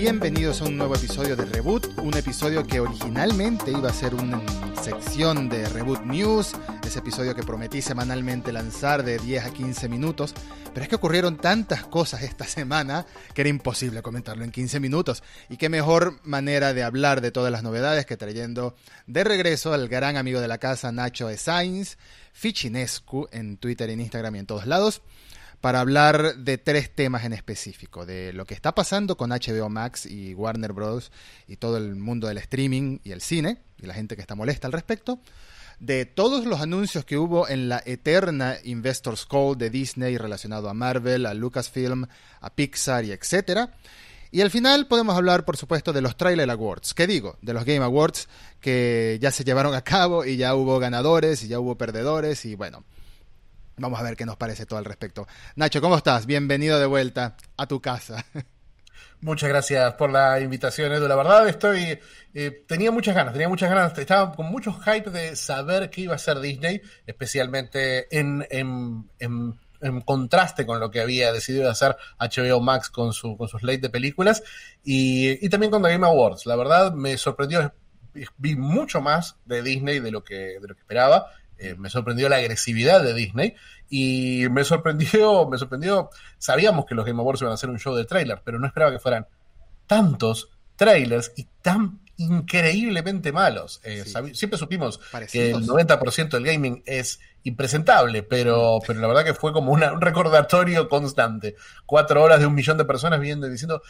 bienvenidos a un nuevo episodio de Reboot, un episodio que originalmente iba a ser una sección de Reboot News, ese episodio que prometí semanalmente lanzar de 10 a 15 minutos, pero es que ocurrieron tantas cosas esta semana que era imposible comentarlo en 15 minutos, y qué mejor manera de hablar de todas las novedades que trayendo de regreso al gran amigo de la casa Nacho Sainz, Fichinescu en Twitter, en Instagram y en todos lados para hablar de tres temas en específico, de lo que está pasando con HBO Max y Warner Bros. y todo el mundo del streaming y el cine, y la gente que está molesta al respecto, de todos los anuncios que hubo en la eterna Investors Call de Disney relacionado a Marvel, a Lucasfilm, a Pixar y etcétera. Y al final podemos hablar, por supuesto, de los Trailer Awards. ¿Qué digo? De los Game Awards que ya se llevaron a cabo y ya hubo ganadores y ya hubo perdedores y bueno, Vamos a ver qué nos parece todo al respecto. Nacho, ¿cómo estás? Bienvenido de vuelta a tu casa. Muchas gracias por la invitación, Edu. La verdad, estoy. Eh, tenía muchas ganas, tenía muchas ganas. Estaba con mucho hype de saber qué iba a hacer Disney, especialmente en, contraste con lo que había decidido hacer HBO Max con su, con sus de películas y, también con The Game Awards. La verdad, me sorprendió. Vi mucho más de Disney de lo que, de lo que esperaba. Eh, me sorprendió la agresividad de Disney y me sorprendió, me sorprendió, sabíamos que los Game Awards iban a hacer un show de trailers, pero no esperaba que fueran tantos trailers y tan increíblemente malos. Eh, siempre supimos que el 90% del gaming es impresentable, pero, pero la verdad que fue como un recordatorio constante. Cuatro horas de un millón de personas viendo y diciendo,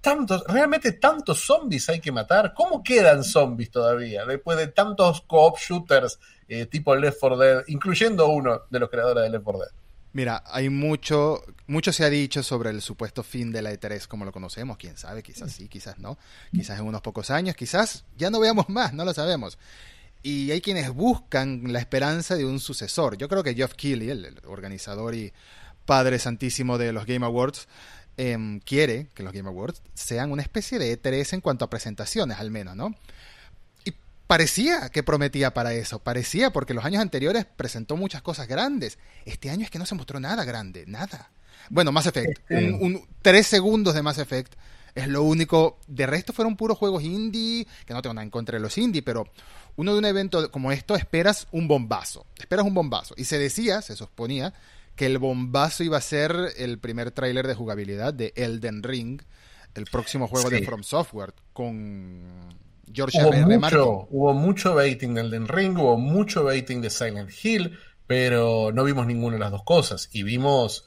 tantos, realmente tantos zombies hay que matar. ¿Cómo quedan zombies todavía después de tantos co-op shooters eh, tipo Left 4 Dead, incluyendo uno de los creadores de Left 4 Dead? Mira, hay mucho, mucho se ha dicho sobre el supuesto fin de la E3 como lo conocemos, quién sabe, quizás sí, quizás no, quizás en unos pocos años, quizás ya no veamos más, no lo sabemos. Y hay quienes buscan la esperanza de un sucesor. Yo creo que Geoff Keighley, el organizador y padre santísimo de los Game Awards, Em, quiere que los Game Awards sean una especie de E3 en cuanto a presentaciones, al menos, ¿no? Parecía que prometía para eso, parecía porque los años anteriores presentó muchas cosas grandes. Este año es que no se mostró nada grande, nada. Bueno, Mass Effect, un, tres segundos de Mass Effect es lo único. De resto fueron puros juegos indie, que no tengo nada en contra de los indie, pero uno de un evento como esto esperas un bombazo, esperas un bombazo. Y se decía, se suponía, que el bombazo iba a ser el primer tráiler de jugabilidad de Elden Ring, el próximo juego de From Software, con George hubo mucho, Hubo mucho baiting de Elden Ring, hubo mucho baiting de Silent Hill, pero no vimos ninguna de las dos cosas. Y vimos,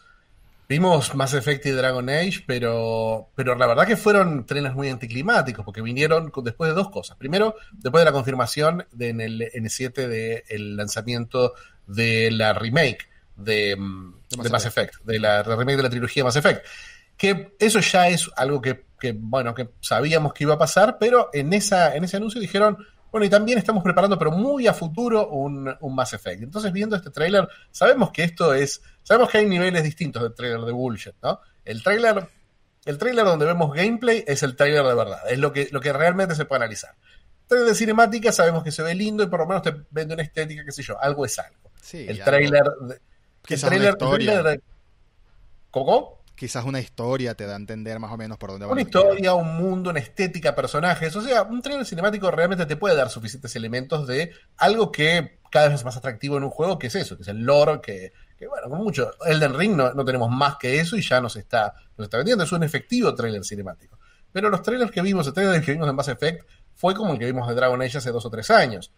vimos Mass Effect y Dragon Age, pero, pero la verdad que fueron trenes muy anticlimáticos, porque vinieron después de dos cosas. Primero, después de la confirmación de, en el N7 del lanzamiento de la remake de, Mass, Effect. de la remake de la trilogía Mass Effect. Que eso ya es algo que, bueno, que sabíamos que iba a pasar, pero en, esa, en ese anuncio dijeron, bueno, y también estamos preparando, pero muy a futuro, un, un Mass Effect. Entonces, viendo este tráiler, sabemos que esto es, sabemos que hay niveles distintos de tráiler de bullshit, ¿no? El tráiler, el tráiler donde vemos gameplay es el tráiler de verdad, es lo que, lo que realmente se puede analizar. Tráiler de cinemática sabemos que se ve lindo y por lo menos te vende una estética, qué sé yo, algo es algo. el tráiler... Una historia. ¿Cómo? Quizás una historia te da a entender más o menos por dónde va. Una historia, un mundo, una estética, personajes. O sea, un trailer cinemático realmente te puede dar suficientes elementos de algo que cada vez es más atractivo en un juego, que es eso, que es el lore, que, bueno, con mucho. Elden Ring no, no, tenemos más que eso y ya nos está, nos está vendiendo. Es un efectivo trailer cinemático. Pero los trailers que vimos, el trailer que vimos en Mass Effect, fue como el que vimos de Dragon Age hace dos o tres años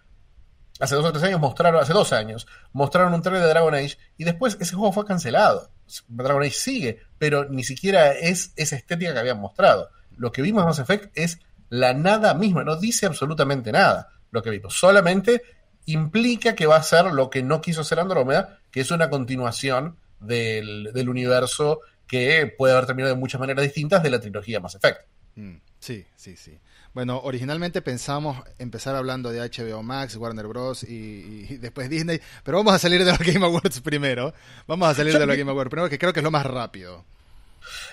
hace dos o tres años mostraron, hace dos años, mostraron un trailer de Dragon Age y después ese juego fue cancelado. Dragon Age sigue, pero ni siquiera es esa estética que habían mostrado. Lo que vimos en Mass Effect es la nada misma, no dice absolutamente nada lo que vimos, solamente implica que va a ser lo que no quiso hacer Andrómeda, que es una continuación del, universo que puede haber terminado de muchas maneras distintas de la trilogía Mass Effect. Mm, sí, sí, sí. Bueno, originalmente pensamos empezar hablando de HBO Max, Warner Bros. Y, después Disney, pero vamos a salir de los Game Awards primero. Vamos a salir de los Game Awards primero, que creo que es lo más rápido.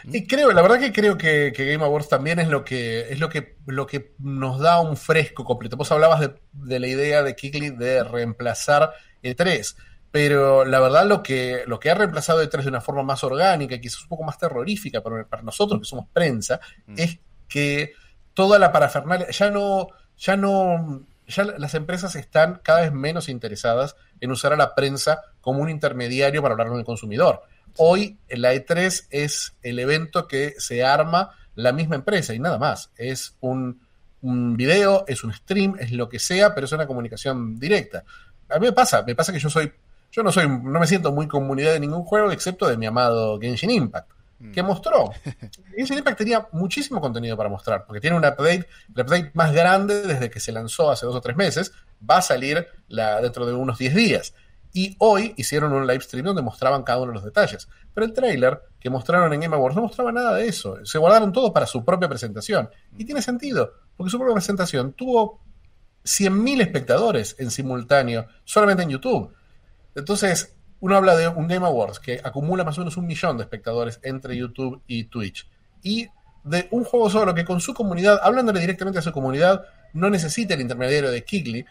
Y creo, la verdad que creo que, Game Awards también es lo que es lo que lo que nos da un fresco completo. Vos hablabas de, la idea de Kikli de reemplazar E3, pero la verdad lo que lo que ha reemplazado E3 de una forma más orgánica y quizás un poco más terrorífica para, para nosotros que somos prensa mm. es que toda la parafernalia, ya no, ya no, ya las empresas están cada vez menos interesadas en usar a la prensa como un intermediario para hablar con el consumidor. Hoy la E3 es el evento que se arma la misma empresa y nada más. Es un, un video, es un stream, es lo que sea, pero es una comunicación directa. A mí me pasa, me pasa que yo soy, yo no soy, no me siento muy comunidad de ningún juego excepto de mi amado Genshin Impact. Que mostró. Genshin Impact tenía muchísimo contenido para mostrar, porque tiene un update, el update más grande desde que se lanzó hace dos o tres meses, va a salir la, dentro de unos 10 días. Y hoy hicieron un live stream donde mostraban cada uno de los detalles. Pero el trailer que mostraron en Game Awards no mostraba nada de eso. Se guardaron todo para su propia presentación. Y tiene sentido, porque su propia presentación tuvo 100.000 espectadores en simultáneo solamente en YouTube. Entonces, uno habla de un Game Awards que acumula más o menos un millón de espectadores entre YouTube y Twitch. Y de un juego solo que con su comunidad, hablándole directamente a su comunidad, no necesita el intermediario de Kigley,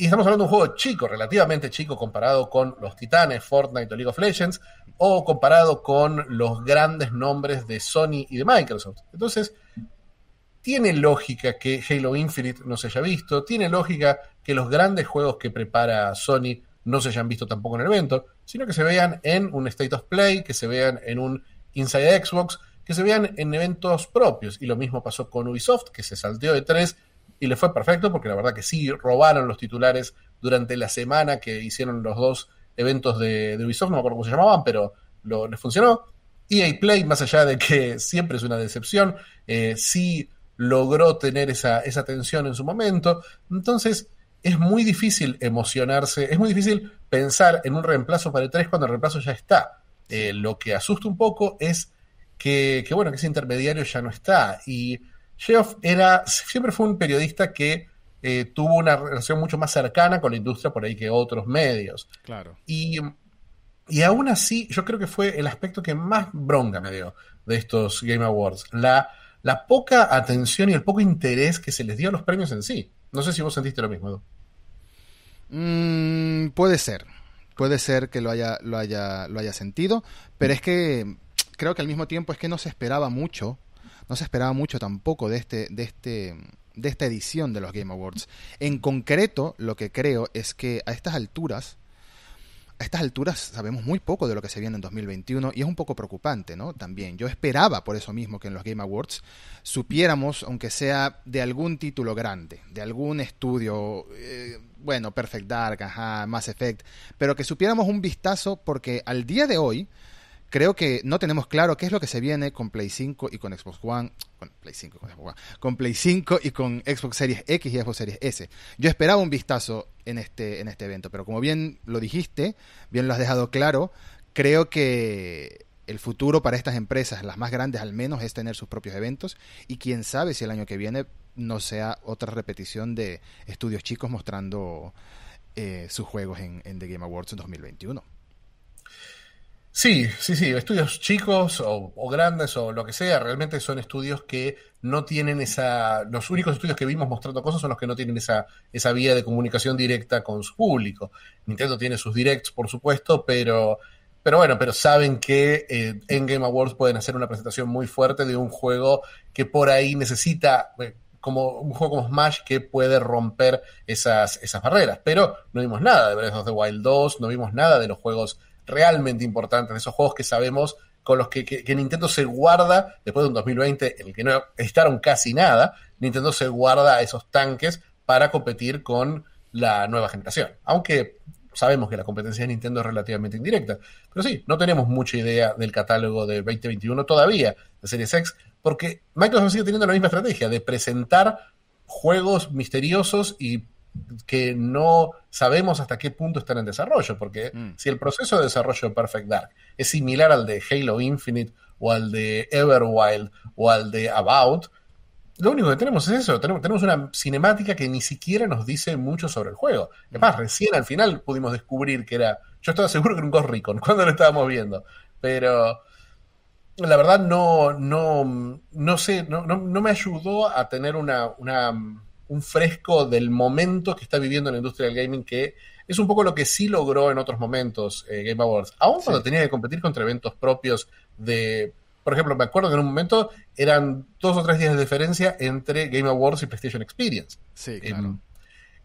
y estamos hablando de un juego chico, relativamente chico, comparado con los Titanes, Fortnite o League of Legends, o comparado con los grandes nombres de Sony y de Microsoft. Entonces, tiene lógica que Halo Infinite no se haya visto, tiene lógica que los grandes juegos que prepara Sony no se hayan visto tampoco en el evento, sino que se vean en un State of Play, que se vean en un Inside Xbox, que se vean en eventos propios. Y lo mismo pasó con Ubisoft, que se salteó de tres y le fue perfecto porque la verdad que sí robaron los titulares durante la semana que hicieron los dos eventos de, Ubisoft, no me acuerdo cómo se llamaban, pero lo, les funcionó. EA Play, más allá de que siempre es una decepción, eh, sí logró tener esa, esa tensión en su momento. Entonces, es muy difícil emocionarse, es muy difícil pensar en un reemplazo para el 3 cuando el reemplazo ya está. Eh, lo que asusta un poco es que, que, bueno, que ese intermediario ya no está. Y Geoff era, siempre fue un periodista que eh, tuvo una relación mucho más cercana con la industria por ahí que otros medios. Claro. Y, y aún así, yo creo que fue el aspecto que más bronca me dio de estos Game Awards. La, la poca atención y el poco interés que se les dio a los premios en sí. No sé si vos sentiste lo mismo, Edu. Mm, puede ser. Puede ser que lo haya, lo, haya, lo haya sentido. Pero es que creo que al mismo tiempo es que no se esperaba mucho no se esperaba mucho tampoco de este, de este, de esta edición de los Game Awards. En concreto, lo que creo es que a estas alturas, a estas alturas sabemos muy poco de lo que se viene en 2021 y es un poco preocupante, ¿no? También yo esperaba por eso mismo que en los Game Awards supiéramos, aunque sea de algún título grande, de algún estudio, eh, bueno, Perfect Dark, ajá, Mass Effect, pero que supiéramos un vistazo porque al día de hoy creo que no tenemos claro qué es lo que se viene con Play 5 y con Xbox One, con Play 5 con Xbox One, con Play 5 y con Xbox Series X y Xbox Series S. Yo esperaba un vistazo en este, en este evento, pero como bien lo dijiste, bien lo has dejado claro, creo que el futuro para estas empresas, las más grandes al menos, es tener sus propios eventos y quién sabe si el año que viene no sea otra repetición de estudios chicos mostrando eh, sus juegos en, en The Game Awards 2021. Sí, sí, sí, estudios chicos o, grandes o lo que sea, realmente son estudios que no tienen esa, los únicos estudios que vimos mostrando cosas son los que no tienen esa, esa vía de comunicación directa con su público. Nintendo tiene sus directs, por supuesto, pero, pero bueno, pero saben que eh, en Game Awards pueden hacer una presentación muy fuerte de un juego que por ahí necesita, eh, como un juego como Smash que puede romper esas, esas barreras. Pero no vimos nada de Breath of the Wild 2, no vimos nada de los juegos realmente importantes, esos juegos que sabemos con los que, Nintendo se guarda, después de un 2020 en el que no editaron casi nada, Nintendo se guarda esos tanques para competir con la nueva generación. Aunque sabemos que la competencia de Nintendo es relativamente indirecta. Pero sí, no tenemos mucha idea del catálogo de 2021 todavía de Series X, porque Microsoft sigue teniendo la misma estrategia de presentar juegos misteriosos y que no sabemos hasta qué punto están en desarrollo, porque mm. si el proceso de desarrollo de Perfect Dark es similar al de Halo Infinite o al de Everwild o al de About, lo único que tenemos es eso, tenemos, una cinemática que ni siquiera nos dice mucho sobre el juego. Es más, recién al final pudimos descubrir que era, yo estaba seguro que era un Ghost Recon cuando lo estábamos viendo, pero la verdad no, no, no sé, no, no me ayudó a tener una, una un fresco del momento que está viviendo la industria del gaming, que es un poco lo que sí logró en otros momentos eh, Game Awards. Aún cuando tenía que competir contra eventos propios de, por ejemplo, me acuerdo que en un momento eran dos o tres días de diferencia entre Game Awards y PlayStation Experience. Sí, claro.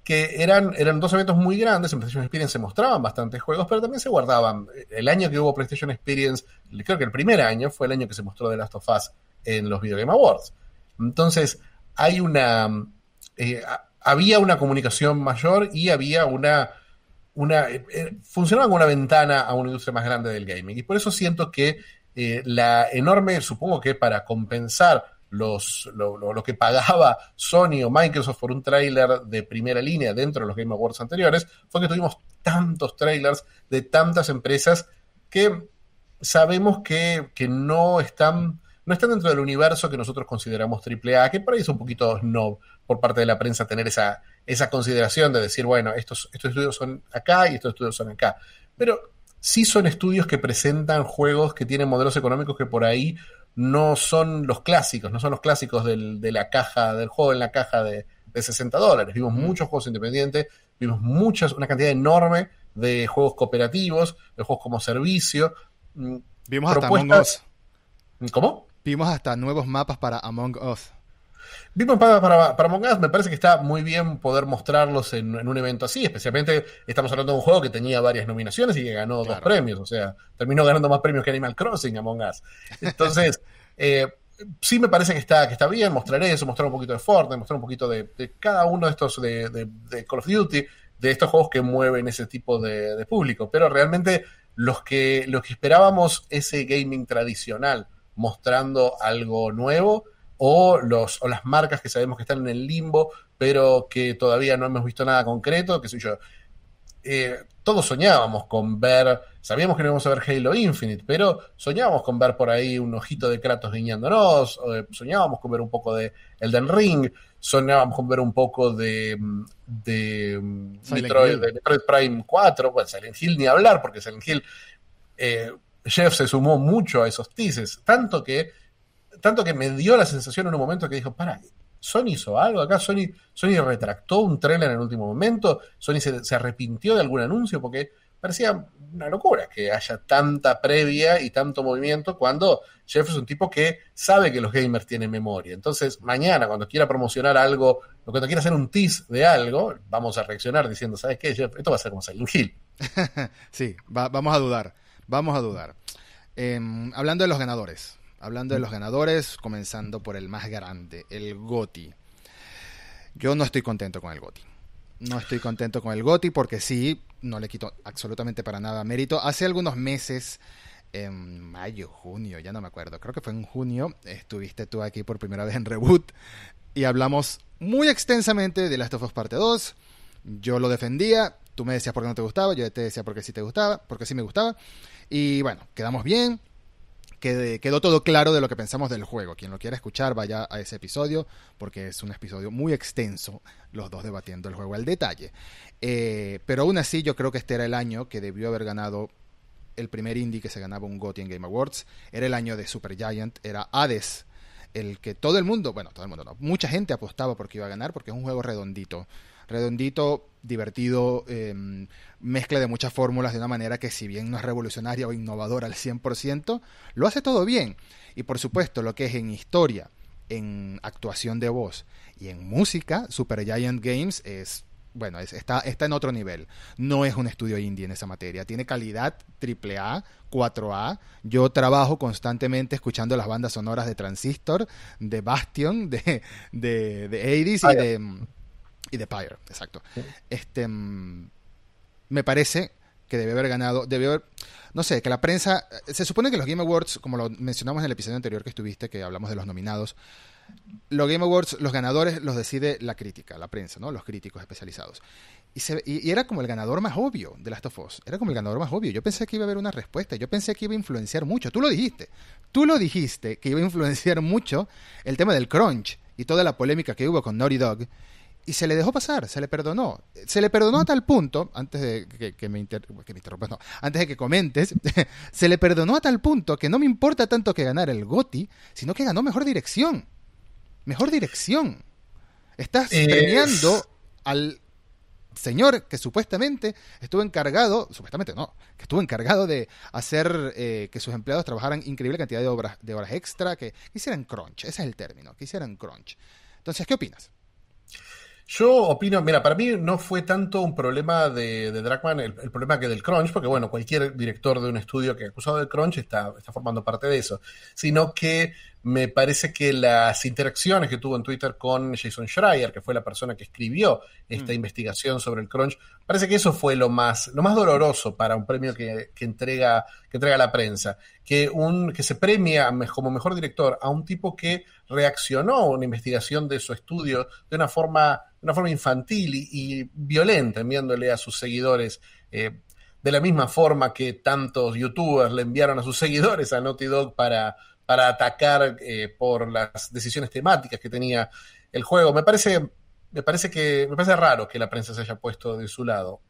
que eran, eran dos eventos muy grandes, en PlayStation Experience se mostraban bastantes juegos, pero también se guardaban. El año que hubo PlayStation Experience, creo que el primer año fue el año que se mostró The Last of Us en los Video Game Awards. Entonces, hay una... Eh, había una comunicación mayor y había una una, eh, eh, funcionaba como una ventana a una industria más grande del gaming. Y por eso siento que la enorme, supongo que para compensar los, lo, que pagaba Sony o Microsoft por un tráiler de primera línea dentro de los Game Awards anteriores, fue que tuvimos tantos trailers de tantas empresas que sabemos que, que no están no están dentro del universo que nosotros consideramos AAA, que por ahí es un poquito snob por parte de la prensa tener esa, esa consideración de decir, bueno, estos, estos estudios son acá y estos estudios son acá. Pero sí son estudios que presentan juegos que tienen modelos económicos que por ahí no son los clásicos, no son los clásicos del, de la caja, del juego en la caja de, de 60 dólares. Vimos muchos juegos independientes, vimos muchas, una cantidad enorme de juegos cooperativos, de juegos como servicio. Mm, vimos hasta Among Us. ¿Cómo? Vimos hasta nuevos mapas para Among Us. Vimos para, para, para Among Us, me parece que está muy bien poder mostrarlos en, un evento así, especialmente estamos hablando de un juego que tenía varias nominaciones y que ganó dos premios, o sea, terminó ganando más premios que Animal Crossing Among Us. Entonces, eh, sí me parece que está, que está bien mostrar eso, mostrar un poquito de Fortnite, mostrar un poquito de, cada uno de estos de, de, Call of Duty, de estos juegos que mueven ese tipo de, público, pero realmente los que, los que esperábamos ese gaming tradicional mostrando algo nuevo o, los, o las marcas que sabemos que están en el limbo, pero que todavía no hemos visto nada concreto, qué sé yo. Eh, todos soñábamos con ver, sabíamos que no íbamos a ver Halo Infinite, pero soñábamos con ver por ahí un ojito de Kratos guiñándonos, eh, soñábamos con ver un poco de Elden Ring, soñábamos con ver un poco de, de, Metroid, Prime 4, bueno, Silent Hill ni hablar, porque Silent Hill eh, Jeff se sumó mucho a esos teases, tanto que, tanto que me dio la sensación en un momento que dijo, para, Sony hizo algo acá, Sony, Sony retractó un trailer en el último momento, Sony se, arrepintió de algún anuncio porque parecía una locura que haya tanta previa y tanto movimiento cuando Jeff es un tipo que sabe que los gamers tienen memoria. Entonces, mañana cuando quiera promocionar algo, o cuando quiera hacer un tease de algo, vamos a reaccionar diciendo, ¿sabes qué, Jeff? Esto va a ser como Silent Hill. sí, vamos a dudar. Vamos a dudar. Em, hablando de los ganadores. Hablando de los ganadores, comenzando por el más grande, el GOTI. Yo no estoy contento con el GOTI. No estoy contento con el GOTI porque sí, no le quito absolutamente para nada mérito. Hace algunos meses, en mayo, junio, ya no me acuerdo, creo que fue en junio, estuviste tú aquí por primera vez en Reboot y hablamos muy extensamente de Last of Us Parte 2. Yo lo defendía, tú me decías por qué no te gustaba, yo te decía porque sí te gustaba, porque sí me gustaba. Y bueno, quedamos bien. Quedó todo claro de lo que pensamos del juego. Quien lo quiera escuchar, vaya a ese episodio, porque es un episodio muy extenso, los dos debatiendo el juego al detalle. Eh, pero aún así, yo creo que este era el año que debió haber ganado el primer indie que se ganaba un GOTY en Game Awards. Era el año de Super Giant, era Hades el que todo el mundo, bueno, todo el mundo no, mucha gente apostaba porque iba a ganar porque es un juego redondito redondito, divertido, em, mezcla de muchas fórmulas de una manera que si bien no es revolucionaria o innovadora al 100%, lo hace todo bien. Y por supuesto, lo que es en historia, en actuación de voz y en música, Super Giant Games es bueno, está, está en otro nivel. No es un estudio indie en esa materia. Tiene calidad AAA, 4A. Yo trabajo constantemente escuchando las bandas sonoras de Transistor, de Bastion, de, de, de y de y The Pyre, exacto. Este, mm, me parece que debe haber ganado, debe haber, no sé, que la prensa, se supone que los Game Awards, como lo mencionamos en el episodio anterior que estuviste, que hablamos de los nominados, los Game Awards, los ganadores los decide la crítica, la prensa, ¿no? Los críticos especializados. Y, y, era como el ganador más obvio de Last of Us. Era como el ganador más obvio. Yo pensé que iba a haber una respuesta. Yo pensé que iba a influenciar mucho. Tú lo dijiste. Tú lo dijiste que iba a influenciar mucho el tema del crunch y toda la polémica que hubo con Naughty Dog y se le dejó pasar, se le perdonó. Se le perdonó a tal punto, antes de que, me, interrumpas, no, antes de que comentes, se le perdonó a tal punto que no me importa tanto que ganara el GOTI, sino que ganó mejor dirección. Mejor dirección. Estás premiando al señor que supuestamente estuvo encargado, supuestamente no, que estuvo encargado de hacer eh, que sus empleados trabajaran increíble cantidad de, obras, de horas extra, que, que hicieran crunch, ese es el término, que hicieran crunch. Entonces, ¿qué opinas? Yo opino, mira, para mí no fue tanto un problema de, de Dragman el, problema que del crunch, porque bueno, cualquier director de un estudio que ha acusado del crunch está, está formando parte de eso, sino que me parece que las interacciones que tuvo en Twitter con Jason Schreier, que fue la persona que escribió esta mm. investigación sobre el crunch, parece que eso fue lo más, lo más doloroso para un premio que, entrega, que entrega la prensa, que, un, que se premia como mejor director a un tipo que reaccionó a una investigación de su estudio de una forma, de una forma infantil y, violenta, enviándole a sus seguidores. Eh, de la misma forma que tantos youtubers le enviaron a sus seguidores a Naughty Dog para, para atacar eh, por las decisiones temáticas que tenía el juego. Me parece, me parece que me parece raro que la prensa se haya puesto de su lado.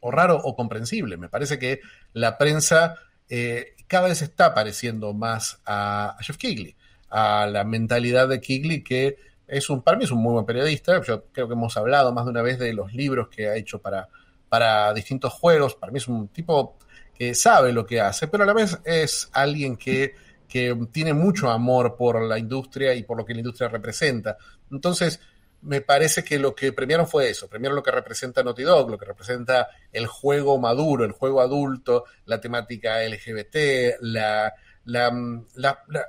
O raro o comprensible. Me parece que la prensa eh, cada vez está pareciendo más a, Jeff Kigley, a la mentalidad de Kigley que es un, para mí es un muy buen periodista. Yo creo que hemos hablado más de una vez de los libros que ha hecho para, para distintos juegos. Para mí es un tipo que sabe lo que hace, pero a la vez es alguien que que tiene mucho amor por la industria y por lo que la industria representa. Entonces, me parece que lo que premiaron fue eso, premiaron lo que representa Naughty Dog, lo que representa el juego maduro, el juego adulto, la temática LGBT, la,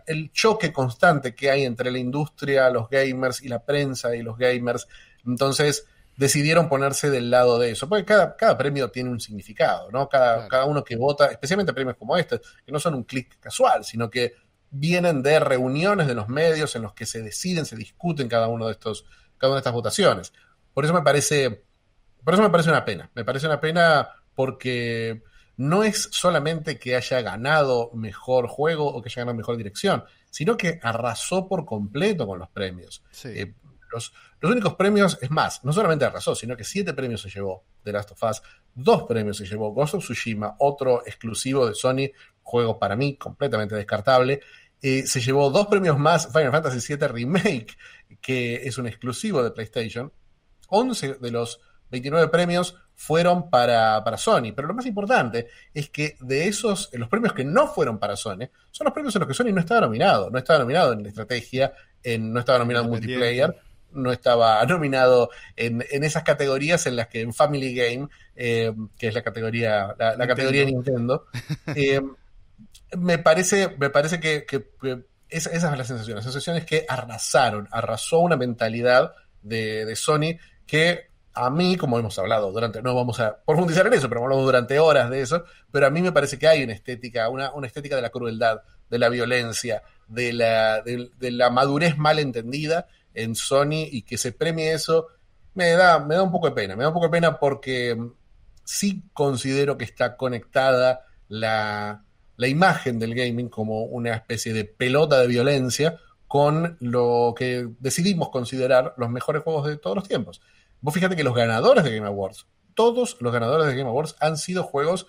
el choque constante que hay entre la industria, los gamers y la prensa y los gamers. Entonces, decidieron ponerse del lado de eso, porque cada, cada premio tiene un significado, ¿no? Cada, cada uno que vota, especialmente premios como este, que no son un clic casual, sino que vienen de reuniones de los medios en los que se deciden, se discuten cada uno de estos, cada una de estas votaciones. Por eso me parece, por eso me parece una pena. Me parece una pena porque no es solamente que haya ganado mejor juego o que haya ganado mejor dirección, sino que arrasó por completo con los premios. Eh, los, únicos premios, es más, no solamente arrasó, sino que siete premios se llevó de Last of Us, dos premios se llevó Ghost of Tsushima, otro exclusivo de Sony, juego para mí completamente descartable. Eh, se llevó dos premios más Final Fantasy VII Remake, que es un exclusivo de PlayStation. 11 de los 29 premios fueron para, para, Sony. Pero lo más importante es que de esos, los premios que no fueron para Sony, son los premios en los que Sony no estaba nominado. No estaba nominado en estrategia, en, no estaba nominado en multiplayer no estaba nominado en, esas categorías en las que en Family Game, eh, que es la categoría, la, categoría de Nintendo, eh, me parece, me parece que, esa, es la sensación. La sensación es que arrasaron, arrasó una mentalidad de, Sony que a mí, como hemos hablado durante, no vamos a profundizar en eso, pero hablamos durante horas de eso, pero a mí me parece que hay una estética, una, una estética de la crueldad, de la violencia, de la, de, de la madurez mal entendida en Sony y que se premie eso, me da, me da un poco de pena. Me da un poco de pena porque mm, sí considero que está conectada la, la imagen del gaming como una especie de pelota de violencia con lo que decidimos considerar los mejores juegos de todos los tiempos. Vos fíjate que los ganadores de Game Awards, todos los ganadores de Game Awards han sido juegos,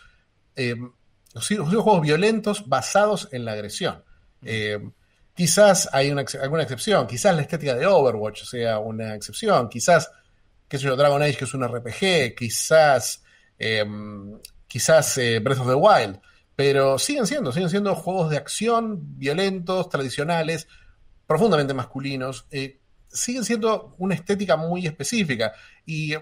eh, sido, juegos violentos basados en la agresión. Eh, Quizás hay una, alguna excepción, quizás la estética de Overwatch sea una excepción, quizás, qué sé yo, Dragon Age que es un RPG, quizás, em, quizás eh, Breath of the Wild, pero siguen siendo, siguen siendo juegos de acción violentos, tradicionales, profundamente masculinos, eh, siguen siendo una estética muy específica y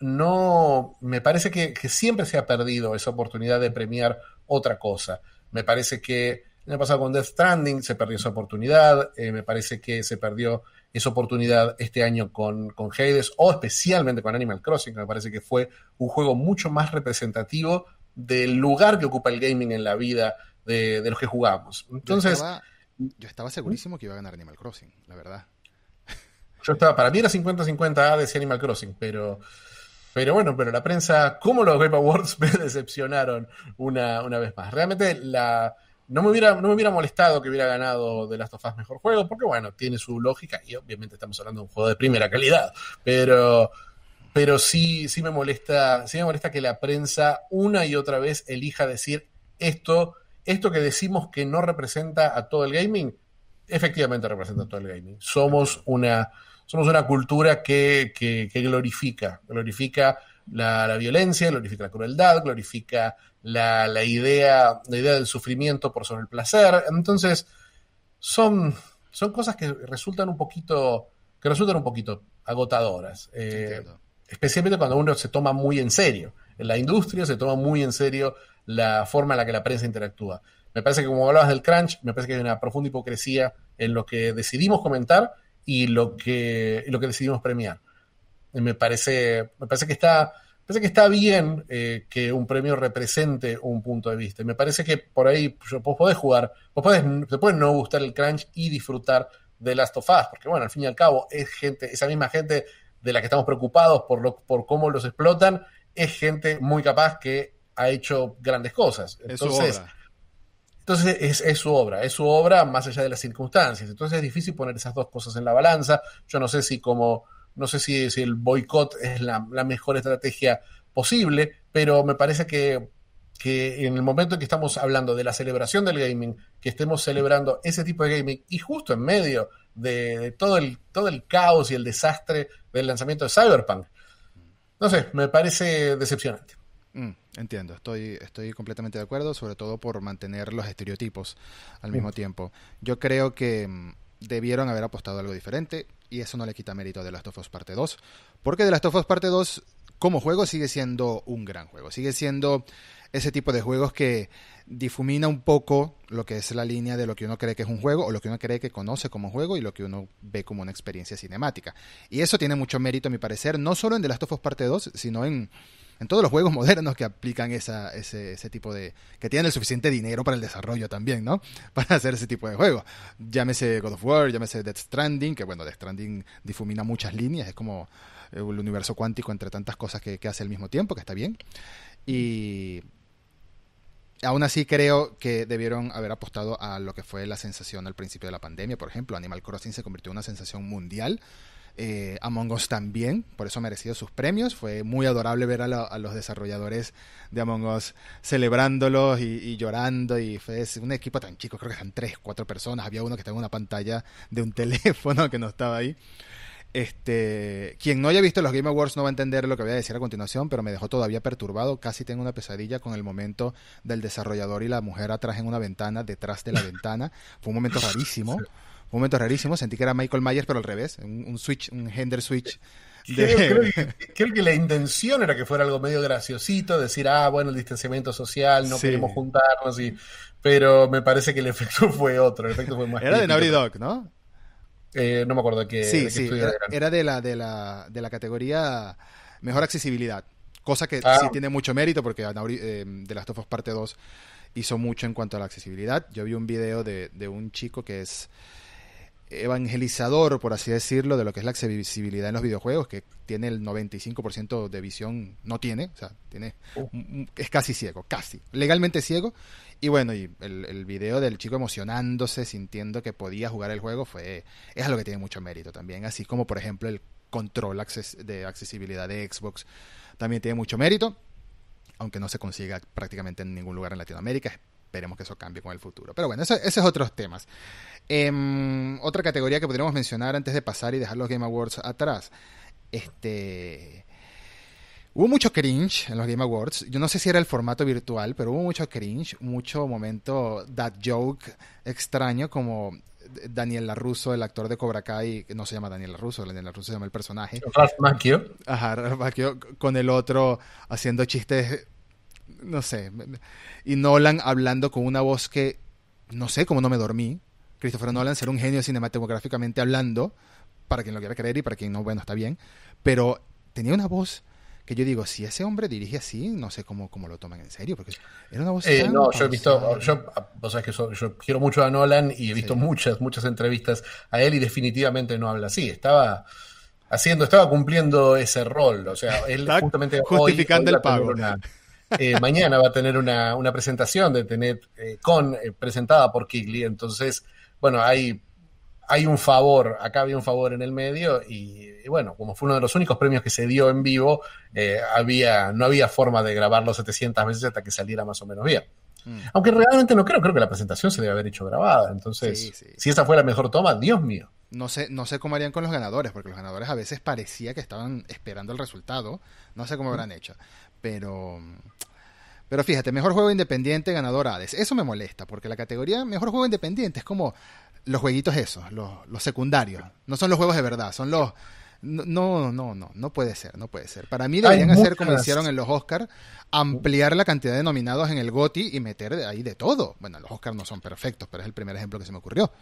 no, me parece que siempre se ha perdido esa oportunidad de premiar otra cosa. Me parece que el año pasado con Death Stranding se perdió esa oportunidad. Eh, me parece que se perdió esa oportunidad este año con, con Hades o especialmente con Animal Crossing, que me parece que fue un juego mucho más representativo del lugar que ocupa el gaming en la vida de, los que jugamos. Entonces. Yo estaba, segurísimo que iba a ganar Animal Crossing, la verdad. Yo estaba, para mí era 50-50 decía Animal Crossing, pero. Pero bueno, pero la prensa, como los Game Awards, me decepcionaron una, una vez más. Realmente la, no me, hubiera, no me hubiera molestado que hubiera ganado The Last of Us mejor juego, porque bueno, tiene su lógica y obviamente estamos hablando de un juego de primera calidad, pero, pero sí, sí me molesta, sí me molesta que la prensa una y otra vez elija decir esto, esto que decimos que no representa a todo el gaming, efectivamente representa a todo el gaming. Somos una, somos una cultura que, que, que glorifica, glorifica la, violencia, glorifica la crueldad, glorifica la, la, idea, la idea del sufrimiento por sobre el placer. Entonces, son, son cosas que resultan un poquito, que resultan un poquito agotadoras. Eh, especialmente cuando uno se toma muy en serio. En la industria se toma muy en serio la forma en la que la prensa interactúa. Me parece que como hablabas del crunch, me parece que hay una profunda hipocresía en lo que decidimos comentar y lo que, lo que decidimos premiar. Me parece, me parece que está, parece que está bien eh, que un premio represente un punto de vista. Me parece que por ahí vos podés jugar, vos podés, te puede no gustar el crunch y disfrutar de Last of Us, porque bueno, al fin y al cabo es gente, esa misma gente de la que estamos preocupados por, lo, por cómo los explotan, es gente muy capaz que ha hecho grandes cosas. Entonces, entonces es, su obra, es su obra más allá de las circunstancias. Entonces es difícil poner esas dos cosas en la balanza. Yo no sé si como, no sé si, si el boicot es la, mejor estrategia posible, pero me parece que, que en el momento en que estamos hablando de la celebración del gaming, que estemos celebrando ese tipo de gaming y justo en medio de, todo, el, todo el caos y el desastre del lanzamiento de Cyberpunk, no sé, me parece decepcionante. Mm, entiendo, estoy, estoy completamente de acuerdo, sobre todo por mantener los estereotipos al mismo tiempo. Yo creo que mm, debieron haber apostado algo diferente y eso no le quita mérito a The Last of Us Parte 2, porque The Last of Us Parte 2 como juego sigue siendo un gran juego, sigue siendo ese tipo de juegos que difumina un poco lo que es la línea de lo que uno cree que es un juego o lo que uno cree que conoce como juego y lo que uno ve como una experiencia cinemática. Y eso tiene mucho mérito, a mi parecer, no solo en The Last of Us Parte 2, sino en en todos los juegos modernos que aplican ese, ese, tipo de... que tienen el suficiente dinero para el desarrollo también, ¿no? Para hacer ese tipo de juegos. Llámese God of War, llámese Death Stranding, que bueno, Death Stranding difumina muchas líneas, es como el universo cuántico entre tantas cosas que, que hace al mismo tiempo, que está bien. Y aún así creo que debieron haber apostado a lo que fue la sensación al principio de la pandemia. Por ejemplo, Animal Crossing se convirtió en una sensación mundial eh, Among Us también, por eso ha merecido sus premios. Fue muy adorable ver a, los desarrolladores de Among Us celebrándolos y, llorando. Y fue un equipo tan chico, creo que eran tres, cuatro personas. Había uno que estaba en una pantalla de un teléfono que no estaba ahí. Este, quien no haya visto los Game Awards no va a entender lo que voy a decir a continuación, pero me dejó todavía perturbado. Casi tengo una pesadilla con el momento del desarrollador y la mujer atrás en una ventana, detrás de la ventana. Fue un momento rarísimo un momento rarísimo, sentí que era Michael Myers, pero al revés, un, switch, un gender switch. Creo, que, la intención era que fuera algo medio graciosito, decir, ah, bueno, el distanciamiento social, no queremos juntarnos, y... pero me parece que el efecto fue otro, el efecto fue más Era de Naughty Dog, ¿no? Eh, no me acuerdo de qué. Sí, sí, era, de, la, de, la, de la categoría Mejor Accesibilidad, cosa que ah. sí tiene mucho mérito porque eh, de las Tofos Parte 2 hizo mucho en cuanto a la accesibilidad. Yo vi un video de, de un chico que es evangelizador, por así decirlo, de lo que es la accesibilidad en los videojuegos, que tiene el 95% de visión, no tiene, o sea, tiene, oh. es casi ciego, casi, legalmente ciego. Y bueno, y el, el, video del chico emocionándose, sintiendo que podía jugar el juego, fue es algo que tiene mucho mérito también, así como por ejemplo el control de accesibilidad de Xbox también tiene mucho mérito, aunque no se consiga prácticamente en ningún lugar en Latinoamérica. Esperemos que eso cambie con el futuro. Pero bueno, eso, esos es otros temas. Em, otra categoría que podríamos mencionar antes de pasar y dejar los Game Awards atrás. Este. Hubo mucho cringe en los Game Awards. Yo no sé si era el formato virtual, pero hubo mucho cringe, mucho momento that joke extraño, como Daniel LaRusso, el actor de Cobra Kai, no se llama Daniel LaRusso, Daniel LaRusso se llama el personaje. Ralph Macchio. Ajá, Ralph Macchio, con el otro haciendo chistes, no sé. Y Nolan hablando con una voz que, no sé cómo no me dormí. Christopher Nolan ser un genio cinematográficamente hablando, para quien lo quiera creer y para quien no, bueno, está bien, pero tenía una voz que yo digo, si ese hombre dirige así, no sé cómo, cómo lo toman en serio, porque era una voz... Eh, no, yo he visto, yo, vos sabés que yo quiero mucho a Nolan y he visto muchas, muchas entrevistas a él y definitivamente no habla así, estaba haciendo, estaba cumpliendo ese rol, o sea, él justamente justificando el pago. Eh, mañana va a tener una, una presentación de tener eh, con presentada por Kigley, entonces bueno, hay, hay un favor, acá había un favor en el medio y, bueno, como fue uno de los únicos premios que se dio en vivo, eh, había, no había forma de grabarlo 700 veces hasta que saliera más o menos bien. Mm. Aunque realmente no creo, creo que la presentación se debe haber hecho grabada. Entonces, si esa fue la mejor toma, Dios mío. No sé, no sé cómo harían con los ganadores, porque los ganadores a veces parecía que estaban esperando el resultado. No sé cómo habrán hecho. Pero. Pero fíjate, mejor juego independiente, ganador Hades. Eso me molesta, porque la categoría mejor juego independiente es como los jueguitos esos, los, los secundarios. No son los juegos de verdad, son los. No, no, no, no puede ser, no puede ser. Para mí deberían hacer como hicieron en los Oscars, ampliar la cantidad de nominados en el GOTI y meter ahí de todo. Bueno, los Oscars no son perfectos, pero es el primer ejemplo que se me ocurrió.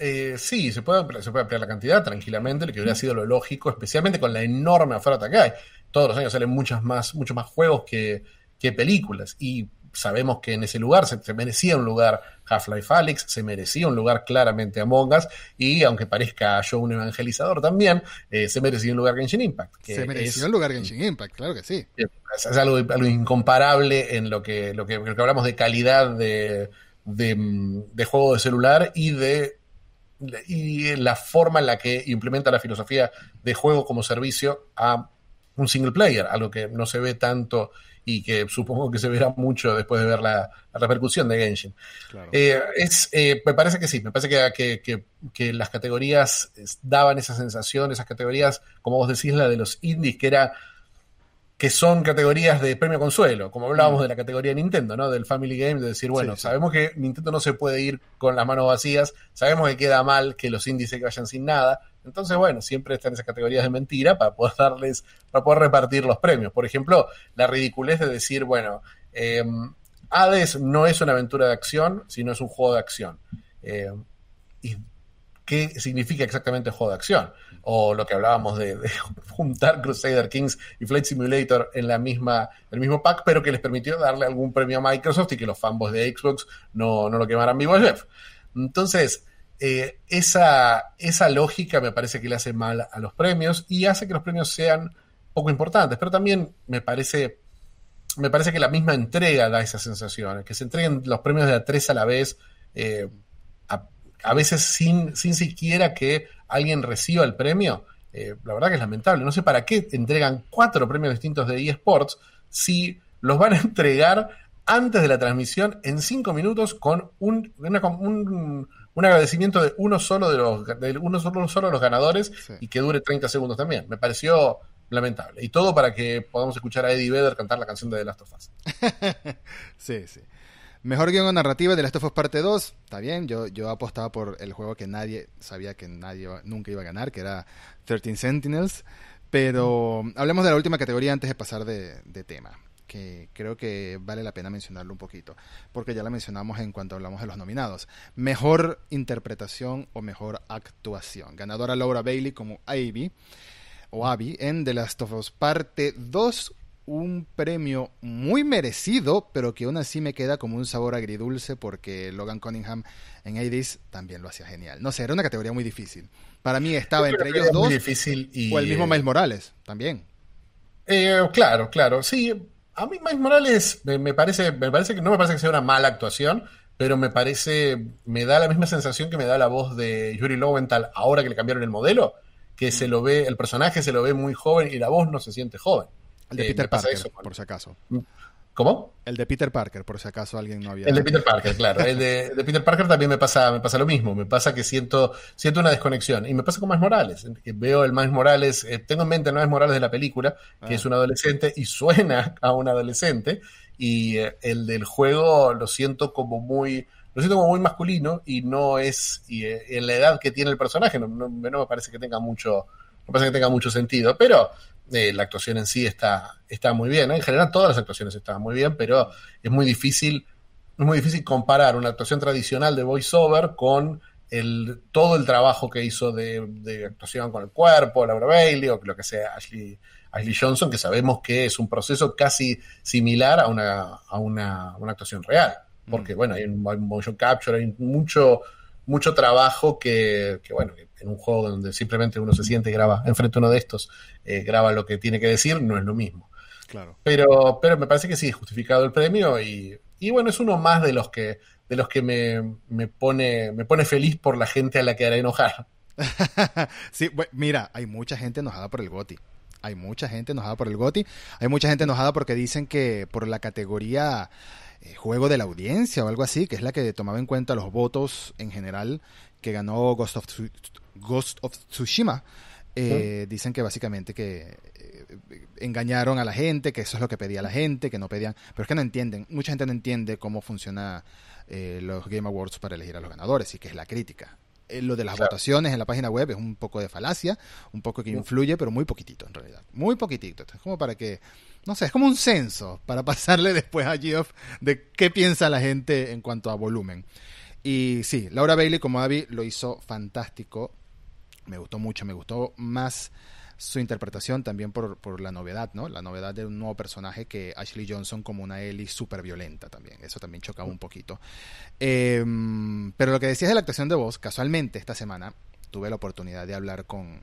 Eh, sí, se puede, se puede ampliar la cantidad tranquilamente, lo que hubiera sido lo lógico, especialmente con la enorme oferta que hay. Todos los años salen muchas más, muchos más juegos que, que películas. Y sabemos que en ese lugar se, merecía un lugar Half-Life Alyx, se merecía un lugar claramente Among Us, y aunque parezca yo un evangelizador también, eh, se merecía un lugar Genshin Impact. se merecía un lugar Genshin Impact, claro que sí. Es, algo, incomparable en lo que, lo que, hablamos de calidad de, de, juego de celular y de y la forma en la que implementa la filosofía de juego como servicio a un single player, algo que no se ve tanto y que supongo que se verá mucho después de ver la, repercusión de Genshin. Eh, es, eh, me parece que sí, me parece que, que, las categorías daban esa sensación, esas categorías, como vos decís, la de los indies, que era que son categorías de premio consuelo, como hablábamos mm. de la categoría Nintendo, ¿no? Del Family Game, de decir, bueno, sabemos que Nintendo no se puede ir con las manos vacías, sabemos que queda mal que los indies se vayan sin nada, entonces, bueno, siempre están esas categorías de mentira para poder darles, para poder repartir los premios. Por ejemplo, la ridiculez de decir, bueno, eh, Hades no es una aventura de acción, sino es un juego de acción. Eh, ¿Y qué significa exactamente juego de acción? O lo que hablábamos de, juntar Crusader Kings y Flight Simulator en la misma, el mismo pack, pero que les permitió darle algún premio a Microsoft y que los fanboys de Xbox no, no lo quemaran vivo a Jeff. Entonces, eh, esa, esa lógica me parece que le hace mal a los premios y hace que los premios sean poco importantes, pero también me parece, me parece que la misma entrega da esa sensación, que se entreguen los premios de a tres a la vez, eh, a, veces sin, sin siquiera que alguien reciba el premio, eh, la verdad que es lamentable. No sé para qué entregan cuatro premios distintos de eSports si los van a entregar antes de la transmisión en cinco minutos con un, un un agradecimiento de uno solo de los, de uno solo, solo de los ganadores y que dure 30 segundos también. Me pareció lamentable. Y todo para que podamos escuchar a Eddie Vedder cantar la canción de The Last of Us. sí, sí. Mejor guion o narrativa de Last of Us parte 2. Está bien, yo, yo apostaba por el juego que nadie sabía que nadie nunca iba a ganar, que era 13 Sentinels. Pero hablemos de la última categoría antes de pasar de tema que creo que vale la pena mencionarlo un poquito, porque ya la mencionamos en cuanto hablamos de los nominados. Mejor interpretación o mejor actuación. Ganadora Laura Bailey como Ivy o Abby en The Last of Us Parte 2, un premio muy merecido, pero que aún así me queda como un sabor agridulce porque Logan Cunningham en Hades también lo hacía genial. No sé, era una categoría muy difícil. Para mí estaba entre ellos dos difícil o el mismo Miles Morales también. Eh, claro, claro, sí, a mí Miles Morales me, parece, me parece que no me parece que sea una mala actuación, pero me parece, me da la misma sensación que me da la voz de Yuri Lowenthal ahora que le cambiaron el modelo, que se lo ve, el personaje se lo ve muy joven y la voz no se siente joven. El de eh, Peter Parker, por si acaso. ¿Cómo? El de Peter Parker, por si acaso alguien no había. El de Peter Parker, claro. El de, Peter Parker también me pasa, me pasa lo mismo. Me pasa que siento, siento una desconexión. Y me pasa con Miles Morales. Veo el Miles Morales, eh, tengo en mente el Miles Morales de la película, que es ah. un adolescente y suena a un adolescente. Y eh, el del juego lo siento como muy. Lo siento como muy masculino y no es. Y eh, en la edad que tiene el personaje, no, no, no me parece que tenga mucho. No me parece que tenga mucho sentido. Pero la actuación en sí está, está muy bien. En general todas las actuaciones estaban muy bien, pero es muy difícil, es muy difícil comparar una actuación tradicional de voiceover con el, todo el trabajo que hizo de, actuación con el cuerpo, Laura Bailey o lo que sea Ashley, Ashley Johnson, que sabemos que es un proceso casi similar a una, a una, actuación real. Porque, mm. bueno, hay un, motion capture, hay mucho, mucho trabajo que, que bueno, en un juego donde simplemente uno se siente y graba enfrente a uno de estos, eh, graba lo que tiene que decir, no es lo mismo. Claro. Pero, pero me parece que sí, justificado el premio y, y bueno, es uno más de los que, de los que me, me, pone, me pone feliz por la gente a la que hará enojar. sí, mira, hay mucha gente enojada por el GOTI. Hay mucha gente enojada por el GOTI. Hay mucha gente enojada porque dicen que por la categoría eh, juego de la audiencia o algo así, que es la que tomaba en cuenta los votos en general, que ganó Ghost of, Ghost of Tsushima. Eh, dicen que básicamente que eh, engañaron a la gente, que eso es lo que pedía la gente, que no pedían, pero es que no entienden, mucha gente no entiende cómo funciona eh, los Game Awards para elegir a los ganadores y que es la crítica. Lo de las votaciones en la página web es un poco de falacia, un poco que influye, pero muy poquitito en realidad, muy poquitito. Es como para que, no sé, es como un censo para pasarle después a Geoff de qué piensa la gente en cuanto a volumen. Y sí, Laura Bailey como Abby lo hizo fantástico me gustó mucho, me gustó más su interpretación también por, la novedad, ¿no? La novedad de un nuevo personaje que Ashley Johnson como una Ellie súper violenta también. Eso también chocaba un poquito. Em, pero lo que decías de la actuación de voz, casualmente esta semana tuve la oportunidad de hablar con,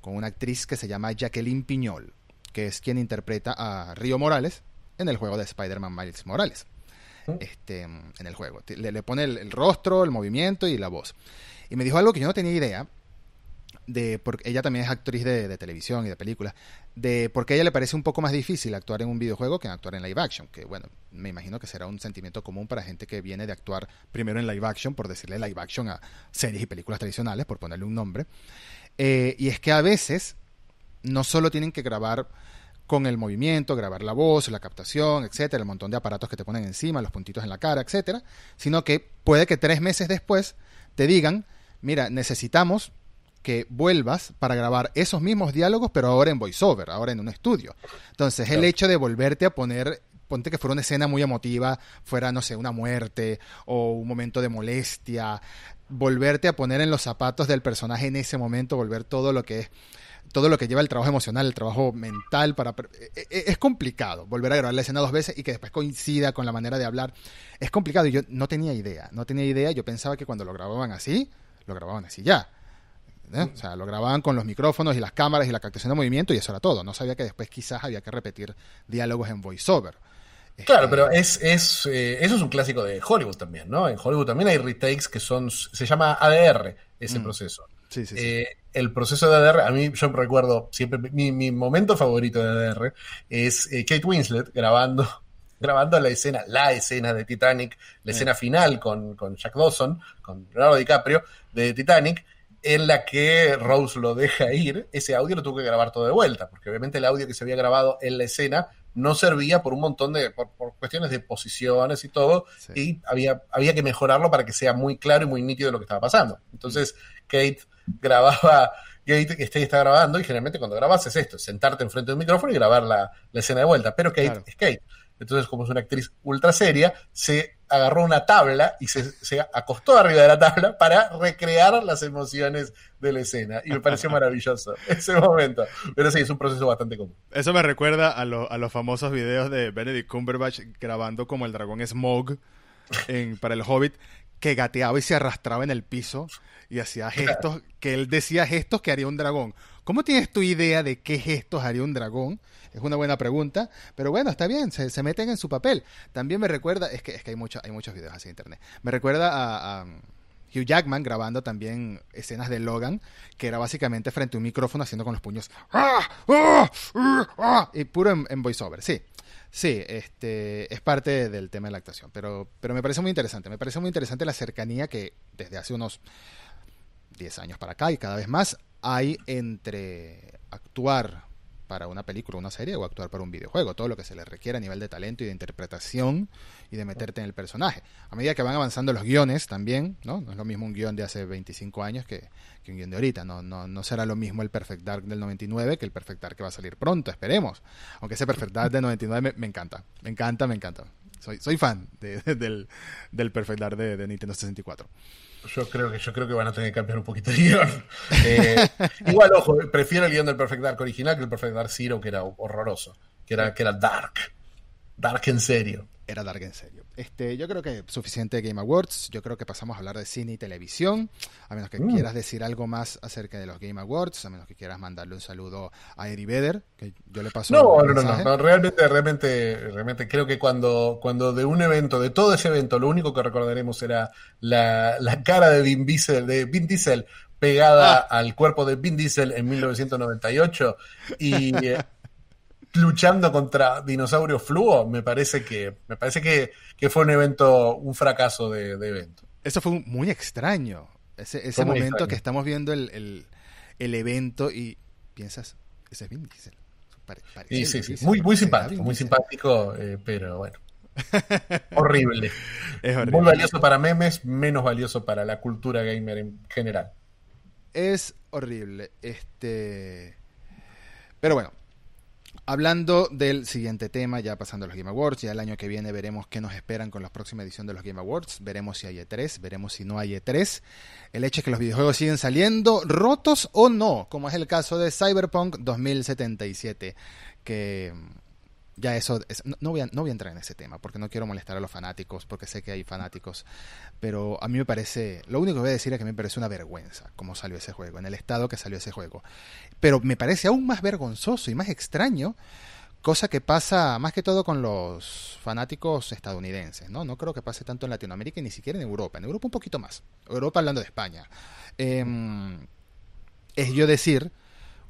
con una actriz que se llama Jacqueline Piñol, que es quien interpreta a Río Morales en el juego de Spider-Man Miles Morales. Este, en el juego. Le, pone el, el, rostro, el movimiento y la voz. Y me dijo algo que yo no tenía idea, de porque ella también es actriz de, televisión y de películas, de por qué a ella le parece un poco más difícil actuar en un videojuego que actuar en live action, que bueno, me imagino que será un sentimiento común para gente que viene de actuar primero en live action, por decirle live action a series y películas tradicionales, por ponerle un nombre. Eh, y es que a veces no solo tienen que grabar con el movimiento, grabar la voz, la captación, etcétera, el montón de aparatos que te ponen encima, los puntitos en la cara, etcétera, sino que puede que tres meses después te digan, mira, necesitamos que vuelvas para grabar esos mismos diálogos, pero ahora en voiceover, ahora en un estudio. Entonces, el hecho de volverte a poner ponte que fuera una escena muy emotiva, fuera, no sé, una muerte o un momento de molestia, volverte a poner en los zapatos del personaje en ese momento, volver todo lo que es todo lo que lleva el trabajo emocional, el trabajo mental para e, e, es complicado volver a grabar la escena dos veces y que después coincida con la manera de hablar. Es complicado y yo no tenía idea, no tenía idea, yo pensaba que cuando lo grababan así, lo grababan así ya. ¿Eh? O sea, lo grababan con los micrófonos y las cámaras y la captación de movimiento y eso era todo. No sabía que después quizás había que repetir diálogos en voiceover. Claro, pero es, es eh, eso es un clásico de Hollywood también, ¿no? En Hollywood también hay retakes que son, se llama ADR ese mm. proceso. Sí, sí, sí. Eh, el proceso de ADR, a mí yo recuerdo siempre, mi, momento favorito de ADR es Kate Winslet grabando, grabando la escena, la escena de Titanic, la escena final con, con Jack Dawson, con Leonardo DiCaprio de Titanic, en la que Rose lo deja ir, ese audio lo tuvo que grabar todo de vuelta, porque obviamente el audio que se había grabado en la escena no servía por un montón de, por, cuestiones de posiciones y todo, y había, había que mejorarlo para que sea muy claro y muy nítido lo que estaba pasando. Entonces, Kate grababa, Kate está grabando, y generalmente cuando grabas es esto, sentarte enfrente de un micrófono y grabar la, escena de vuelta, pero Kate es Kate. Entonces, como es una actriz ultra seria, se agarró una tabla y se, acostó arriba de la tabla para recrear las emociones de la escena. Y me pareció maravilloso ese momento. Pero sí, es un proceso bastante común. Eso me recuerda a, a los famosos videos de Benedict Cumberbatch grabando como el dragón Smog en, para el Hobbit, que gateaba y se arrastraba en el piso y hacía gestos, que él decía gestos que haría un dragón. ¿Cómo tienes tu idea de qué gestos haría un dragón? Es una buena pregunta, pero bueno, está bien, se, meten en su papel. También me recuerda, es que, es que hay, mucho, hay muchos videos así en internet, me recuerda a, Hugh Jackman grabando también escenas de Logan, que era básicamente frente a un micrófono haciendo con los puños ¡Ah! ¡Ah! ¡Ah! y puro en, voiceover, sí. Sí, este es parte del tema de la actuación, pero, pero me parece muy interesante. Me parece muy interesante la cercanía que desde hace unos 10 años para acá y cada vez más hay entre actuar para una película, una serie o actuar para un videojuego, todo lo que se le requiere a nivel de talento y de interpretación y de meterte en el personaje. A medida que van avanzando los guiones también, ¿no? No es lo mismo un guion de hace 25 años que, un guion de ahorita, no, no, no será lo mismo el Perfect Dark del 99 que el Perfect Dark que va a salir pronto, esperemos. Aunque ese Perfect Dark del 99 me, encanta, me encanta, me encanta. Soy, soy fan del, del Perfect Dark de, de Nintendo 64. Yo creo que yo creo que van a tener que cambiar un poquito el guion. Eh, igual, ojo, prefiero el guion del Perfect Dark original que el Perfect Dark Zero, que era horroroso, que era, que era dark. Dark en serio. Era dark en serio. Este, yo creo que suficiente Game Awards. Yo creo que pasamos a hablar de cine y televisión. A menos que mm. quieras decir algo más acerca de los Game Awards, a menos que quieras mandarle un saludo a Eddie Vedder, que yo le paso. No, no, no, no, realmente, realmente, realmente creo que cuando, cuando de un evento, de todo ese evento, lo único que recordaremos era la, la cara de Vin Diesel, de Vin Diesel pegada ah. al cuerpo de Vin Diesel en 1998 y luchando contra dinosaurios fluo, me parece que, me parece que, fue un evento, un fracaso de, evento. Eso fue muy extraño. Ese, ese momento que estamos viendo el, evento y piensas, ese es Vin Diesel. sí, sí, sí. Muy, muy simpático, muy simpático, eh, pero bueno. horrible. Es horrible. Muy valioso para memes, menos valioso para la cultura gamer en general. Es horrible. Este. Pero bueno, Hablando del siguiente tema, ya pasando a los Game Awards, ya el año que viene veremos qué nos esperan con la próxima edición de los Game Awards, veremos si hay E3, veremos si no hay E3. El hecho es que los videojuegos siguen saliendo rotos o no, como es el caso de Cyberpunk 2077, que ya eso, no, voy a, no voy a entrar en ese tema porque no quiero molestar a los fanáticos, porque sé que hay fanáticos, pero a mí me parece, lo único que voy a decir es que me parece una vergüenza cómo salió ese juego, en el estado que salió ese juego. Pero me parece aún más vergonzoso y más extraño, cosa que pasa más que todo con los fanáticos estadounidenses, ¿no? No creo que pase tanto en Latinoamérica y ni siquiera en Europa, en Europa un poquito más, Europa hablando de España. Em, es yo decir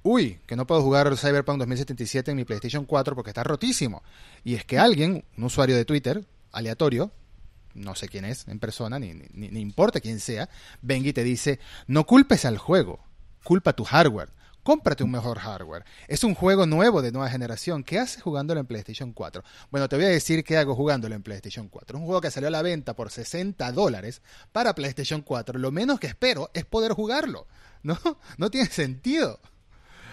uy, que no puedo jugar Cyberpunk 2077 en mi PlayStation 4 porque está rotísimo. Y es que alguien, un usuario de Twitter, aleatorio, no sé quién es en persona, ni, ni, importa quién sea, venga y te dice, no culpes al juego, culpa tu hardware. Cómprate un mejor hardware. Es un juego nuevo de nueva generación. ¿Qué haces jugándolo en PlayStation 4? Bueno, te voy a decir qué hago jugándolo en PlayStation 4. Es un juego que salió a la venta por 60 dólares para PlayStation 4. Lo menos que espero es poder jugarlo. ¿No? No tiene sentido.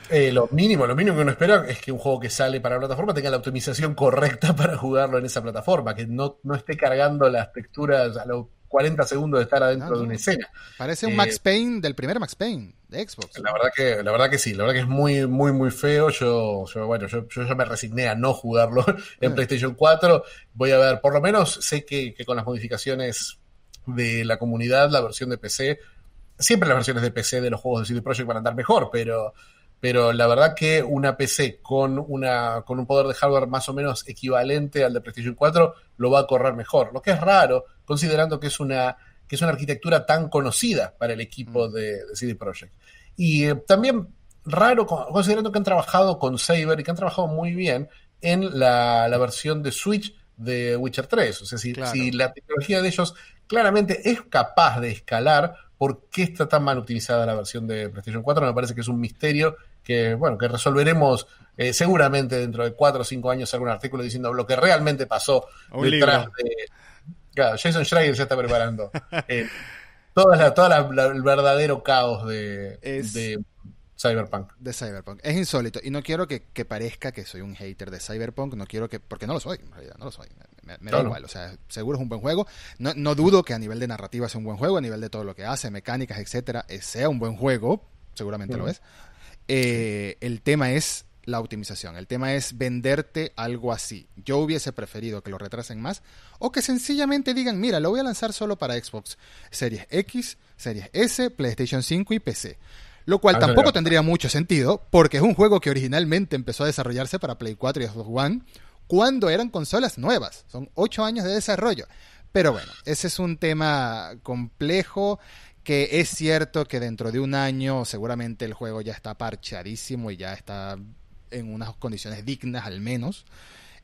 Eh, lo mínimo, lo mínimo que uno espera es que un juego que sale para la plataforma tenga la optimización correcta para jugarlo en esa plataforma, que no, no esté cargando las texturas a los 40 segundos de estar adentro de una escena. Parece un Max eh, Payne del primer Max Payne de Xbox. La verdad que, la verdad que sí, la verdad que es muy, muy, muy feo. Yo, yo bueno, yo, yo ya me resigné a no jugarlo en PlayStation 4. Voy a ver, por lo menos sé que, que con las modificaciones de la comunidad, la versión de PC, siempre las versiones de PC de los juegos de CD Projekt van a andar mejor, pero pero la verdad que una PC con, una, con un poder de hardware más o menos equivalente al de PlayStation 4 lo va a correr mejor, lo que es raro considerando que es una, que es una arquitectura tan conocida para el equipo mm. de, CD Projekt. Y eh, también raro considerando que han trabajado con Saber y que han trabajado muy bien en la, versión de Switch de Witcher 3. O sea, si, si la tecnología de ellos claramente es capaz de escalar, ¿por qué está tan mal utilizada la versión de PlayStation 4? Me parece que es un misterio que, bueno, que resolveremos eh, seguramente dentro de cuatro o cinco años algún artículo diciendo lo que realmente pasó detrás de... Claro, Jason Schreier ya está preparando eh, toda, toda el verdadero caos de, Cyberpunk. De Cyberpunk. Es insólito. Y no quiero que, parezca que soy un hater de Cyberpunk. No quiero que. Porque no lo soy, en realidad. No lo soy. Me, da igual. O sea, seguro es un buen juego. No, no, dudo que a nivel de narrativa sea un buen juego. A nivel de todo lo que hace, mecánicas, etcétera, eh, sea un buen juego. Seguramente lo es. Eh, el tema es la optimización. El tema es venderte algo así. Yo hubiese preferido que lo retrasen más o que sencillamente digan, mira, lo voy a lanzar solo para Xbox Series X, Series S, PlayStation 5 y PC. Lo cual ah, tampoco tendría mucho sentido porque es un juego que originalmente empezó a desarrollarse para Play 4 y Xbox One cuando eran consolas nuevas. Son ocho años de desarrollo. Pero bueno, ese es un tema complejo que es cierto que dentro de un año seguramente el juego ya está parchadísimo y ya está en unas condiciones dignas al menos.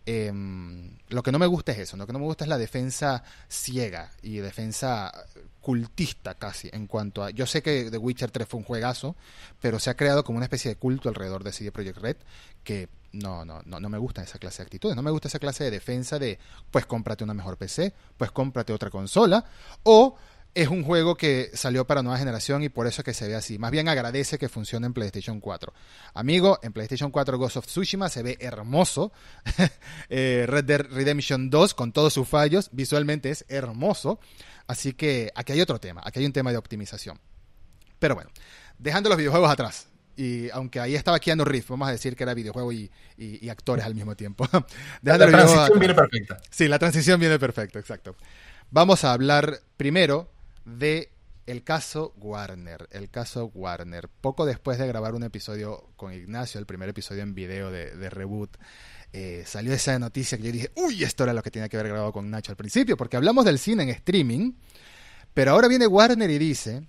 Em, lo que no me gusta es eso, lo que no me gusta es la defensa ciega y defensa cultista casi en cuanto a... Yo sé que The Witcher 3 fue un juegazo, pero se ha creado como una especie de culto alrededor de CD Projekt Red que no, no, no, no me gusta esa clase de actitudes, no me gusta esa clase de defensa de pues cómprate una mejor PC, pues cómprate otra consola o es un juego que salió para nueva generación y por eso es que se ve así. Más bien agradece que funcione en PlayStation 4. Amigo, en PlayStation 4 Ghost of Tsushima se ve hermoso. Eh, Red Dead Redemption 2 con todos sus fallos, visualmente es hermoso. Así que aquí hay otro tema, aquí hay un tema de optimización. Pero bueno, dejando los videojuegos atrás. Y aunque ahí estaba Keanu Reeves, vamos a decir que era videojuego y, actores al mismo tiempo. la transición viene perfecta. Sí, la transición viene perfecta, exacto. Vamos a hablar primero de el caso Warner, el caso Warner. Poco después de grabar un episodio con Ignacio, el primer episodio en video de, Reboot, eh, salió esa noticia que yo dije, uy, esto era lo que tenía que haber grabado con Nacho al principio, porque hablamos del cine en streaming, pero ahora viene Warner y dice,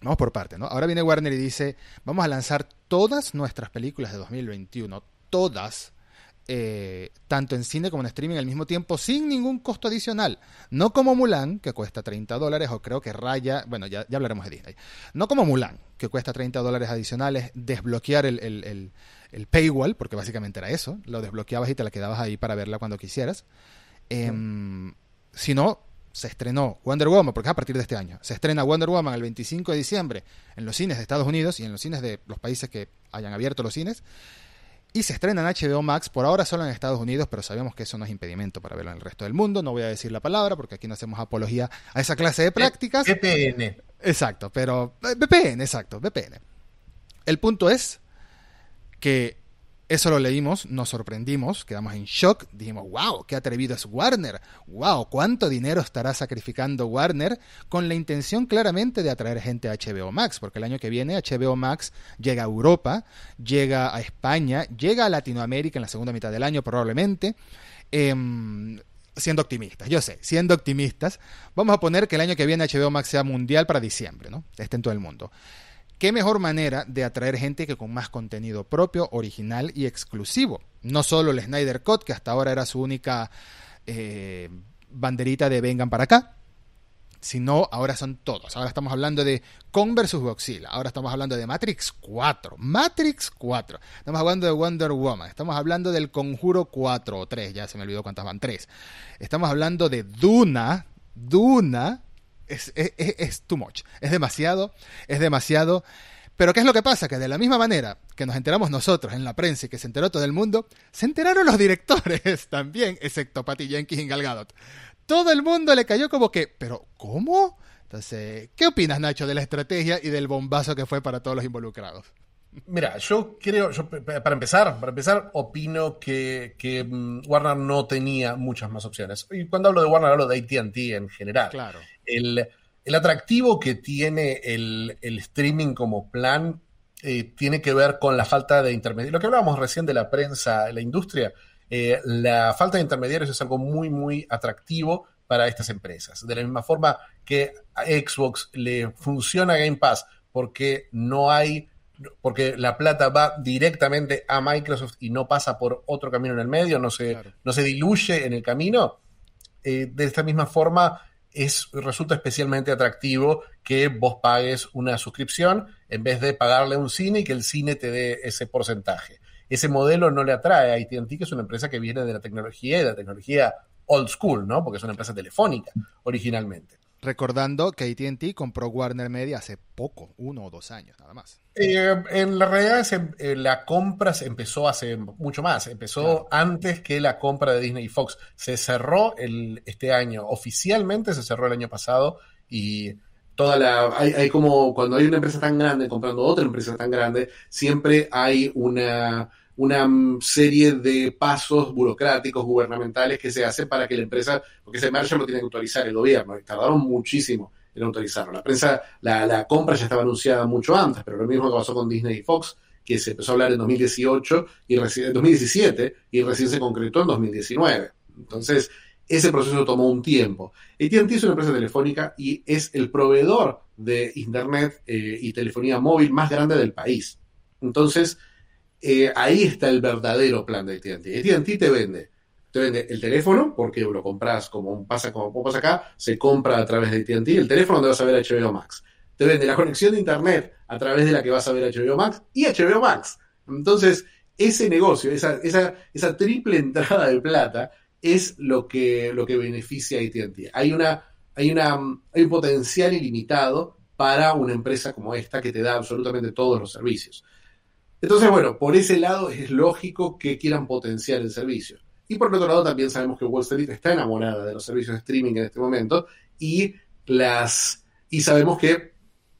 vamos por parte, ¿no? Ahora viene Warner y dice, vamos a lanzar todas nuestras películas de 2021, todas, eh, tanto en cine como en streaming al mismo tiempo sin ningún costo adicional. No como Mulan, que cuesta 30 dólares, o creo que raya, bueno, ya, ya hablaremos de Disney. No como Mulan, que cuesta 30 dólares adicionales, desbloquear el, el, el, paywall, porque básicamente era eso, lo desbloqueabas y te la quedabas ahí para verla cuando quisieras. Eh, sino se estrenó Wonder Woman, porque es a partir de este año, se estrena Wonder Woman el 25 de diciembre en los cines de Estados Unidos y en los cines de los países que hayan abierto los cines. Y se estrena en HBO Max, por ahora solo en Estados Unidos, pero sabemos que eso no es impedimento para verlo en el resto del mundo. No voy a decir la palabra porque aquí no hacemos apología a esa clase de prácticas. VPN. Exacto, pero eh, VPN, exacto, VPN. El punto es que eso lo leímos, nos sorprendimos, quedamos en shock, dijimos, wow, qué atrevido es Warner, wow, cuánto dinero estará sacrificando Warner con la intención claramente de atraer gente a HBO Max, porque el año que viene HBO Max llega a Europa, llega a España, llega a Latinoamérica en la segunda mitad del año probablemente. Eh, siendo optimistas, yo sé, siendo optimistas, vamos a poner que el año que viene HBO Max sea mundial para diciembre, ¿no? Esté en todo el mundo. ¿Qué mejor manera de atraer gente que con más contenido propio, original y exclusivo? No solo el Snyder Cut, que hasta ahora era su única eh, banderita de vengan para acá, sino ahora son todos. Ahora estamos hablando de Kong vs. Godzilla, ahora estamos hablando de Matrix 4, Matrix 4, estamos hablando de Wonder Woman, estamos hablando del Conjuro 4 o 3, ya se me olvidó cuántas van, 3. Estamos hablando de Duna, Duna, es, es, es, too much. Es demasiado, es demasiado. Pero ¿qué es lo que pasa? Que de la misma manera que nos enteramos nosotros en la prensa y que se enteró todo el mundo, se enteraron los directores también, excepto Patty Jenkins y Gal Gadot. Todo el mundo le cayó como que, ¿pero cómo? Entonces, ¿qué opinas, Nacho, de la estrategia y del bombazo que fue para todos los involucrados? Mira, yo creo, yo, para empezar, para empezar, opino que, que, Warner no tenía muchas más opciones. Y cuando hablo de Warner hablo de ATT en general. Claro. El, el atractivo que tiene el, el streaming como plan eh, tiene que ver con la falta de intermediarios. Lo que hablábamos recién de la prensa, la industria, eh, la falta de intermediarios es algo muy, muy atractivo para estas empresas. De la misma forma que a Xbox le funciona Game Pass porque no hay porque la plata va directamente a Microsoft y no pasa por otro camino en el medio, no se, claro. no se diluye en el camino. Eh, de esta misma forma, es, resulta especialmente atractivo que vos pagues una suscripción en vez de pagarle a un cine y que el cine te dé ese porcentaje. Ese modelo no le atrae a ATT, que es una empresa que viene de la tecnología y de la tecnología old school, ¿no? Porque es una empresa telefónica originalmente. Recordando que ATT compró Warner Media hace poco, uno o dos años, nada más. Eh, en la realidad, se, eh, la compra se empezó hace mucho más. Empezó claro. antes que la compra de Disney y Fox. Se cerró el, este año, oficialmente se cerró el año pasado y toda la. Hay, hay como cuando hay una empresa tan grande comprando otra empresa tan grande, siempre hay una una serie de pasos burocráticos, gubernamentales que se hacen para que la empresa, porque ese merger lo tiene que autorizar el gobierno, y tardaron muchísimo en autorizarlo. La prensa, la, la, compra ya estaba anunciada mucho antes, pero lo mismo que pasó con Disney y Fox, que se empezó a hablar en 2018 y en 2017 y recién se concretó en 2019. Entonces, ese proceso tomó un tiempo. AT&T es una empresa telefónica y es el proveedor de Internet eh, y telefonía móvil más grande del país. Entonces, eh, ahí está el verdadero plan de AT&T. AT&T te vende, te vende el teléfono, porque lo compras como pasa como acá, se compra a través de AT&T, el teléfono donde vas a ver HBO Max. Te vende la conexión de internet a través de la que vas a ver HBO Max y HBO Max. Entonces, ese negocio, esa, triple entrada de plata es lo que, lo que beneficia a AT&T. Hay un potencial ilimitado para una empresa como esta que te da absolutamente todos los servicios. Entonces, bueno, por ese lado es lógico que quieran potenciar el servicio. Y por otro lado, también sabemos que Wall Street está enamorada de los servicios de streaming en este momento y, las, y sabemos que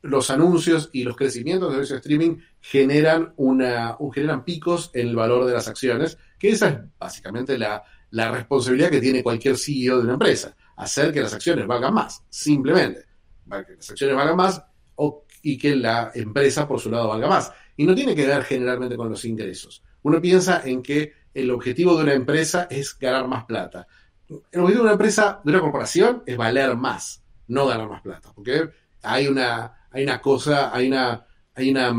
los anuncios y los crecimientos de servicios de streaming generan, una, generan picos en el valor de las acciones, que esa es básicamente la, la responsabilidad que tiene cualquier CEO de una empresa, hacer que las acciones valgan más, simplemente. Que las acciones valgan más o, y que la empresa, por su lado, valga más. Y no tiene que ver generalmente con los ingresos. Uno piensa en que el objetivo de una empresa es ganar más plata. El objetivo de una empresa, de una corporación, es valer más, no ganar más plata. Porque hay una, hay una cosa, hay una, hay una,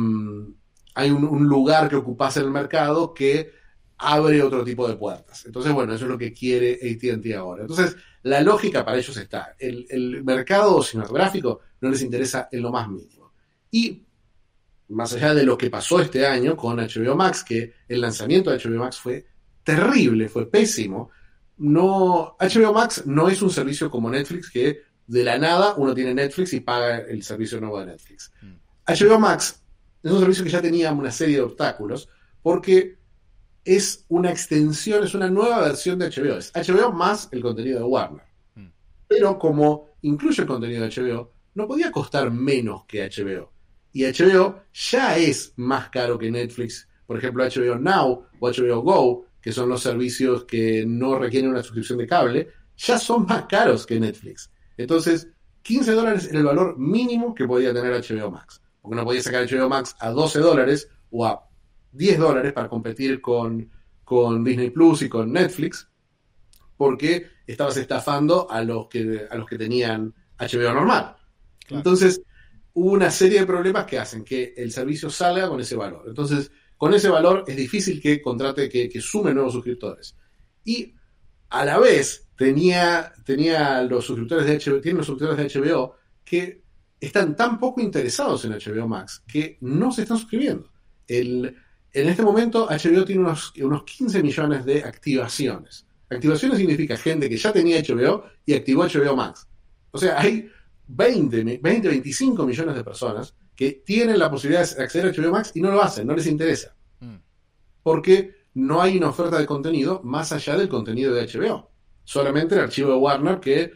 hay un, un lugar que ocupas en el mercado que abre otro tipo de puertas. Entonces, bueno, eso es lo que quiere ATT ahora. Entonces, la lógica para ellos está. El, el mercado cinematográfico no les interesa en lo más mínimo. Y más allá de lo que pasó este año con HBO Max, que el lanzamiento de HBO Max fue terrible, fue pésimo. No, HBO Max no es un servicio como Netflix que de la nada uno tiene Netflix y paga el servicio nuevo de Netflix. HBO Max es un servicio que ya tenía una serie de obstáculos porque es una extensión, es una nueva versión de HBO. Es HBO más el contenido de Warner. Mm. Pero como incluye el contenido de HBO, no podía costar menos que HBO. Y HBO ya es más caro que Netflix. Por ejemplo, HBO Now o HBO Go, que son los servicios que no requieren una suscripción de cable, ya son más caros que Netflix. Entonces, 15 dólares era el valor mínimo que podía tener HBO Max. Porque no podía sacar HBO Max a 12 dólares o a 10 dólares para competir con, con Disney Plus y con Netflix, porque estabas estafando a los que, a los que tenían HBO normal. Entonces, una serie de problemas que hacen que el servicio salga con ese valor. Entonces, con ese valor es difícil que contrate, que, que sume nuevos suscriptores. Y a la vez tenía, tenía los suscriptores de HBO, tienen los suscriptores de HBO que están tan poco interesados en HBO Max que no se están suscribiendo. El, en este momento, HBO tiene unos, unos 15 millones de activaciones. Activaciones significa gente que ya tenía HBO y activó HBO Max. O sea, hay 20, 20, 25 millones de personas que tienen la posibilidad de acceder a HBO Max y no lo hacen, no les interesa. Mm. Porque no hay una oferta de contenido más allá del contenido de HBO. Solamente el archivo de Warner que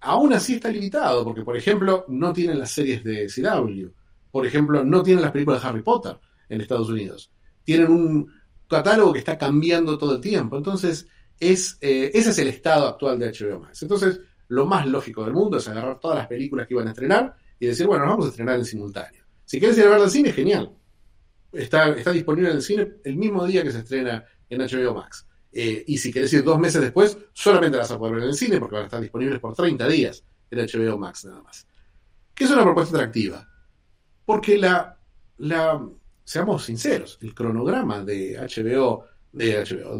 aún así está limitado, porque por ejemplo no tienen las series de CW, por ejemplo no tienen las películas de Harry Potter en Estados Unidos. Tienen un catálogo que está cambiando todo el tiempo. Entonces, es, eh, ese es el estado actual de HBO Max. Entonces, lo más lógico del mundo es agarrar todas las películas que iban a estrenar y decir, bueno, nos vamos a estrenar en simultáneo. Si quieres ir a ver al cine, genial. Está, está disponible en el cine el mismo día que se estrena en HBO Max. Eh, y si quieres ir dos meses después, solamente las vas a poder ver en el cine porque van a estar disponibles por 30 días en HBO Max nada más. ¿Qué es una propuesta atractiva? Porque la, la, seamos sinceros, el cronograma de HBO, de HBO,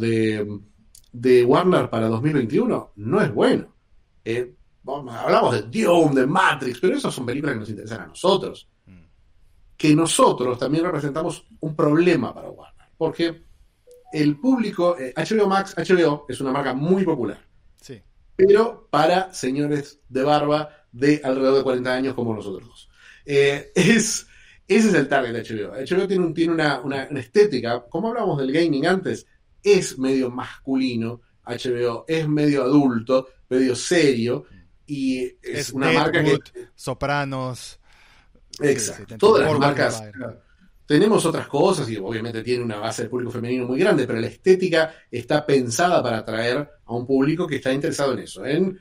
de, Warner para 2021 no es bueno. Eh, hablamos de Dune, de Matrix, pero esas son películas que nos interesan a nosotros. Que nosotros también representamos un problema para Warner. Porque el público, HBO eh, Max, HBO es una marca muy popular. Sí. Pero para señores de barba de alrededor de 40 años como nosotros dos. Eh, es ese es el target de HBO. HBO tiene, tiene una, estética, como hablábamos del gaming antes, es medio masculino. HBO es medio adulto, medio serio. Y es, una marca que. Sopranos. Exacto. Todas las marcas. Tenemos otras cosas y obviamente tiene una base de público femenino muy grande, pero la estética está pensada para atraer a un público que está interesado en eso, en,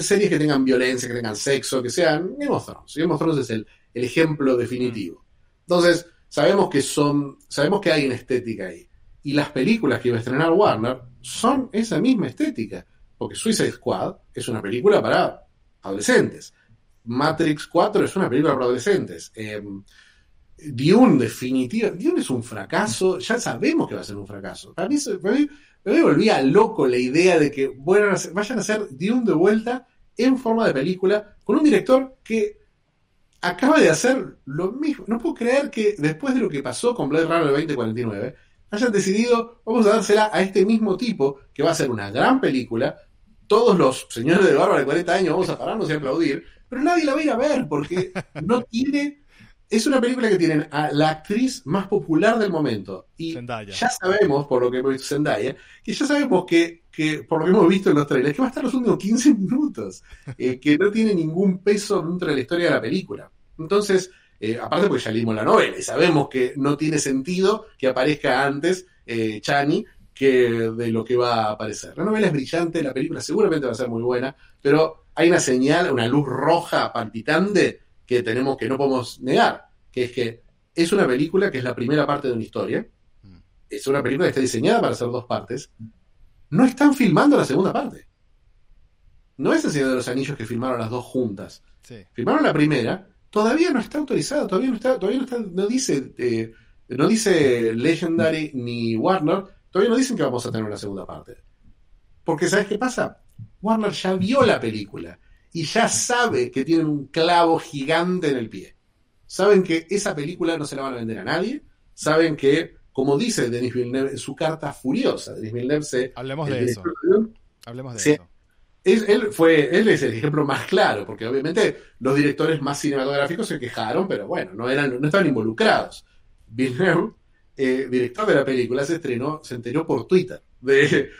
series que tengan violencia, que tengan sexo, que sean Game of Thrones. Game of Thrones es el, el ejemplo definitivo. Entonces, sabemos que son, sabemos que hay una estética ahí. Y las películas que iba a estrenar Warner son esa misma estética. Porque Suicide Squad es una película para adolescentes. Matrix 4 es una película para adolescentes. Eh, Dune, definitiva. Dune es un fracaso. Ya sabemos que va a ser un fracaso. Para mí, me volvía loco la idea de que vayan a hacer Dune de vuelta en forma de película con un director que acaba de hacer lo mismo. No puedo creer que después de lo que pasó con Blade Runner 2049, hayan decidido, vamos a dársela a este mismo tipo, que va a ser una gran película. Todos los señores de barba de 40 años vamos a pararnos y aplaudir, pero nadie la va a ir a ver porque no tiene. Es una película que tienen a la actriz más popular del momento. Y ya sabemos, por lo que hemos visto Zendaya, que ya sabemos que, que, por lo que hemos visto en los trailers, que va a estar los últimos 15 minutos, eh, que no tiene ningún peso dentro de la historia de la película. Entonces, eh, aparte porque ya leímos la novela y sabemos que no tiene sentido que aparezca antes eh, Chani que de lo que va a aparecer. La novela es brillante, la película seguramente va a ser muy buena, pero hay una señal, una luz roja palpitante que tenemos que no podemos negar, que es que es una película que es la primera parte de una historia, es una película que está diseñada para hacer dos partes, no están filmando la segunda parte. No es el Señor de los Anillos que filmaron las dos juntas. Filmaron la primera todavía no está autorizado, todavía no está, todavía no está, no dice, eh, no dice Legendary ni Warner, todavía no dicen que vamos a tener una segunda parte. Porque ¿sabes qué pasa? Warner ya vio la película y ya sabe que tienen un clavo gigante en el pie. Saben que esa película no se la van a vender a nadie. Saben que, como dice Denis Villeneuve en su carta furiosa, Denis Villeneuve se... Hablemos de eso. Hablemos de eso. él, fue, él es el ejemplo más claro, porque obviamente los directores más cinematográficos se quejaron, pero bueno, no, eran, no estaban involucrados. Villeneuve, eh, director de la película, se estrenó, se enteró por Twitter de,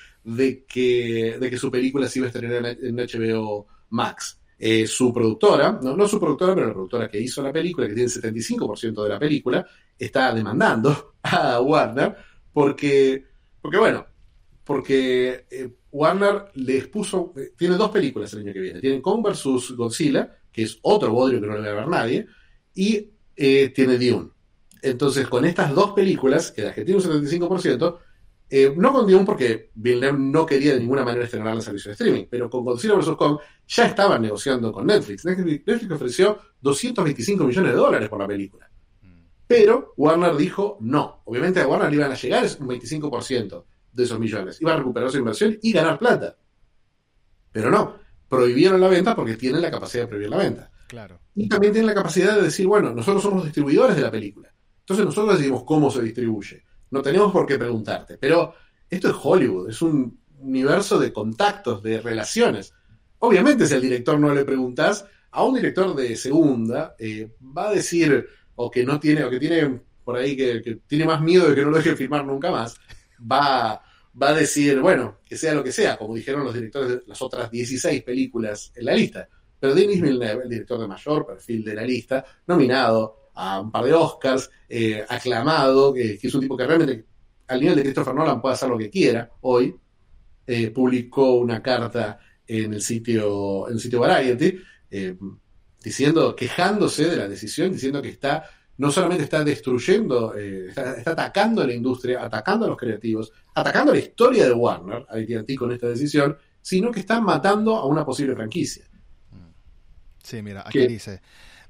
que, de que su película se iba a estrenar en HBO Max. Eh, su productora, no, no su productora, pero la productora que hizo la película, que tiene el 75% de la película, está demandando a Warner porque, porque bueno, porque eh, Warner les puso, tiene dos películas el año que viene, tienen Kong vs. Godzilla, que es otro bodrio que no le va a ver nadie, y tiene Dune. Entonces, con estas dos películas, que la que tiene un 75%, eh, no con Dune porque Villeneuve no quería de ninguna manera estrenar el servicio de streaming, pero con Godzilla vs. Kong ya estaban negociando con Netflix. Netflix. ofreció 225 millones de dólares por la película. Pero Warner dijo no. Obviamente a Warner le iban a llegar un 25% de esos millones. Iba a recuperar su inversión y ganar plata. Pero no. Prohibieron la venta porque tienen la capacidad de prohibir la venta. Claro. Y también tienen la capacidad de decir, bueno, nosotros somos distribuidores de la película. Entonces nosotros decidimos cómo se distribuye. No tenemos por qué preguntarte. Pero esto es Hollywood, es un universo de contactos, de relaciones. Obviamente, si al director no le preguntas, a un director de segunda eh, va a decir, o que no tiene, o que tiene por ahí que, tiene más miedo de que no lo deje filmar nunca más, va, va a decir, bueno, que sea lo que sea, como dijeron los directores de las otras 16 películas en la lista. Pero Denis Villeneuve, el director de mayor perfil de la lista, nominado a un par de Oscars, eh, aclamado, que, es un tipo que realmente al nivel de Christopher Nolan puede hacer lo que quiera hoy, eh, publicó una carta en el sitio, en el sitio Variety, eh, diciendo, quejándose de la decisión, diciendo que está, no solamente está destruyendo, está, atacando a la industria, atacando a los creativos, atacando a la historia de Warner, AT&T con esta decisión, sino que está matando a una posible franquicia. Sí, mira, aquí dice,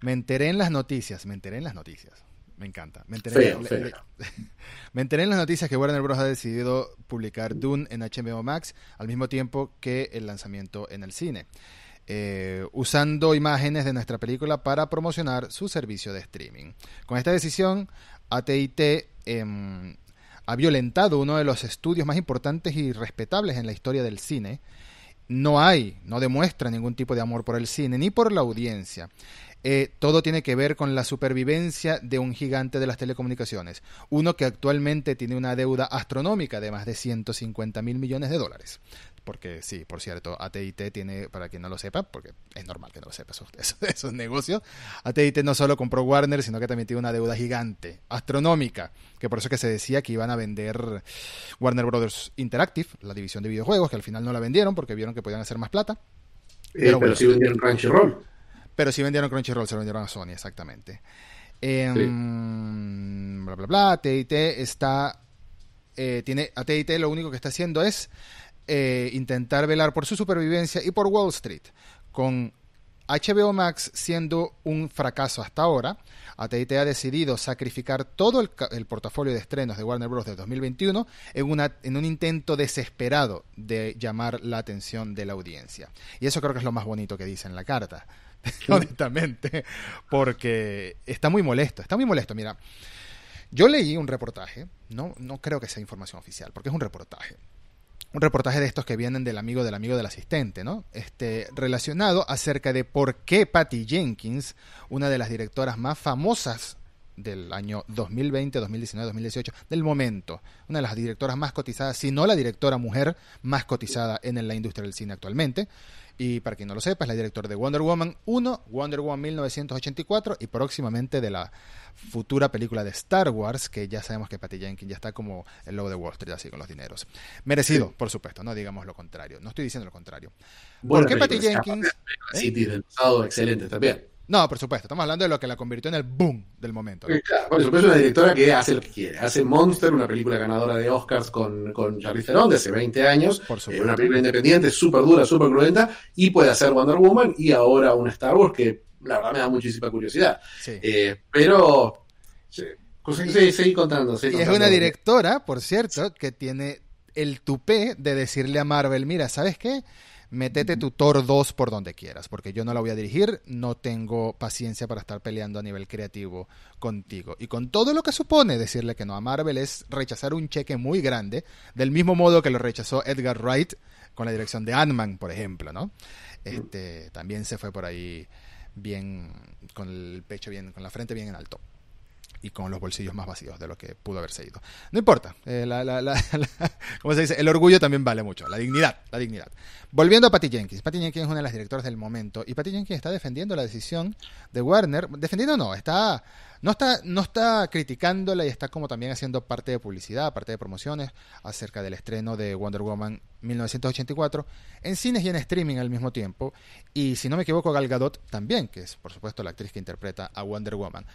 me enteré en las noticias, me enteré en las noticias. Me encanta. Me enteré, me enteré en las noticias que Warner Bros. ha decidido publicar Dune en HBO Max al mismo tiempo que el lanzamiento en el cine. Eh, usando imágenes de nuestra película para promocionar su servicio de streaming. Con esta decisión, AT&T em, ha violentado uno de los estudios más importantes y respetables en la historia del cine. No hay, no demuestra ningún tipo de amor por el cine ni por la audiencia. Eh, todo tiene que ver con la supervivencia de un gigante de las telecomunicaciones, uno que actualmente tiene una deuda astronómica de más de 150 mil millones de dólares. Porque sí, por cierto, AT&T tiene, para quien no lo sepa, porque es normal que no lo sepa esos, negocios, AT&T no solo compró Warner, sino que también tiene una deuda gigante, astronómica, que por eso que se decía que iban a vender Warner Brothers Interactive, la división de videojuegos, que al final no la vendieron porque vieron que podían hacer más plata. Eh, pero, sí vendieron Crunchyroll. Pero si vendieron Crunchyroll, se lo vendieron a Sony, exactamente. Em, bla, bla, bla. AT&T está... Eh, tiene, AT&T lo único que está haciendo es eh, intentar velar por su supervivencia y por Wall Street. Con HBO Max siendo un fracaso hasta ahora, AT&T ha decidido sacrificar todo el, el, portafolio de estrenos de Warner Bros. de 2021 en, una, en un intento desesperado de llamar la atención de la audiencia. Y eso creo que es lo más bonito que dice en la carta. honestamente, porque está muy molesto, está muy molesto. Mira, yo leí un reportaje, no, no creo que sea información oficial, porque es un reportaje. Un reportaje de estos que vienen del amigo del amigo del asistente, ¿no? Este, relacionado acerca de por qué Patty Jenkins, una de las directoras más famosas del año 2020, 2019, 2018, del momento, una de las directoras más cotizadas, si no la directora mujer más cotizada en la industria del cine actualmente, y para quien no lo sepa, es la directora de Wonder Woman 1, Wonder Woman 1984 y próximamente de la futura película de Star Wars, que ya sabemos que Patty Jenkins ya está como el logo de Wall Street, así con los dineros. Merecido, por supuesto, no digamos lo contrario. No estoy diciendo lo contrario. ¿Por qué Patty Jenkins? Sí, del pasado excelente también. No, por supuesto, estamos hablando de lo que la convirtió en el boom del momento. Claro, por supuesto, es una directora que hace lo que quiere. Hace Monster, una película ganadora de Oscars con, con Charlize Theron de hace 20 años. Por eh, una película independiente, súper dura, súper cruenta. Y puede hacer Wonder Woman y ahora una Star Wars que la verdad me da muchísima curiosidad. Eh, pero Sí, seguí contando. y es una directora, por cierto, que tiene el tupé de decirle a Marvel, mira, ¿sabes qué? Métete tu Thor 2 por donde quieras, porque yo no la voy a dirigir, no tengo paciencia para estar peleando a nivel creativo contigo. Y con todo lo que supone decirle que no a Marvel es rechazar un cheque muy grande, del mismo modo que lo rechazó Edgar Wright con la dirección de Ant-Man, por ejemplo, ¿no? Este, también se fue por ahí bien, con el pecho bien, con la frente bien en alto y con los bolsillos más vacíos de lo que pudo haberse ido. No importa, eh, ¿cómo se dice? El orgullo también vale mucho, la dignidad, la dignidad. Volviendo a Patty Jenkins, Patty Jenkins es una de las directoras del momento y Patty Jenkins está defendiendo la decisión de Warner, defendiendo no, está no está no está criticándola y está como también haciendo parte de publicidad, parte de promociones acerca del estreno de Wonder Woman 1984 en cines y en streaming al mismo tiempo y si no me equivoco Gal Gadot también, que es por supuesto la actriz que interpreta a Wonder Woman.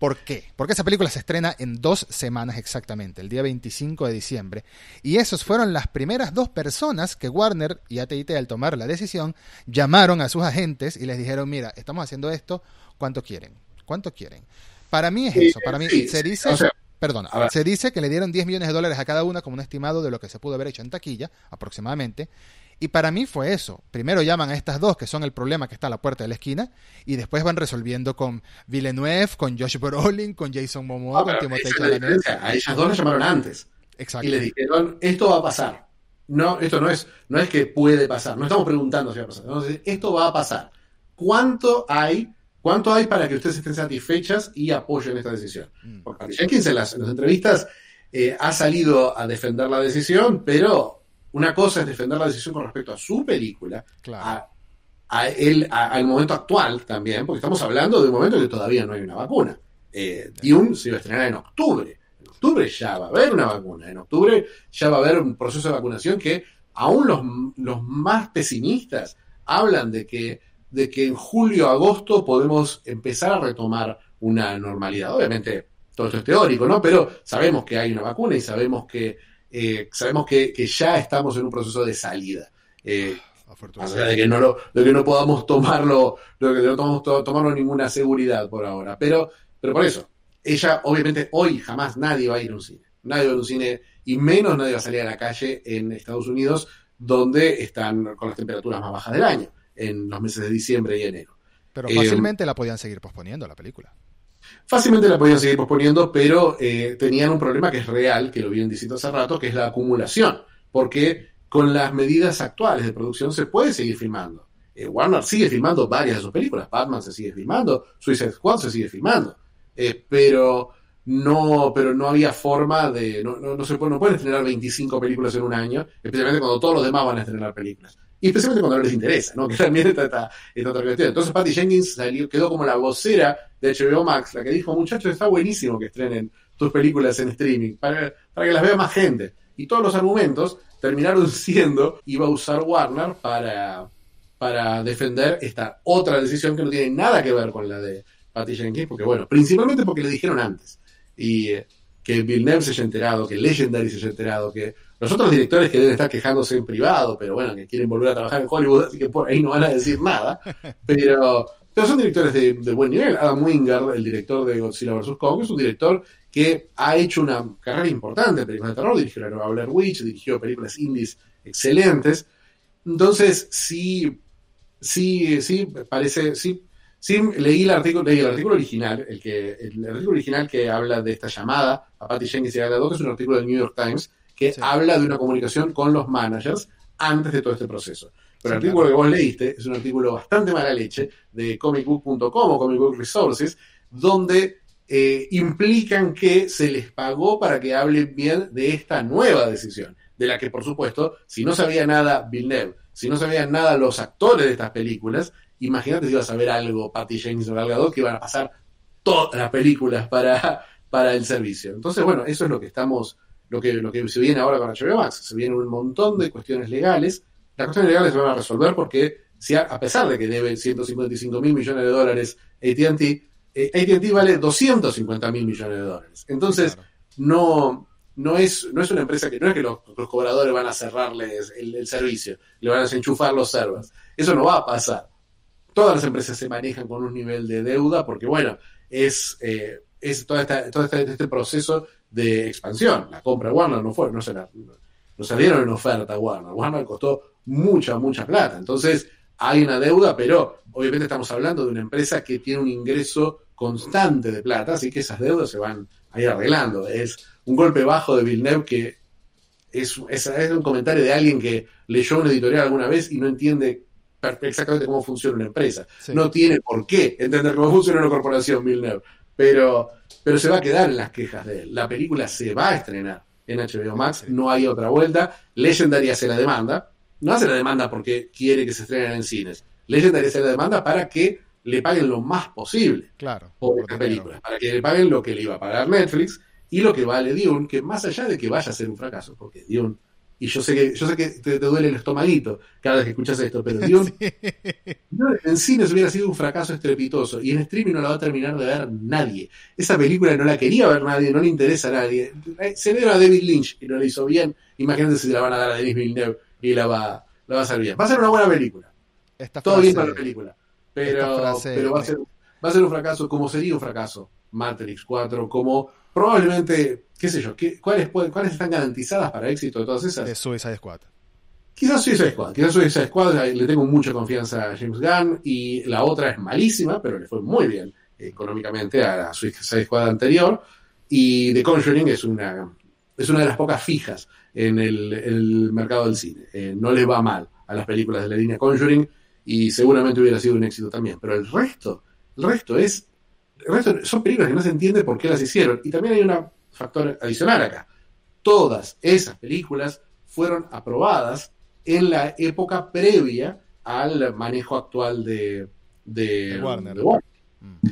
¿Por qué? Porque esa película se estrena en dos semanas exactamente, el día 25 de diciembre. Y esos fueron las primeras dos personas que Warner y AT&T al tomar la decisión llamaron a sus agentes y les dijeron, mira, estamos haciendo esto, ¿cuánto quieren? ¿Cuánto quieren? Para mí es eso, para mí se dice... perdona, se dice que le dieron 10 millones de dólares a cada una como un estimado de lo que se pudo haber hecho en taquilla, aproximadamente, y para mí fue eso. Primero llaman a estas dos, que son el problema que está a la puerta de la esquina, y después van resolviendo con Villeneuve, con Josh Brolin, con Jason Momoa, con Timothée Chalamet. A ellas dos las llamaron antes. Exacto. Y le dijeron, esto va a pasar. No, esto no es, no es que puede pasar. No estamos preguntando si va a pasar. Entonces, esto va a pasar. ¿Cuánto hay? ¿Cuánto hay para que ustedes estén satisfechas y apoyen esta decisión? Mm. Porque Jenkins en las, entrevistas eh, ha salido a defender la decisión, pero una cosa es defender la decisión con respecto a su película, a, al momento actual también, porque estamos hablando de un momento que todavía no hay una vacuna. Eh, Dune se iba a estrenar en octubre. En octubre ya va a haber una vacuna. En octubre ya va a haber un proceso de vacunación que aún los, los más pesimistas hablan de que, de que en julio, agosto podemos empezar a retomar una normalidad. Obviamente, todo esto es teórico, ¿no? Pero sabemos que hay una vacuna y sabemos que eh, sabemos que, ya estamos en un proceso de salida. Eh, de que, no lo, de que no podamos tomarlo, de que no podamos tomarlo ninguna seguridad por ahora. Pero, pero por eso, ella, obviamente, hoy jamás nadie va a ir a un cine. Nadie va a ir a un cine, y menos nadie va a salir a la calle en Estados Unidos, donde están con las temperaturas más bajas del año, en los meses de diciembre y enero. Pero fácilmente la podían seguir posponiendo la película. Fácilmente la podían seguir posponiendo, pero eh, tenían un problema que es real, que lo vienen diciendo hace rato, que es la acumulación. Porque con las medidas actuales de producción se puede seguir filmando. Eh, Warner sigue filmando varias de sus películas. Batman se sigue filmando, Suicide Squad se sigue filmando. Eh, pero no, pero no había forma de. No, no, se puede, no pueden estrenar 25 películas en un año, especialmente cuando todos los demás van a estrenar películas. Y especialmente cuando no les interesa, ¿no? Que también está, está, otra cuestión. Entonces Patty Jenkins salió, quedó como la vocera de HBO Max, la que dijo, muchachos, está buenísimo que estrenen tus películas en streaming, para, para que las vea más gente. Y todos los argumentos terminaron siendo, iba a usar Warner para, para defender esta otra decisión que no tiene nada que ver con la de Patty Jenkins, porque bueno, principalmente porque le dijeron antes. Y eh, que Villeneuve se haya enterado, que Legendary se haya enterado, que los otros directores que deben estar quejándose en privado, pero bueno, que quieren volver a trabajar en Hollywood, así que por ahí no van a decir nada. Pero, pero son directores de, buen nivel. Adam Wingard, el director de Godzilla vs. Kong, es un director que ha hecho una carrera importante en películas de terror, dirigió la nueva Blair Witch, dirigió películas indies excelentes. Entonces, sí, sí, sí, parece, sí, Sí, leí el artículo, leí el artículo original, el que el artículo original que habla de esta llamada a Patty Jenkins y a que es un artículo del New York Times que habla de una comunicación con los managers antes de todo este proceso. Pero el artículo que vos leíste es un artículo bastante mala leche de comicbook.com o Comic Book Resources, donde eh, implican que se les pagó para que hablen bien de esta nueva decisión, de la que, por supuesto, si no sabía nada Villeneuve, si no sabían nada los actores de estas películas, imagínate si ibas a ver algo, Patty Jenkins o Gal que iban a pasar todas las películas para, para el servicio. Entonces, bueno, eso es lo que estamos, lo que, lo que se viene ahora con HBO Max. Se vienen un montón de cuestiones legales. Las cuestiones legales se van a resolver porque, si a, pesar de que debe 155 mil millones de dólares ATT, eh, ATT vale 250 mil millones de dólares. Entonces, no, no es, no es una empresa que no es que los, cobradores van a cerrarles el, el, servicio, le van a desenchufar los servers. Eso no va a pasar todas las empresas se manejan con un nivel de deuda porque, bueno, es, eh, es todo, todo este, proceso de expansión. La compra de Warner no fue, no se la, no salieron en oferta a Warner. Warner costó mucha, mucha plata. Entonces, hay una deuda, pero obviamente estamos hablando de una empresa que tiene un ingreso constante de plata, así que esas deudas se van a ir arreglando. Es un golpe bajo de Villeneuve que es, es, un comentario de alguien que leyó una editorial alguna vez y no entiende exactamente cómo funciona una empresa. No tiene por qué entender cómo funciona una corporación Villeneuve, pero, pero se va a quedar en las quejas de él. La película se va a estrenar en HBO Max, no hay otra vuelta. Legendary hace la demanda, no hace la demanda porque quiere que se estrenen en cines. Legendary hace la demanda para que le paguen lo más posible claro, por estas películas, para que le paguen lo que le iba a pagar Netflix y lo que vale Dune, que más allá de que vaya a ser un fracaso, porque Dune y yo sé que, yo sé que te, duele el estomaguito cada vez que escuchas esto, pero Dune, en cines hubiera sido un fracaso estrepitoso y en streaming no la va a terminar de ver nadie. Esa película no la quería ver nadie, no le interesa a nadie. Se le dio a David Lynch y no le hizo bien. Imagínate si la van a dar a Denis Villeneuve y la va, la va a hacer bien. Va a ser una buena película. Todo bien para la película. Pero, pero va, a ser, va a ser un fracaso, como sería un fracaso Matrix 4, como probablemente, qué sé yo, ¿qué, cuáles, ¿cuáles están garantizadas para éxito de todas esas? De Suicide Squad. Quizás Suicide Squad, quizás Suicide Squad le tengo mucha confianza a James Gunn y la otra es malísima, pero le fue muy bien económicamente a la Suicide Squad anterior y The Conjuring es una, es una de las pocas fijas en el, mercado del cine. Eh, no le va mal a las películas de la línea Conjuring y seguramente hubiera sido un éxito también, pero el resto, el resto es son películas que no se entiende por qué las hicieron. Y también hay un factor adicional acá. Todas esas películas fueron aprobadas en la época previa al manejo actual de, de, Warner. Mm.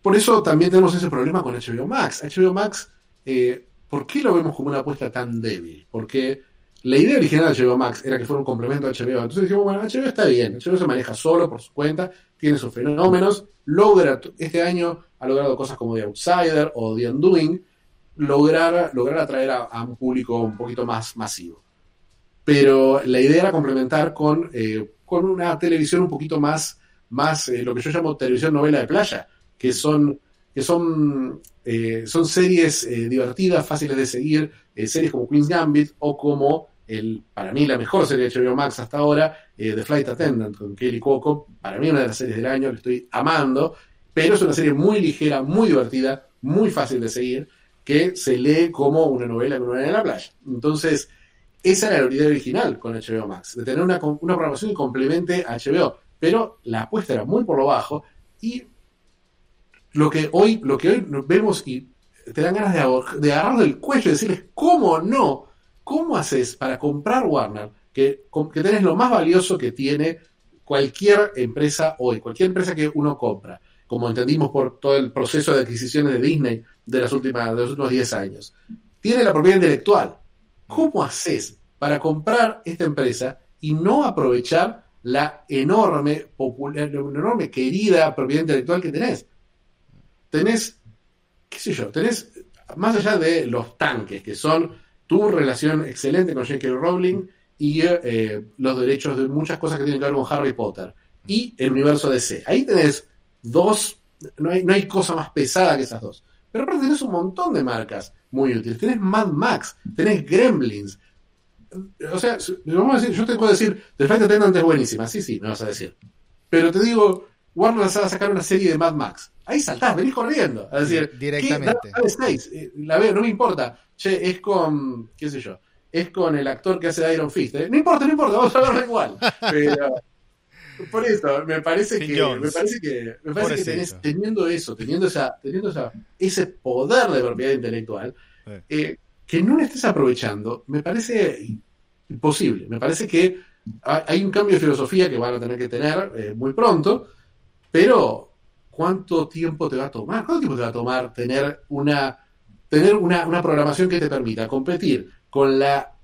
Por eso también tenemos ese problema con HBO Max. HBO Max, eh, ¿por qué lo vemos como una apuesta tan débil? Porque la idea original de HBO Max era que fuera un complemento a HBO. Entonces dijimos, bueno, HBO está bien, HBO se maneja solo por su cuenta, tiene sus fenómenos, logra, este año ha logrado cosas como The Outsider o The Undoing, lograr, lograr atraer a, un público un poquito más masivo. Pero la idea era complementar con, eh, con una televisión un poquito más, más eh, lo que yo llamo televisión novela de playa, que son, que son, eh, son series divertidas, fáciles de seguir, series como Queen's Gambit o como el, para mí la mejor serie de HBO Max hasta ahora, The Flight Attendant con Kelly Coco, para mí una de las series del año, la estoy amando, pero es una serie muy ligera, muy divertida, muy fácil de seguir, que se lee como una novela que uno en la playa. Entonces, esa era la idea original con HBO Max, de tener una, una programación que complemente a HBO, pero la apuesta era muy por lo bajo y lo que hoy, lo que hoy vemos y te dan ganas de, agarrar del cuello y decirles, ¿cómo no? ¿Cómo haces para comprar Warner? Que, que tenés lo más valioso que tiene cualquier empresa hoy, cualquier empresa que uno compra, como entendimos por todo el proceso de adquisiciones de Disney de, las últimas, de los últimos 10 años. Tiene la propiedad intelectual. ¿Cómo haces para comprar esta empresa y no aprovechar la enorme, popular, enorme querida propiedad intelectual que tenés? Tenés, qué sé yo, tenés, más allá de los tanques, que son tu relación excelente con J.K. Rowling y eh, los derechos de muchas cosas que tienen que ver con Harry Potter y el universo DC. Ahí tenés dos, no hay, no hay cosa más pesada que esas dos. Pero aparte tenés un montón de marcas muy útiles. Tenés Mad Max, tenés Gremlins. O sea, vamos a decir, yo te puedo decir, The Fight Attendant es buenísima, sí, sí, me vas a decir. Pero te digo, Warner va a sacar una serie de Mad Max. Ahí saltás, venís corriendo. A decir, directamente. Eh, la veo, no me importa. Che, es con, qué sé yo, es con el actor que hace de Iron Fist. ¿eh? No importa, no importa, vamos a verlo igual. Pero, por eso, me parece que, me parece que, me parece que tenés, teniendo eso, teniendo esa, teniendo esa, ese poder de propiedad intelectual, eh, que no lo estés aprovechando, me parece imposible. Me parece que hay un cambio de filosofía que van a tener que tener eh, muy pronto, pero ¿cuánto tiempo te va a tomar? ¿Cuánto tiempo te va a tomar tener una, tener una, una programación que te permita competir con la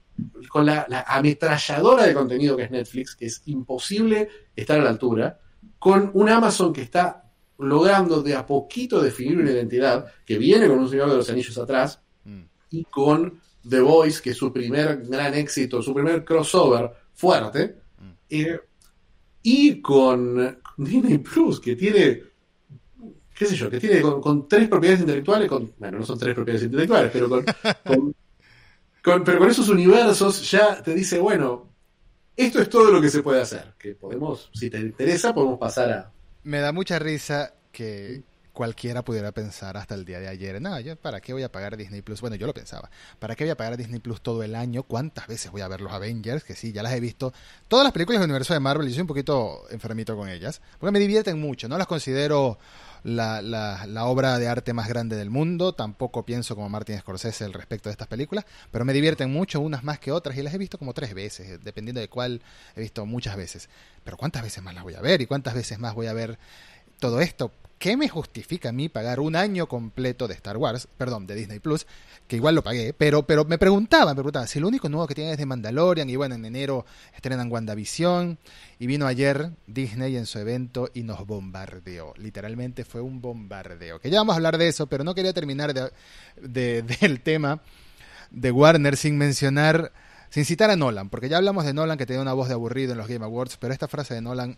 con la, ametralladora de contenido que es Netflix, que es imposible estar a la altura, con un Amazon que está logrando de a poquito definir una identidad, que viene con un Señor de los Anillos atrás, mm. y con The Voice, que es su primer gran éxito, su primer crossover fuerte, mm. eh, y con Disney Plus, que tiene qué sé yo, que tiene con, tres propiedades intelectuales, con, bueno, no son tres propiedades intelectuales, pero con, pero con esos universos ya te dice, bueno, esto es todo lo que se puede hacer, que podemos, si te interesa, podemos pasar a... Me da mucha risa que, cualquiera pudiera pensar hasta el día de ayer, no, yo para qué voy a pagar Disney Plus, bueno, yo lo pensaba, ¿para qué voy a pagar Disney Plus todo el año? ¿Cuántas veces voy a ver los Avengers? Que sí, ya las he visto. Todas las películas del universo de Marvel, yo soy un poquito enfermito con ellas, porque me divierten mucho, no las considero la, la, la obra de arte más grande del mundo, tampoco pienso como Martin Scorsese al respecto de estas películas, pero me divierten mucho, unas más que otras, y las he visto como tres veces, dependiendo de cuál he visto muchas veces. Pero ¿cuántas veces más las voy a ver? ¿Y cuántas veces más voy a ver todo esto? ¿Qué me justifica a mí pagar un año completo de Star Wars, perdón, de Disney Plus, que igual lo pagué, pero, pero me preguntaba, me preguntaba, si lo único nuevo que tiene es de Mandalorian, y bueno, en enero estrenan WandaVision, y vino ayer Disney en su evento y nos bombardeó, literalmente fue un bombardeo, que ya vamos a hablar de eso, pero no quería terminar de, del tema de Warner sin mencionar, sin citar a Nolan, porque ya hablamos de Nolan que tenía una voz de aburrido en los Game Awards, pero esta frase de Nolan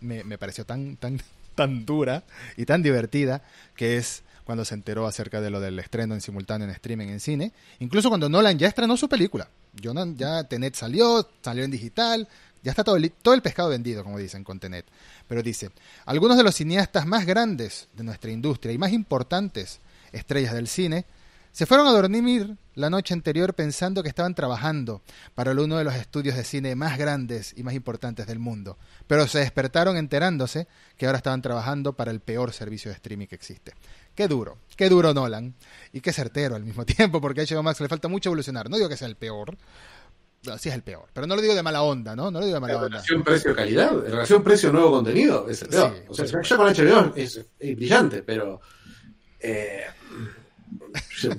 me, me pareció tan, tan, tan dura y tan divertida que es cuando se enteró acerca de lo del estreno en simultáneo en streaming en cine. Incluso cuando Nolan ya estrenó su película. ya Tenet salió, salió en digital, ya está todo el, todo el pescado vendido, como dicen con Tenet. Pero dice, algunos de los cineastas más grandes de nuestra industria y más importantes estrellas del cine se fueron a dormir la noche anterior pensando que estaban trabajando para uno de los estudios de cine más grandes y más importantes del mundo, pero se despertaron enterándose que ahora estaban trabajando para el peor servicio de streaming que existe. Qué duro, qué duro Nolan, y qué certero al mismo tiempo, porque a HBO Max le falta mucho evolucionar. No digo que sea el peor, sí es el peor, pero no lo digo de mala onda, ¿no? No lo digo de mala onda. Relación precio-calidad, relación precio-nuevo contenido es el peor. o sea, ya con HBO es, brillante, pero... Eh,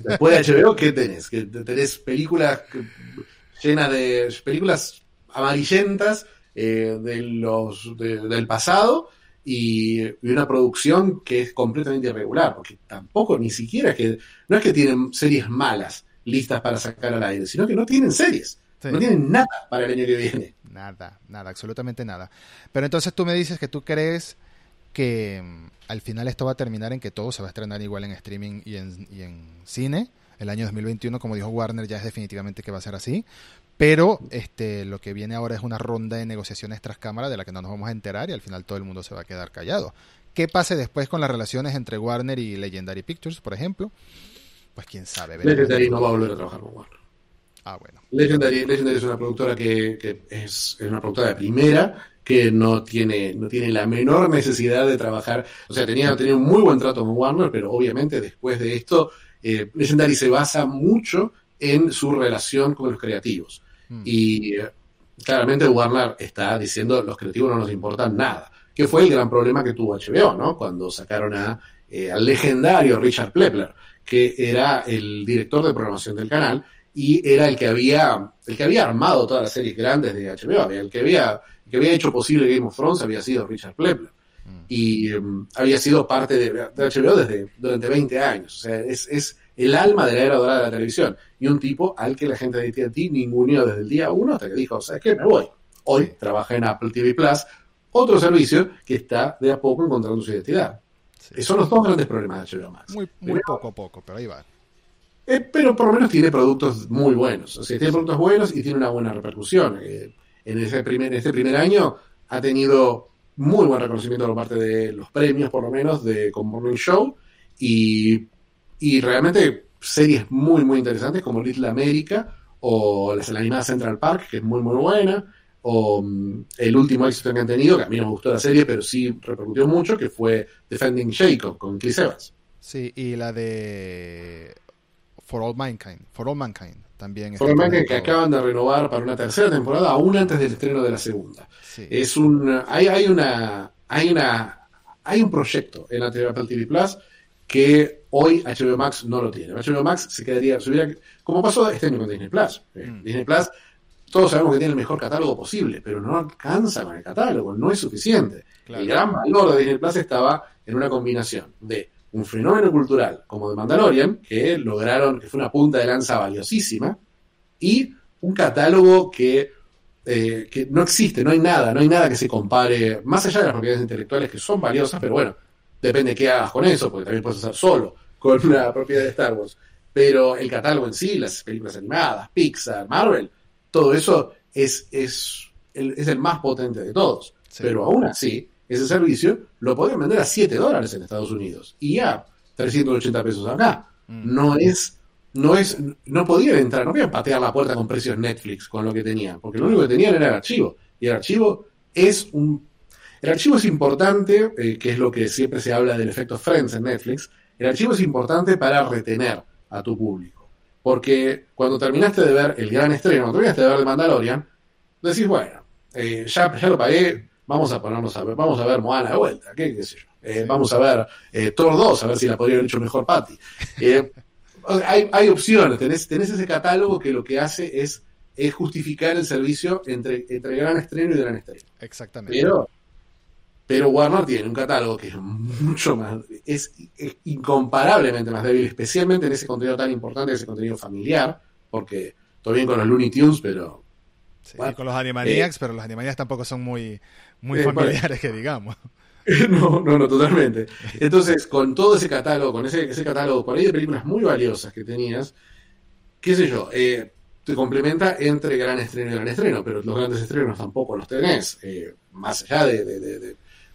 Después de HBO, ¿qué tenés? Que tenés películas llenas de películas amarillentas eh, de los del pasado y, una producción que es completamente irregular, porque tampoco ni siquiera es que no es que tienen series malas listas para sacar al aire, sino que no tienen series. No tienen nada para el año que viene. Nada, nada, absolutamente nada. Pero entonces tú me dices que tú crees que mm, al final esto va a terminar en que todo se va a estrenar igual en streaming y en, y en cine. El año 2021, como dijo Warner, ya es definitivamente que va a ser así. Pero este, lo que viene ahora es una ronda de negociaciones tras cámara de la que no nos vamos a enterar y al final todo el mundo se va a quedar callado. ¿Qué pase después con las relaciones entre Warner y Legendary Pictures, por ejemplo? Pues quién sabe. Legendary no va a volver a trabajar con Warner. Ah, bueno. Legendary, Legendary es una productora que, que es, es, una productora de primera que no tiene, no tiene la menor necesidad de trabajar. O sea, tenía, tenía un muy buen trato con Warner, pero obviamente después de esto, eh, Legendary se basa mucho en su relación con los creativos. Hmm. Y eh, claramente Warner está diciendo los creativos no nos importan nada, que fue el gran problema que tuvo HBO, ¿no? Cuando sacaron a, eh, al legendario Richard Plepler, que era el director de programación del canal y era el que había, el que había armado todas las series grandes de HBO, el que había que había hecho posible Game of Thrones había sido Richard Plepler. Mm. Y em, había sido parte de, HBO desde, durante 20 años. O sea, es, es, el alma de la era dorada de la televisión. Y un tipo al que la gente de AT&T ninguneó desde el día uno hasta que dijo, ¿sabes qué? Me voy. Hoy trabaja en Apple TV Plus, otro servicio que está de a poco encontrando su identidad. Esos son los dos grandes problemas de HBO Max. Muy, muy poco a poco, pero ahí va. Eh, pero por lo menos tiene productos muy buenos. O sea, tiene productos buenos y tiene una buena repercusión. Eh, en, ese primer, este primer año ha tenido muy buen reconocimiento por parte de los premios, por lo menos, de con Morning Show. Y, y realmente series muy, muy interesantes como Little America o la animada Central Park, que es muy, muy buena. O mm, el último éxito que han tenido, que a mí no me gustó la serie, pero sí repercutió mucho, que fue Defending Jacob con Chris Evans. Sí, y la de For All Mankind. For All Mankind también. For All Mankind que acaban de renovar para una tercera temporada, aún antes del estreno de la segunda. Es un, hay, hay una, hay una, hay un proyecto en la Apple TV Plus que hoy HBO Max no lo tiene. HBO Max se quedaría, se hubiera, como pasó este año con Disney Plus. Eh, mm. Disney Plus, todos sabemos que tiene el mejor catálogo posible, pero no alcanza con el catálogo, no es suficiente. El gran valor de Disney Plus estaba en una combinación de un fenómeno cultural como The Mandalorian, que lograron, que fue una punta de lanza valiosísima, y un catálogo que, eh, que no existe, no hay nada, no hay nada que se compare, más allá de las propiedades intelectuales que son valiosas, pero bueno, Depende de qué hagas con eso, porque también puedes hacer solo con una propiedad de Star Wars. Pero el catálogo en sí, las películas animadas, Pixar, Marvel, todo eso es, es, el, es el más potente de todos. Sí. Pero aún así, ese servicio lo podrían vender a 7 dólares en Estados Unidos y a 380 pesos acá. Mm. No es, no es, no podían entrar, no podían patear la puerta con precios Netflix con lo que tenían, porque lo único que tenían era el archivo. Y el archivo es un. El archivo es importante, eh, que es lo que siempre se habla del efecto Friends en Netflix. El archivo es importante para retener a tu público. Porque cuando terminaste de ver el gran estreno, cuando terminaste de ver The Mandalorian, decís, bueno, eh, ya, ya lo pagué, vamos a ponernos a ver, vamos a ver Moana de vuelta, qué, qué sé yo. Eh, Vamos a ver eh, Thor 2, a ver si la podría haber hecho mejor Patty. Eh, hay, hay opciones, tenés, tenés ese catálogo que lo que hace es, es justificar el servicio entre, entre gran estreno y gran estreno. Exactamente. Pero, pero Warner tiene un catálogo que es mucho más, es, es incomparablemente más débil, especialmente en ese contenido tan importante, ese contenido familiar, porque todo bien con los Looney Tunes, pero Sí, Bueno, con los Animaniacs, pero los Animaniacs tampoco son muy, muy Eh, familiares, que digamos. no, no, no, totalmente. Entonces, con todo ese catálogo, con ese, ese catálogo por ahí de películas muy valiosas que tenías, qué sé yo, eh, te complementa entre gran estreno y gran estreno, pero los grandes estrenos tampoco los tenés. Eh, más allá de, de-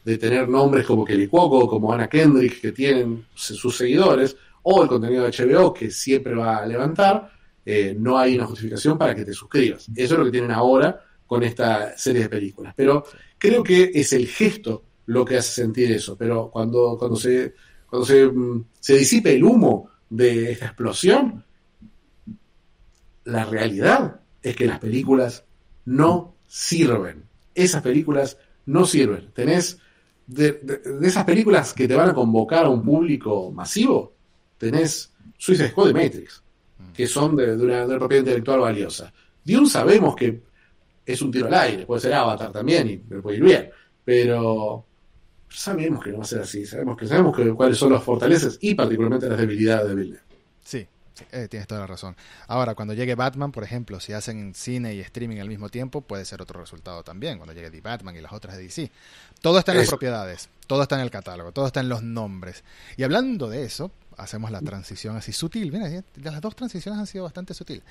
de- tener nombres como Kelly Cuoco, como Anna Kendrick, que tienen sus seguidores, o el contenido de HBO, que siempre va a levantar, eh, no hay una justificación para que te suscribas. Eso es lo que tienen ahora con esta serie de películas. Pero creo que es el gesto lo que hace sentir eso. Pero cuando, cuando se, cuando se, mm, se disipe el humo de esta explosión, la realidad es que las películas no sirven. Esas películas no sirven. Tenés de, esas películas que te van a convocar a un público masivo, tenés Suicide Squad y Matrix, que son de, de una, de una propiedad intelectual valiosa. Dune sabemos que es un tiro al aire, puede ser Avatar también y me puede ir bien, pero sabemos que no va a ser así, sabemos que sabemos que, cuáles son las fortalezas y particularmente las debilidades de Villeneuve. Sí, sí, eh, tienes toda la razón. Ahora, cuando llegue Batman, por ejemplo, si hacen cine y streaming al mismo tiempo, puede ser otro resultado también, cuando llegue The Batman y las otras de DC. Todo está en las Eso. propiedades, todo está en el catálogo, todo está en los nombres. Y hablando de eso, hacemos la transición así sutil. Mira, las dos transiciones han sido bastante sutil.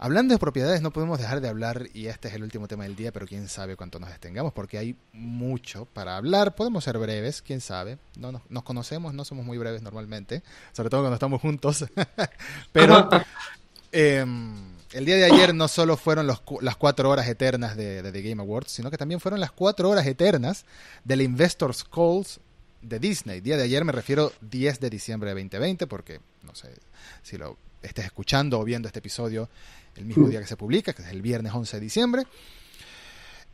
Hablando de propiedades, no podemos dejar de hablar, y este es el último tema del día, pero quién sabe cuánto nos detengamos, porque hay mucho para hablar. Podemos ser breves, quién sabe. No nos, conocemos, no somos muy breves normalmente, sobre todo cuando estamos juntos. pero eh, el día de ayer no solo fueron las cuatro horas eternas de, de The Game Awards, sino que también fueron las cuatro horas eternas del Investors Calls de Disney. Día de ayer me refiero 10 de diciembre de 2020, porque no sé si lo estés escuchando o viendo este episodio el mismo día que se publica, que es el viernes 11 de diciembre.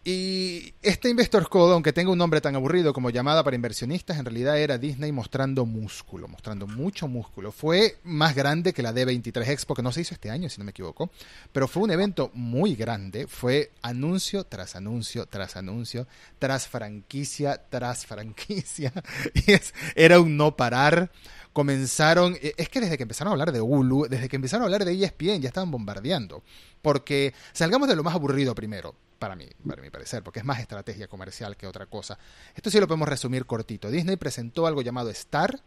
Y este Investors Call, aunque tenga un nombre tan aburrido como llamada para inversionistas, en realidad era Disney mostrando músculo, mostrando mucho músculo. Fue más grande que la D23 Expo, que no se hizo este año, si no me equivoco, pero fue un evento muy grande. Fue anuncio tras anuncio, tras anuncio, tras franquicia, tras franquicia. Y es- era un no parar. Comenzaron, eh, es que desde que empezaron a hablar de Hulu, desde que empezaron a hablar de E ESPN, ya estaban bombardeando. Porque salgamos de lo más aburrido primero, para mí, para mi parecer, porque es más estrategia comercial que otra cosa. Esto sí lo podemos resumir cortito. Disney presentó algo llamado Star,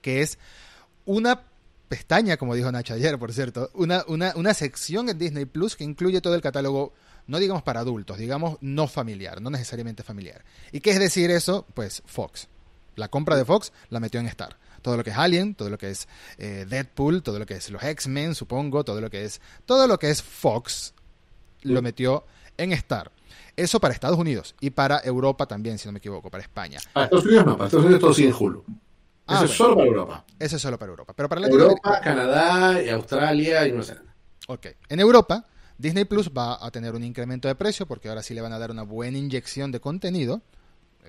que es una pestaña, como dijo Nacho ayer, por cierto, una, una, una sección en Disney Plus que incluye todo el catálogo, no digamos para adultos, digamos no familiar, no necesariamente familiar. ¿Y qué es decir eso? Pues Fox. La compra de Fox la metió en Star. Todo lo que es Alien, todo lo que es eh, Deadpool, todo lo que es los X-Men, supongo, todo lo que es todo lo que es Fox lo metió en Star. Eso para Estados Unidos y para Europa también, si no me equivoco, para España. Para Estados Unidos no, para Estados Unidos todo sigue en Hulu. Eso Ah, es bueno. solo para Europa. Eso es solo para Europa. Pero para Latinoamérica. Europa, Canadá, y Australia y Nueva Zelanda. Ok. En Europa, Disney Plus va a tener un incremento de precio porque ahora sí le van a dar una buena inyección de contenido.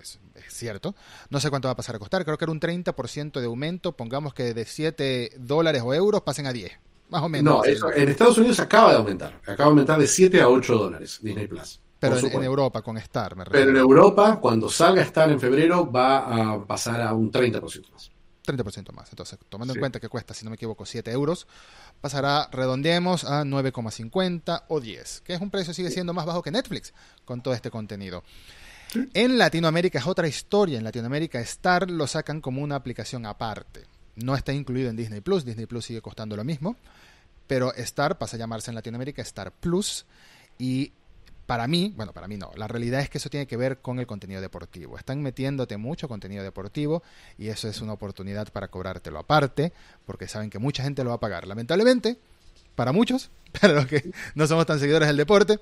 Es, es cierto. No sé cuánto va a pasar a costar. Creo que era un 30% de aumento. Pongamos que de 7 dólares o euros pasen a 10. Más o menos. No, eso, en Estados Unidos acaba de aumentar. Acaba de aumentar de 7 a 8 dólares Disney Plus. Pero en. Europa, con Star, me Pero en refiero. Europa, cuando salga Star en febrero, va a pasar a un 30% más. 30% más. Entonces, tomando Sí. en cuenta que cuesta, si no me equivoco, 7 euros, pasará, redondeemos, a 9,50 o 10, que es un precio sigue siendo más bajo que Netflix con todo este contenido. En Latinoamérica es otra historia. En Latinoamérica Star lo sacan como una aplicación aparte. No está incluido en Disney Plus. Disney Plus sigue costando lo mismo. Pero Star pasa a llamarse en Latinoamérica Star Plus. Y para mí, bueno, para mí no, la realidad es que eso tiene que ver con el contenido deportivo. Están metiéndote mucho contenido deportivo y eso es una oportunidad para cobrártelo aparte, porque saben que mucha gente lo va a pagar. Lamentablemente, para muchos, para los que no somos tan seguidores del deporte,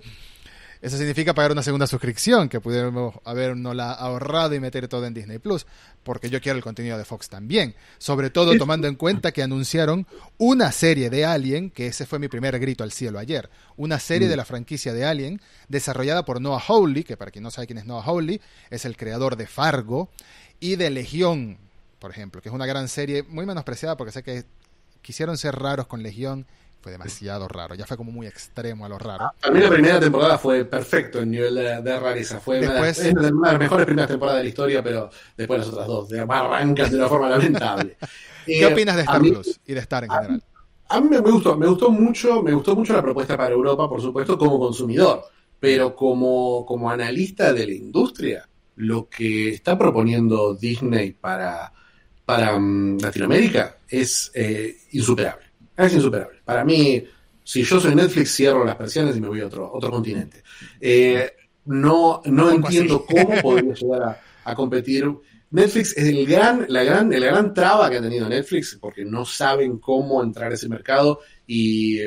eso significa pagar una segunda suscripción que pudiéramos habernos ahorrado y meter todo en Disney Plus, porque yo quiero el contenido de Fox también. Sobre todo tomando en cuenta que anunciaron una serie de Alien, que ese fue mi primer grito al cielo ayer. Una serie de la franquicia de Alien, desarrollada por Noah Hawley, que para quien no sabe quién es Noah Hawley, es el creador de Fargo y de Legión, por ejemplo, que es una gran serie muy menospreciada porque sé que quisieron ser raros con Legión fue demasiado raro, ya fue como muy extremo a lo raro. Para mí la primera temporada fue perfecto en nivel de, rareza, fue una, de, las mejores primeras temporadas de la historia, pero después las otras dos, de, arrancas de una forma lamentable. ¿Qué eh, opinas de Star Plus y de Star en general? A mí me gustó, me gustó mucho, me gustó mucho la propuesta para Europa, por supuesto, como consumidor, pero como, como analista de la industria, lo que está proponiendo Disney para, para mm, Latinoamérica es eh, insuperable. Es insuperable. Para mí, si yo soy Netflix, cierro las persianas y me voy a otro, otro continente. Eh, no no entiendo cómo podría llegar a, competir. Netflix es el gran, la gran, la gran traba que ha tenido Netflix porque no saben cómo entrar a ese mercado y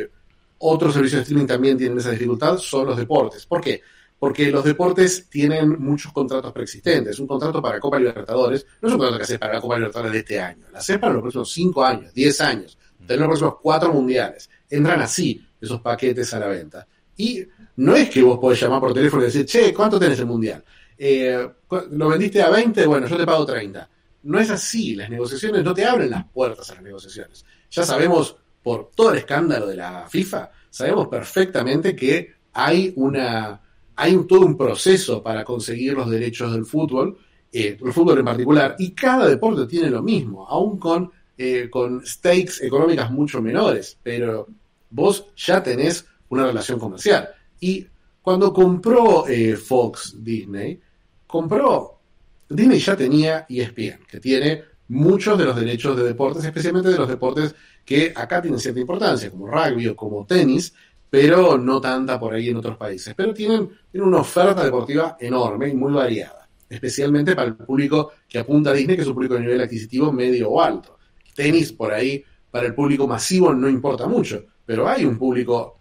otros servicios de streaming también tienen esa dificultad, son los deportes. ¿Por qué? Porque los deportes tienen muchos contratos preexistentes. Un contrato para Copa Libertadores no es un contrato que haces para la Copa Libertadores de este año, la haces para los próximos 5 años, 10 años tener los próximos cuatro mundiales. Entran así esos paquetes a la venta. Y no es que vos podés llamar por teléfono y decir, che, ¿cuánto tenés el mundial? Eh, ¿Lo vendiste a 20? Bueno, yo te pago 30. No es así, las negociaciones no te abren las puertas a las negociaciones. Ya sabemos, por todo el escándalo de la FIFA, sabemos perfectamente que hay una hay todo un proceso para conseguir los derechos del fútbol, eh, el fútbol en particular, y cada deporte tiene lo mismo, aún con eh, con stakes económicas mucho menores, pero vos ya tenés una relación comercial. Y cuando compró eh, Fox Disney, compró, Disney ya tenía ESPN, que tiene muchos de los derechos de deportes, especialmente de los deportes que acá tienen cierta importancia, como rugby o como tenis, pero no tanta por ahí en otros países. Pero tienen, tienen una oferta deportiva enorme y muy variada, especialmente para el público que apunta a Disney, que es un público de nivel adquisitivo medio o alto tenis por ahí para el público masivo no importa mucho, pero hay un público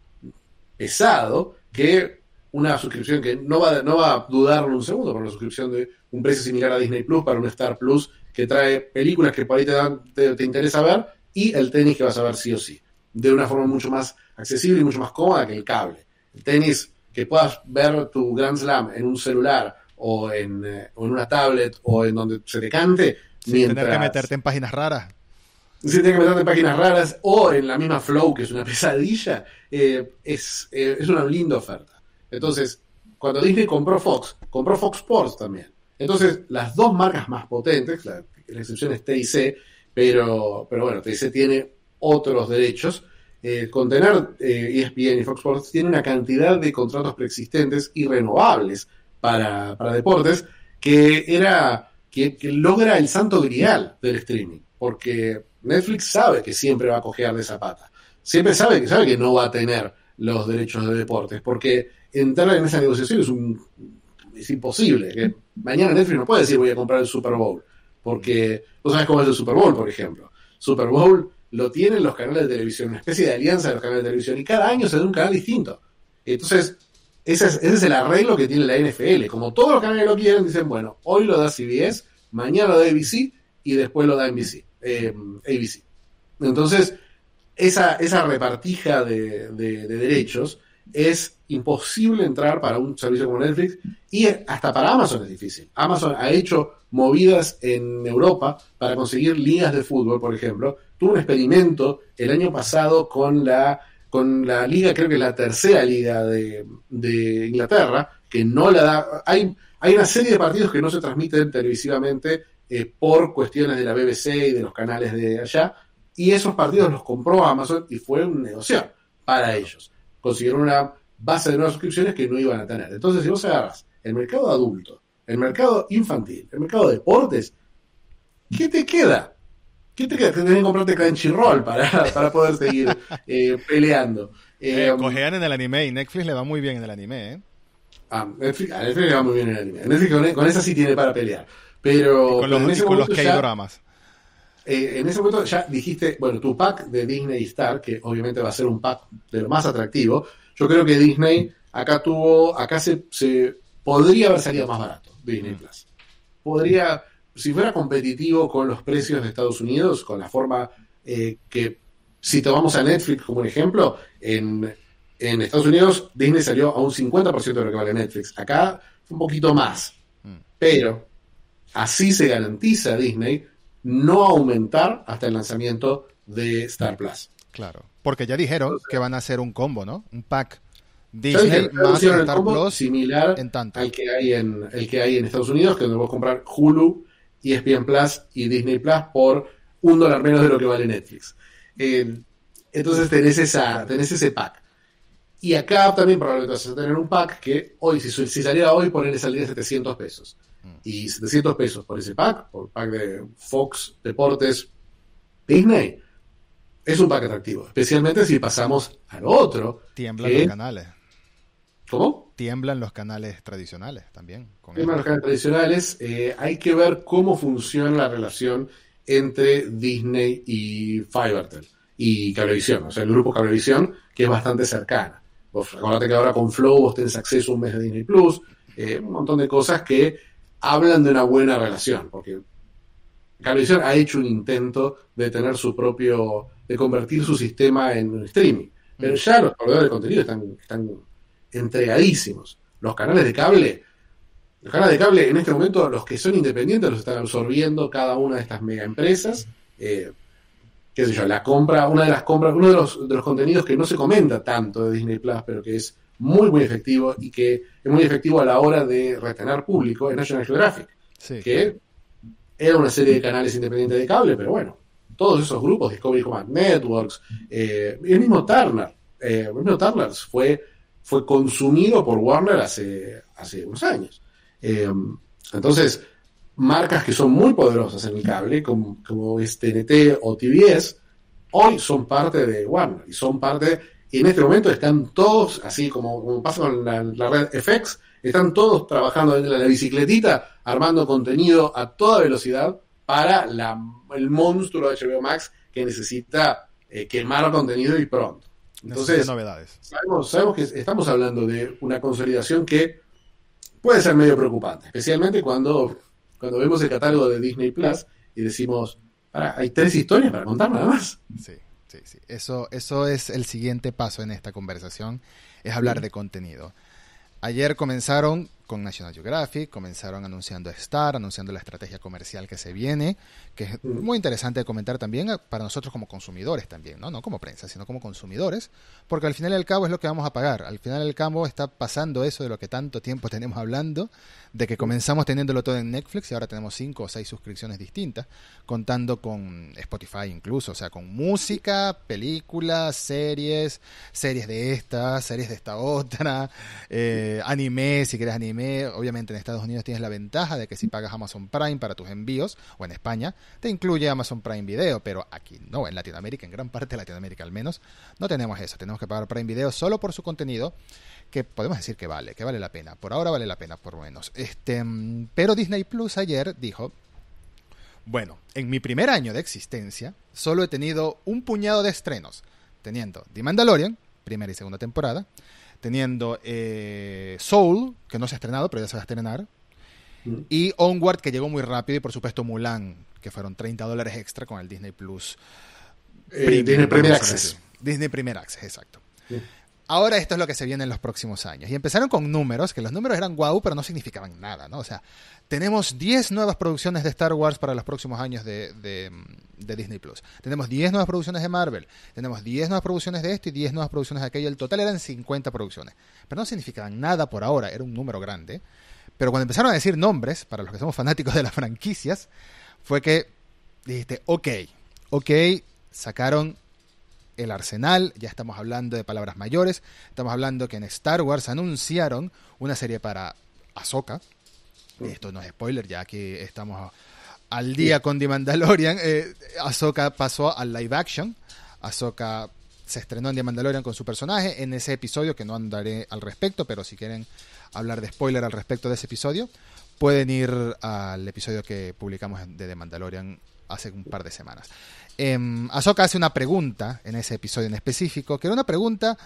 pesado que una suscripción que no va, no va a dudarlo un segundo por una suscripción de un precio similar a Disney Plus para un Star Plus que trae películas que por ahí te, dan, te, interesa ver y el tenis que vas a ver sí o sí, de una forma mucho más accesible y mucho más cómoda que el cable. El tenis que puedas ver tu Grand Slam en un celular o en, eh, una tablet o en donde se te cante. Sin tener que meterte en páginas raras si tiene que meter en páginas raras o en la misma Flow, que es una pesadilla, eh, es, eh, es una linda oferta. Entonces, cuando Disney compró Fox, compró Fox Sports también. Entonces, las dos marcas más potentes, la, excepción es TIC, pero, pero bueno, TIC tiene otros derechos. Eh, con tener ESPN e y Fox Sports tiene una cantidad de contratos preexistentes y renovables para, deportes que era que logra el santo grial del streaming. Porque Netflix sabe que siempre va a cojear de esa pata. Siempre sabe que sabe que no va a tener los derechos de deportes, porque entrar en esa negociación es un es imposible. Que mañana Netflix no puede decir voy a comprar el Super Bowl, porque no sabes cómo es el Super Bowl, por ejemplo. Super Bowl lo tienen los canales de televisión, una especie de alianza de los canales de televisión, y cada año se da un canal distinto. Entonces, ese es, el arreglo que tiene la NFL. Como todos los canales lo quieren, dicen, bueno, hoy lo da CBS, mañana lo da ABC y después lo da NBC eh, ABC. Entonces, esa, esa repartija de, derechos es imposible entrar para un servicio como Netflix y hasta para Amazon es difícil. Amazon ha hecho movidas en Europa para conseguir ligas de fútbol, por ejemplo. Tuvo un experimento el año pasado con la, con la liga, creo que la tercera liga de, de Inglaterra, que no la da. Hay, hay una serie de partidos que no se transmiten televisivamente eh, por cuestiones de la BBC y de los canales de allá, y esos partidos los compró Amazon y fue un negocio para ellos. Consiguieron una base de nuevas suscripciones que no iban a tener. Entonces, si vos agarras el mercado adulto el mercado infantil, el mercado de deportes, ¿qué te queda? ¿Qué te queda? Tienes que comprarte Crunchyroll para, para poder seguir eh, peleando. Eh, um, cojean en el anime y Netflix le va muy bien en el anime, ¿eh? Ah, Netflix, a Netflix le va muy bien en el anime. Netflix con, con esa sí tiene para pelear. Pero, con los, en ese con los momento ya- K-dramas. eh, en ese momento ya dijiste, bueno, tu pack de Disney Star, que obviamente va a ser un pack de lo más atractivo. Yo creo que Disney acá tuvo, acá se, se podría haber salido más barato, Disney Plus. Podría, si fuera competitivo con los precios de Estados Unidos, con la forma eh, que, si tomamos a Netflix como un ejemplo, en, en Estados Unidos Disney salió a un 50% de lo que vale Netflix. Acá fue un poquito más. Mm. Pero así se garantiza a Disney no aumentar hasta el lanzamiento de Star Plus. Claro. Porque ya dijeron que van a hacer un combo, ¿no? Un pack. Disney más Star Plus similar en tanto. al que hay en el que hay en Estados Unidos, que donde puedes comprar Hulu, ESPN Plus y Disney Plus por un dólar menos de lo que vale Netflix. Eh, entonces tenés esa, tenés ese pack. Y acá también probablemente vas a tener un pack que hoy, si, si saliera hoy, ponerle saldría 700 pesos. Y 700 pesos por ese pack, por pack de Fox, Deportes, Disney, es un pack atractivo. Especialmente si pasamos al otro. Tiemblan que- los canales. ¿Cómo? Tiemblan los canales tradicionales también. Con de los canales tradicionales, eh, hay que ver cómo funciona la relación entre Disney y Fivertel y Cablevisión, o sea, el grupo Cablevisión, que es bastante cercana. Vos acordate que ahora con Flow vos tenés acceso a un mes de Disney Plus, eh, un montón de cosas que hablan de una buena relación, porque Cablevisión ha hecho un intento de tener su propio, de convertir su sistema en un streaming, pero ya los proveedores de contenido están, están entregadísimos. Los canales de cable los canales de cable, en este momento, los que son independientes los están absorbiendo cada una de estas mega empresas. Eh, qué sé yo, la compra, una de las compras, uno de los, de los contenidos que no se comenta tanto de Disney Plus, pero que es muy, muy efectivo y que es muy efectivo a la hora de retener público, es National Geographic, Sí. que era una serie de canales independientes de cable, pero bueno, todos esos grupos, Discovery Command Networks, eh, el mismo Turner, eh, el mismo Turner fue, fue consumido por Warner hace, hace unos años. Eh, entonces, marcas que son muy poderosas en el cable, como, como es TNT o TBS, hoy son parte de Warner y son parte, y en este momento están todos, así como, como pasa con la, la red FX, están todos trabajando en la, la bicicletita, armando contenido a toda velocidad para la, el monstruo de HBO Max que necesita eh, quemar contenido y pronto. Entonces, novedades. sabemos, sabemos que estamos hablando de una consolidación que puede ser medio preocupante, especialmente cuando, cuando vemos el catálogo de Disney Plus y decimos, "Pará, hay tres historias para contar nada más. Sí, sí, sí. Eso, eso es el siguiente paso en esta conversación, es hablar de contenido. Ayer comenzaron con National Geographic, comenzaron anunciando Star, anunciando la estrategia comercial que se viene, que es muy interesante de comentar también eh, para nosotros como consumidores también, ¿no? No como prensa, sino como consumidores, porque al final y al cabo es lo que vamos a pagar. Al final y al cabo está pasando eso de lo que tanto tiempo tenemos hablando, de que comenzamos teniéndolo todo en Netflix y ahora tenemos cinco o seis suscripciones distintas, contando con Spotify incluso, o sea, con música, películas, series, series de esta, series de esta otra, eh, anime, si quieres anime, obviamente en Estados Unidos tienes la ventaja de que si pagas Amazon Prime para tus envíos, o en España, te incluye Amazon Prime Video, pero aquí no, en Latinoamérica, en gran parte de Latinoamérica al menos, no tenemos eso, tenemos que pagar Prime Video solo por su contenido, que podemos decir que vale, que vale la pena, por ahora vale la pena por lo menos. Este, pero Disney Plus ayer dijo, bueno, en mi primer año de existencia, solo he tenido un puñado de estrenos, teniendo The Mandalorian, primera y segunda temporada, teniendo eh, Soul, que no se ha estrenado, pero ya se va a estrenar, Mm. y Onward, que llegó muy rápido, y por supuesto Mulan, que fueron 30 dólares extra con el Disney Plus. Eh, Disney Premier Access. Disney Premier Access, exacto. Sí. Ahora esto es lo que se viene en los próximos años. Y empezaron con números, que los números eran guau, pero no significaban nada, ¿no? O sea, tenemos 10 nuevas producciones de Star Wars para los próximos años de, de, Disney Plus. Tenemos 10 nuevas producciones de Marvel. Tenemos 10 nuevas producciones de esto y 10 nuevas producciones de aquello. El total eran 50 producciones. Pero no significaban nada por ahora, era un número grande. Pero cuando empezaron a decir nombres, para los que somos fanáticos de las franquicias, fue que dijiste, ok, ok, sacaron el arsenal, ya estamos hablando de palabras mayores, estamos hablando que en Star Wars anunciaron una serie para Ahsoka, esto no es spoiler, ya que estamos al día con The Mandalorian, eh, Ahsoka pasó al live action, Ahsoka se estrenó en The Mandalorian con su personaje. En ese episodio, que no andaré al respecto, pero si quieren hablar de spoiler al respecto de ese episodio, pueden ir al episodio que publicamos de The Mandalorian hace un par de semanas. Eh, Ahsoka hace una pregunta en ese episodio en específico, que era una pregunta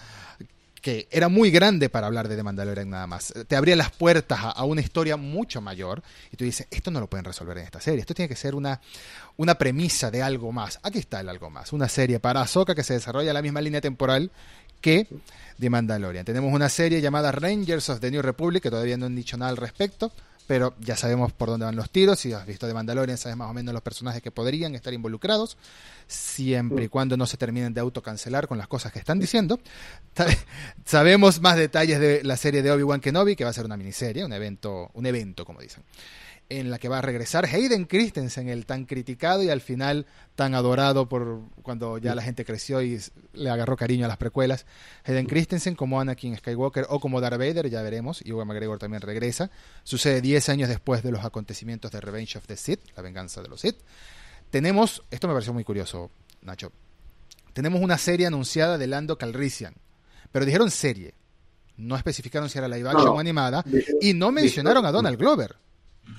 que era muy grande para hablar de The Mandalorian nada más. Te abría las puertas a, una historia mucho mayor y tú dices, esto no lo pueden resolver en esta serie, esto tiene que ser una, una premisa de algo más. Aquí está el algo más, una serie para Ahsoka que se desarrolla en la misma línea temporal que The Mandalorian. Tenemos una serie llamada Rangers of the New Republic, que todavía no han dicho nada al respecto, pero ya sabemos por dónde van los tiros. Si has visto The Mandalorian, sabes más o menos los personajes que podrían estar involucrados, siempre y cuando no se terminen de autocancelar con las cosas que están diciendo. Sabemos más detalles de la serie de Obi-Wan Kenobi, que va a ser una miniserie, un evento, un evento, como dicen en la que va a regresar Hayden Christensen, el tan criticado y al final tan adorado por cuando ya la gente creció y le agarró cariño a las precuelas. Hayden Christensen como Anakin Skywalker o como Darth Vader, ya veremos, y Ewan McGregor también regresa. Sucede 10 años después de los acontecimientos de Revenge of the Sith, la venganza de los Sith. Tenemos, esto me pareció muy curioso, Nacho. Tenemos una serie anunciada de Lando Calrissian, pero dijeron serie. No especificaron si era live action no, o animada y no mencionaron a Donald Glover.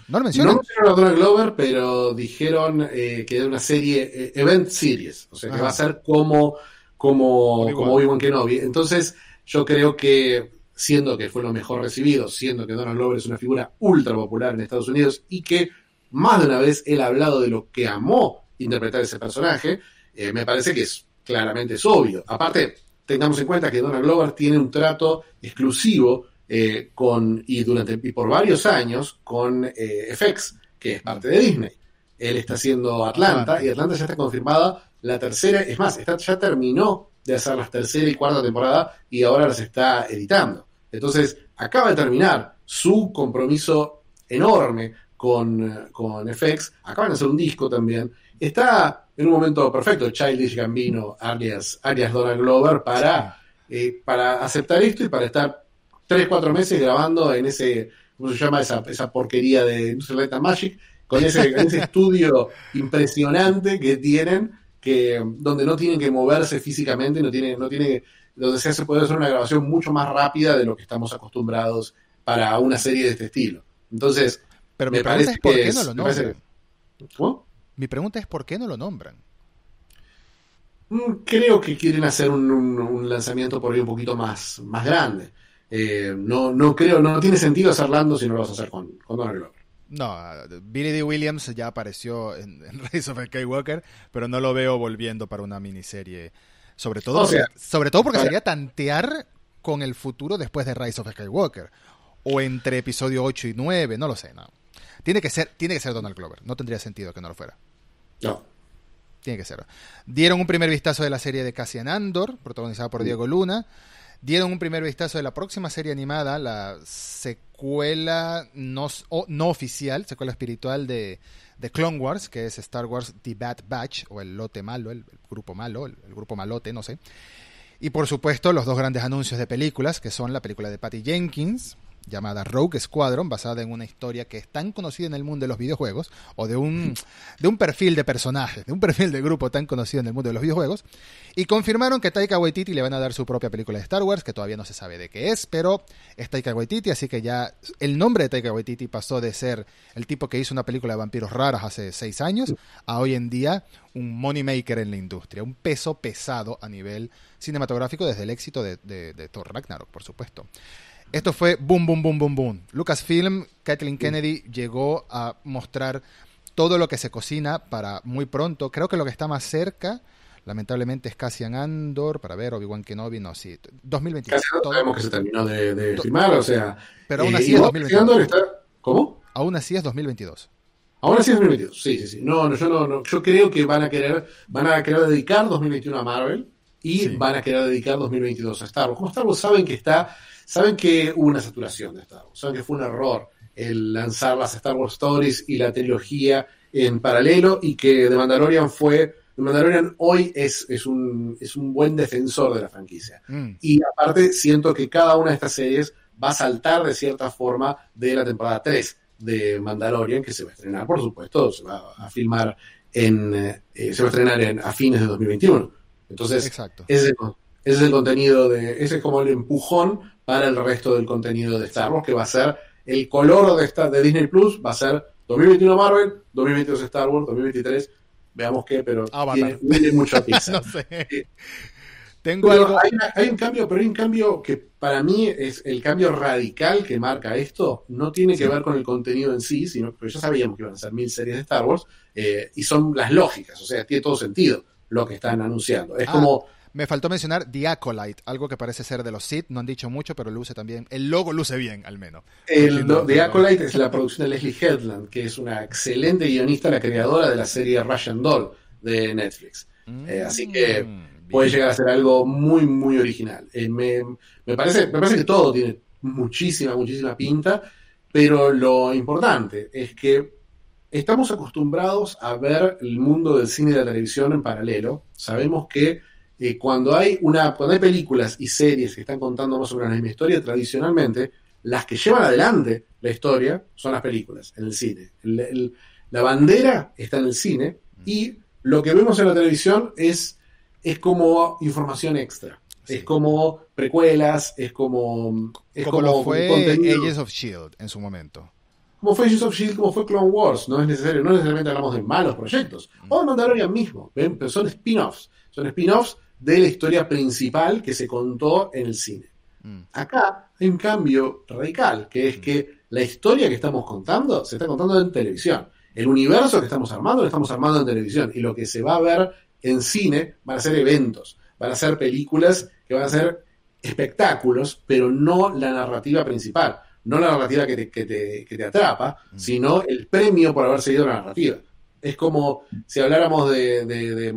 No lo mencionan. No mencionaron a Donald Glover, pero dijeron eh, que era una serie, eh, Event Series, o sea, que Ajá. va a ser como, como, como Obi-Wan Kenobi. Entonces, yo creo que, siendo que fue lo mejor recibido, siendo que Donald Glover es una figura ultra popular en Estados Unidos y que más de una vez él ha hablado de lo que amó interpretar ese personaje, eh, me parece que es claramente es obvio. Aparte, tengamos en cuenta que Donald Glover tiene un trato exclusivo eh, con, y durante y por varios años con eh, FX, que es parte de Disney. Él está haciendo Atlanta y Atlanta ya está confirmada la tercera, es más, está, ya terminó de hacer la tercera y cuarta temporada y ahora las está editando. Entonces, acaba de terminar su compromiso enorme con, con FX, acaban de hacer un disco también. Está en un momento perfecto, Childish Gambino, alias, alias Donald Glover, para, eh, para aceptar esto y para estar tres, cuatro meses grabando en ese, ¿cómo se llama? Esa, esa porquería de Industrial Light and Magic, con ese, ese estudio impresionante que tienen, que, donde no tienen que moverse físicamente, no tiene, no tiene, donde se hace, puede hacer una grabación mucho más rápida de lo que estamos acostumbrados para una serie de este estilo. Entonces, pero me es por qué no lo nombran. ¿Cómo? Mi pregunta es por qué no lo nombran. Creo que quieren hacer un, un, un lanzamiento por ahí un poquito más, más grande. Eh, no, no creo, no tiene sentido hacerlo si no lo vas a hacer con, con Donald Glover. No, Billy D. Williams ya apareció en, en Rise of Skywalker, pero no lo veo volviendo para una miniserie. Sobre todo, o sea, sobre todo porque sería tantear con el futuro después de Rise of Skywalker. O entre episodio 8 y 9, no lo sé, no. Tiene que ser, tiene que ser Donald Glover. No tendría sentido que no lo fuera. No. Tiene que ser. Dieron un primer vistazo de la serie de Cassian Andor, protagonizada por Diego Luna. Dieron un primer vistazo de la próxima serie animada, la secuela no, no oficial, secuela espiritual de, de, Clone Wars, que es Star Wars The Bad Batch, o el lote malo, el, grupo malo, el grupo malote, no sé. Y por supuesto, los dos grandes anuncios de películas, que son la película de Patty Jenkins, llamada Rogue Squadron, basada en una historia que es tan conocida en el mundo de los videojuegos, o de un, de un perfil de personajes, de un perfil de grupo tan conocido en el mundo de los videojuegos, y confirmaron que Taika Waititi le van a dar su propia película de Star Wars, que todavía no se sabe de qué es, pero es Taika Waititi, así que ya el nombre de Taika Waititi pasó de ser el tipo que hizo una película de vampiros raras hace seis años, a hoy en día un money maker en la industria, un peso pesado a nivel cinematográfico desde el éxito de, de, de Thor Ragnarok, por supuesto. Esto fue boom, boom, boom, boom, boom. Lucasfilm, Kathleen Kennedy llegó a mostrar todo lo que se cocina para muy pronto. Creo que lo que está más cerca, lamentablemente, es Cassian Andor, para ver, Obi-Wan Kenobi, no, sí. 2022. Casi todo. sabemos que se terminó de, de filmar, o sea... Pero aún así eh, es 2022. Está... ¿Cómo? Aún así es 2022. Aún así es 2022, sí, sí, sí. No, no, yo no, no, yo creo que van a querer, van a querer dedicar 2021 a Marvel y sí. van a querer dedicar 2022 a Star Wars. Como Star Wars saben que está saben que hubo una saturación de Star Wars, saben que fue un error el lanzar las Star Wars Stories y la trilogía en paralelo y que The Mandalorian fue The Mandalorian hoy es, es, un, es un buen defensor de la franquicia. Mm. Y aparte siento que cada una de estas series va a saltar de cierta forma de la temporada 3. de Mandalorian, que se va a estrenar, por supuesto, se va a filmar en, eh, se va a estrenar en, a fines de 2021. Entonces, Exacto. ese, ese es el contenido de, ese es como el empujón para el resto del contenido de Star Wars, que va a ser el color de, esta, de Disney Plus, va a ser 2021 Marvel, 2022 Star Wars, 2023, veamos qué, pero Avatar. tiene, mucha pizza. no sé. Tengo Pero algo. hay, un cambio, pero hay un cambio que para mí es el cambio radical que marca esto. No tiene que ver con el contenido en sí, sino que ya sabíamos que iban a ser mil series de Star Wars eh, y son las lógicas, o sea, tiene todo sentido lo que están anunciando. Es Ah, como, Me faltó mencionar The Acolyte, algo que parece ser de los Sith. No han dicho mucho, pero luce también. El logo luce bien, al menos. el Lindo, The. Acolyte es la producción de Leslie Headland, que es una excelente guionista, la creadora de la serie Russian Doll de Netflix. Eh, así que Mm, puede llegar a ser algo muy, muy original. Eh, me, me parece, me parece que todo tiene muchísima, muchísima pinta, pero lo importante es que estamos acostumbrados a ver el mundo del cine y de la televisión en paralelo. Sabemos que eh, cuando hay una, cuando hay películas y series que están contando más o menos la misma historia, tradicionalmente, las que llevan adelante la historia son las películas, en el cine. El- el- la bandera está en el cine y lo que vemos en la televisión es, es como información extra. Sí. Es como precuelas, es como. Es como, como, lo fue Agents of Shield en su momento. Como fue Agents of Shield, como fue Clone Wars. No es necesario, no necesariamente hablamos de malos proyectos. O de Mandalorian mismo. ¿ven? Pero son spin-offs. Son spin-offs de la historia principal que se contó en el cine. Mm. Acá hay un cambio radical, que es que la historia que estamos contando se está contando en televisión. El universo que estamos armando lo estamos armando en televisión. Y lo que se va a ver en cine van a ser eventos, van a ser películas que van a ser espectáculos, pero no la narrativa principal. No la narrativa que te, que te, que te atrapa, Mm. sino el premio por haber seguido la narrativa. Es como si habláramos de. de, de-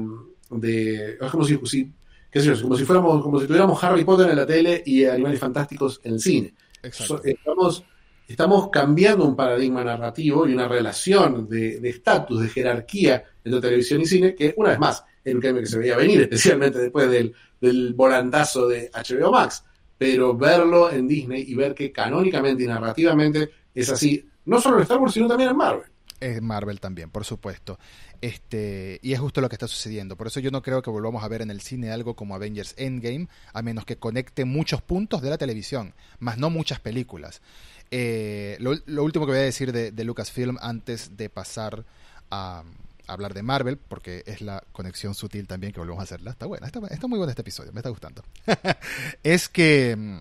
de- es como si, si- qué sé yo, como si fuéramos, como si tuviéramos Harry Potter en la tele y Animales Fantásticos en el cine. Exacto. So- estamos, estamos cambiando un paradigma narrativo y una relación de estatus, de, jerarquía entre televisión y cine, que una vez más, es un cambio que se veía venir, especialmente después del, del volantazo de HBO Max. Pero verlo en Disney y ver que canónicamente y narrativamente es así, no solo en Star Wars, sino también en Marvel. Es Marvel también, por supuesto. Este, y es justo lo que está sucediendo. Por eso yo no creo que volvamos a ver en el cine algo como Avengers Endgame, a menos que conecte muchos puntos de la televisión, más no muchas películas. Eh, lo, lo último que voy a decir de, de Lucasfilm antes de pasar a hablar de Marvel, porque es la conexión sutil también que volvemos a hacerla. Está buena, está, muy bueno este episodio, me está gustando. es que mm,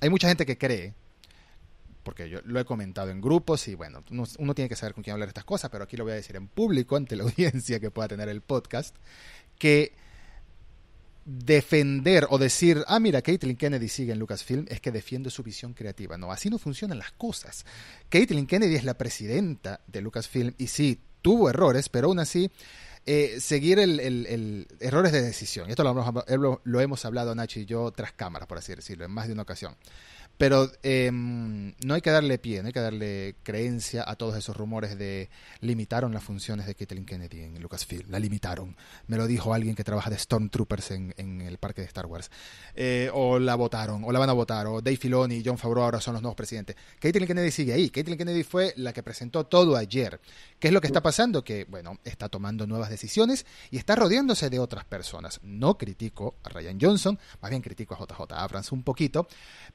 hay mucha gente que cree porque yo lo he comentado en grupos y bueno, uno, uno tiene que saber con quién hablar estas cosas, pero aquí lo voy a decir en público ante la audiencia que pueda tener el podcast, que defender o decir, ah, mira, Caitlin Kennedy sigue en Lucasfilm, es que defiende su visión creativa. No, así no funcionan las cosas. Caitlin Kennedy es la presidenta de Lucasfilm y sí, tuvo errores, pero aún así, eh, seguir el, el- el- errores de decisión. Esto lo, lo- lo hemos hablado Nachi y yo tras cámaras, por así decirlo, en más de una ocasión. Pero eh, no hay que darle pie, no hay que darle creencia a todos esos rumores de limitaron las funciones de Kathleen Kennedy en Lucasfilm. La limitaron. Me lo dijo alguien que trabaja de Stormtroopers en, el parque de Star Wars. Eh, o la votaron, o la van a votar, o Dave Filoni y John Favreau ahora son los nuevos presidentes. Kathleen Kennedy sigue ahí. Kathleen Kennedy fue la que presentó todo ayer. ¿Qué es lo que está pasando? Que, bueno, está tomando nuevas decisiones y está rodeándose de otras personas. No critico a Ryan Johnson, más bien critico a JJ Abrams un poquito,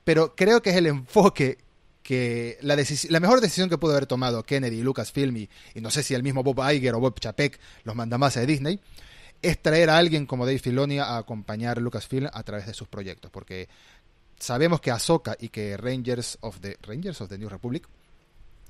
pero creo que es el enfoque que la, la mejor decisión que pudo haber tomado Kennedy y Lucasfilm y, y no sé si el mismo Bob Iger o Bob Chapek, los mandamases de Disney, es traer a alguien como Dave Filoni a acompañar Lucasfilm a través de sus proyectos, porque sabemos que Ahsoka y que Rangers of the Rangers of the New Republic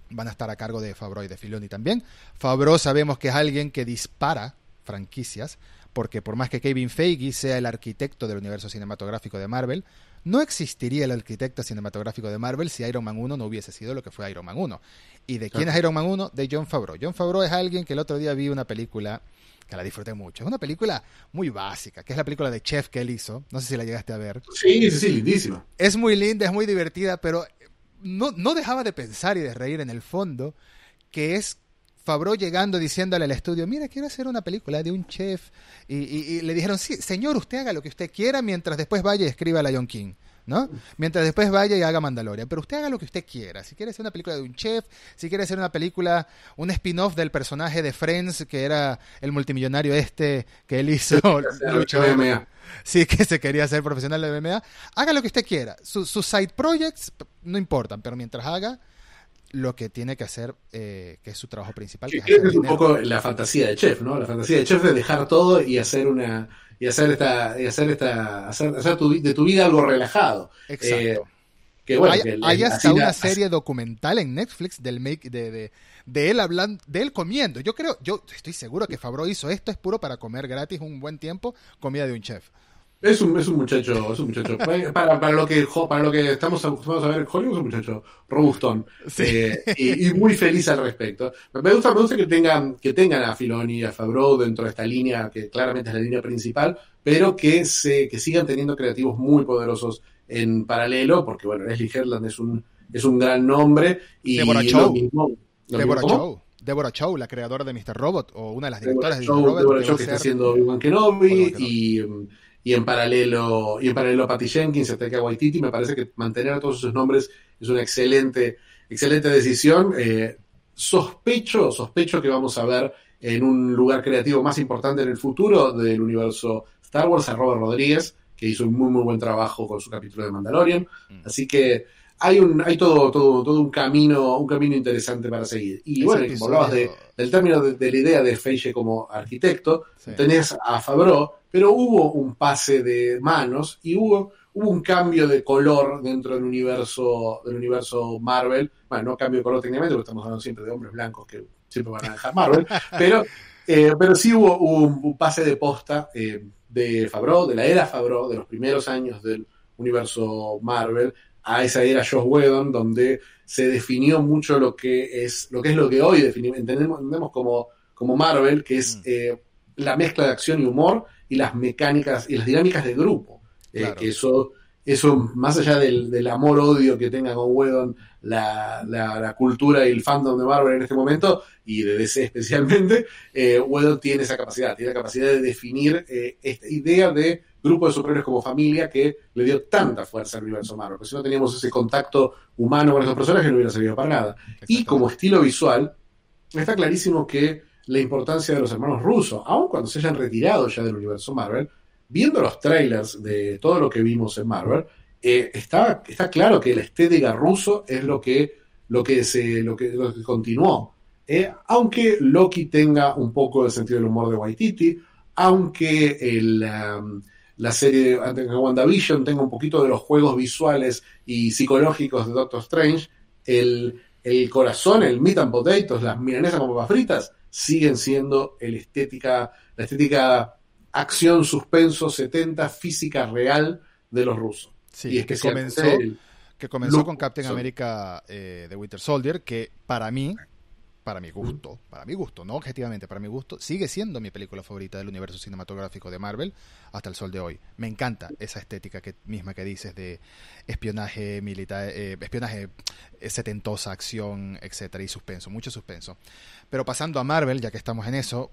van a estar a cargo de Favreau y de Filoni también. Favreau sabemos que es alguien que dispara franquicias, porque por más que Kevin Feige sea el arquitecto del universo cinematográfico de Marvel, no existiría el arquitecto cinematográfico de Marvel si Iron Man 1 no hubiese sido lo que fue Iron Man 1. ¿Y de quién es Iron Man 1? De John Favreau. John Favreau es alguien que el otro día vi una película que la disfruté mucho. Es una película muy básica, que es la película de Chef que él hizo. No sé si la llegaste a ver. Sí, sí, sí, lindísima. Es muy linda, es muy divertida, pero no, no dejaba de pensar y de reír en el fondo, que es Favreau llegando diciéndole al estudio, mira, quiero hacer una película de un chef. Y, y- y le dijeron, sí, señor, usted haga lo que usted quiera mientras después vaya y escriba a Lion King. ¿no? Mientras después vaya y haga Mandalorian. Pero usted haga lo que usted quiera. Si quiere hacer una película de un chef, si quiere hacer una película, un spin-off del personaje de Friends, que era el multimillonario este que él hizo, luchador. Sí, que se quería hacer profesional de MMA. Haga lo que usted quiera. Sus side projects no importan, pero mientras haga lo que tiene que hacer, eh, que es su trabajo principal. Que es, un poco la fantasía de chef, ¿no? La fantasía de chef de dejar todo y hacer una y hacer esta y hacer esta hacer, de tu vida algo relajado. Exacto. Eh, que bueno, hay, hasta una serie documental en Netflix del make de, de, de, él hablando, de él comiendo. Yo creo, yo estoy seguro que Fabro hizo esto es puro para comer gratis un buen tiempo comida de un chef. Es un, es un muchacho, es un muchacho. Para, para, lo que, para lo que estamos acostumbrados a ver en Hollywood, es un muchacho robustón. Eh, y, muy feliz al respecto. Me gusta, me gusta que tengan, que tengan a Filoni y a Favreau dentro de esta línea, que claramente es la línea principal, pero que se, que sigan teniendo creativos muy poderosos en paralelo, porque bueno, Leslie Herland es un, es un gran nombre. Y Deborah Chow. Deborah Chow. Deborah Chow, la creadora de Mr. Robot, o una de las directoras de Mr. Robot. Deborah Chow que está haciendo Obi-Wan Kenobi, y y en paralelo y en paralelo Patty Jenkins, Taika Waititi, me parece que mantener a todos esos nombres es una excelente excelente decisión. Eh, sospecho, sospecho que vamos a ver en un lugar creativo más importante en el futuro del universo Star Wars a Robert Rodríguez, que hizo un muy muy buen trabajo con su capítulo de Mandalorian. Mm. Así que hay un hay todo todo todo un camino un camino interesante para seguir y bueno como hablabas de, del término de, la idea de Feiche como arquitecto tenés a Fabro pero hubo un pase de manos y hubo hubo un cambio de color dentro del universo del universo Marvel bueno no cambio de color técnicamente porque estamos hablando siempre de hombres blancos que siempre van a dejar Marvel pero eh, pero sí hubo, un, pase de posta eh, de Fabro de la era Fabro de los primeros años del universo Marvel a esa era Josh Whedon, donde se definió mucho lo que es lo que, es lo que hoy entendemos, entendemos como, como Marvel, que es mm. eh, la mezcla de acción y humor y las mecánicas y las dinámicas de grupo. Eh, que eso, eso, más allá del, amor-odio que tenga con Whedon la, la, cultura y el fandom de Marvel en este momento, y de DC especialmente, eh, Whedon tiene esa capacidad, tiene la capacidad de definir eh, esta idea de grupo de superhéroes como familia que le dio tanta fuerza al universo Marvel. Porque si no teníamos ese contacto humano con esos personajes, no hubiera servido para nada. Y como estilo visual, está clarísimo que la importancia de los hermanos rusos, aun cuando se hayan retirado ya del universo Marvel, viendo los trailers de todo lo que vimos en Marvel, eh, está, está claro que la estética ruso es lo que, lo que, se, lo que, lo que continuó. Eh, aunque Loki tenga un poco el sentido del humor de Waititi, aunque el, um, la serie de WandaVision tenga un poquito de los juegos visuales y psicológicos de Doctor Strange, el, corazón, el meat and potatoes, las milanesas con papas fritas, siguen siendo el estética, la estética acción, suspenso, 70, física real de los rusos. Sí, y es que, comenzó, que comenzó con Captain America eh, de Winter Soldier, que para mí para mi gusto, para mi gusto, no objetivamente, para mi gusto, sigue siendo mi película favorita del universo cinematográfico de Marvel hasta el sol de hoy. Me encanta esa estética misma que dices de espionaje militar, eh, espionaje eh, setentosa, acción, etcétera, y suspenso, mucho suspenso. Pero pasando a Marvel, ya que estamos en eso,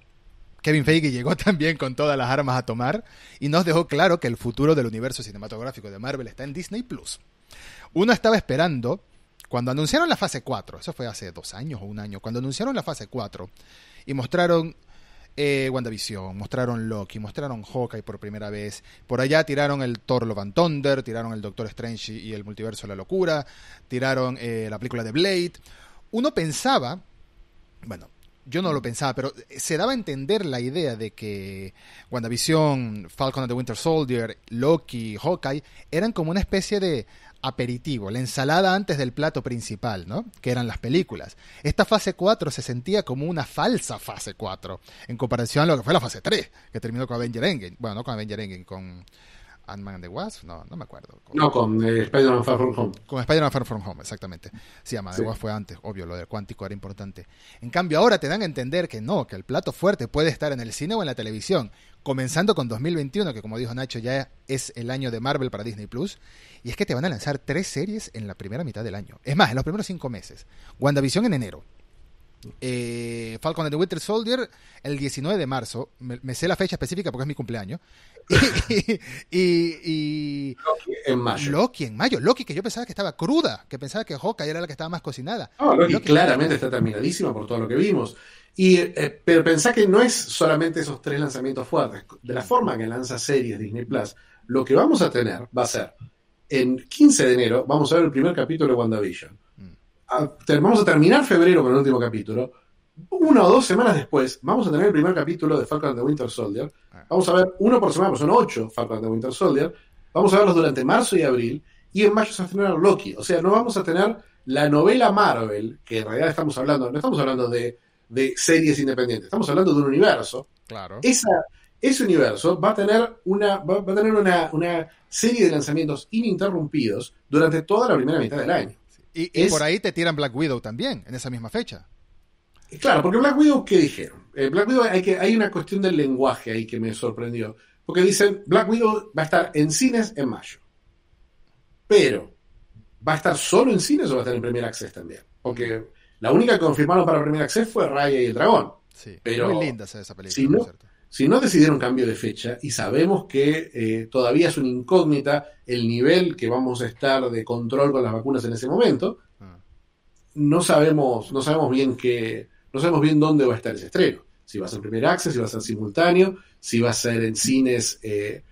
Kevin Feige llegó también con todas las armas a tomar y nos dejó claro que el futuro del universo cinematográfico de Marvel está en Disney Plus. Uno estaba esperando cuando anunciaron la fase 4, eso fue hace dos años o un año, cuando anunciaron la fase 4 y mostraron eh, WandaVision, mostraron Loki, mostraron Hawkeye por primera vez, por allá tiraron el Thor Love and Thunder, tiraron el Doctor Strange y el Multiverso de la Locura, tiraron eh, la película de Blade. Uno pensaba, bueno, yo no lo pensaba, pero se daba a entender la idea de que WandaVision, Falcon and the Winter Soldier, Loki, Hawkeye eran como una especie de aperitivo, la ensalada antes del plato principal, ¿no? Que eran las películas. Esta fase 4 se sentía como una falsa fase 4, en comparación a lo que fue la fase 3, que terminó con Avenger Endgame. Bueno, no con Avenger Endgame, con Ant-Man and the Wasp, no, no me acuerdo. no, con eh, Spider-Man Far From Home. Con Spider-Man Far From Home, exactamente. Sí, Ant-Man sí. the Wasp fue antes, obvio, lo del cuántico era importante. En cambio, ahora te dan a entender que no, que el plato fuerte puede estar en el cine o en la televisión, comenzando con 2021, que como dijo Nacho, ya es el año de Marvel para Disney Plus, y es que te van a lanzar tres series en la primera mitad del año. Es más, en los primeros cinco meses. WandaVision en enero. Eh, Falcon and the Winter Soldier el 19 de marzo. Me, me, sé la fecha específica porque es mi cumpleaños. y, y, Loki en mayo. Loki en mayo. Loki que yo pensaba que estaba cruda, que pensaba que Hawkeye era la que estaba más cocinada. No, Loki, Loki claramente está terminadísima por todo lo que vimos. Y, eh, pero pensá que no es solamente esos tres lanzamientos fuertes. De la forma que lanza series Disney Plus, lo que vamos a tener va a ser en 15 de enero, vamos a ver el primer capítulo de WandaVision. A, vamos a terminar febrero con el último capítulo. Una o dos semanas después, vamos a tener el primer capítulo de Falcon and the Winter Soldier. Vamos a ver uno por semana, son ocho Falcon and the Winter Soldier. Vamos a verlos durante marzo y abril. Y en mayo se va a estrenar Loki. O sea, no vamos a tener la novela Marvel, que en realidad estamos hablando, no estamos hablando de, de series independientes, estamos hablando de un universo. Claro. Esa, ese universo va a tener una, va a tener una, una, serie de lanzamientos ininterrumpidos durante toda la primera mitad del año. Y, por ahí te tiran Black Widow también, en esa misma fecha. Claro, porque Black Widow, ¿qué dijeron? Eh, Black Widow, hay, que, hay una cuestión del lenguaje ahí que me sorprendió. Porque dicen, Black Widow va a estar en cines en mayo. Pero, ¿va a estar solo en cines o va a estar en Premier Access también? Porque la única que confirmaron para Premier Access fue Raya y el Dragón. Sí, pero muy linda esa película. Si no, si no decidieron cambio de fecha y sabemos que eh, todavía es una incógnita el nivel que vamos a estar de control con las vacunas en ese momento, ah. no sabemos, no sabemos bien que, no sabemos bien dónde va a estar ese estreno. Si va a ser primer access, si va a ser simultáneo, si va a ser en cines. Eh,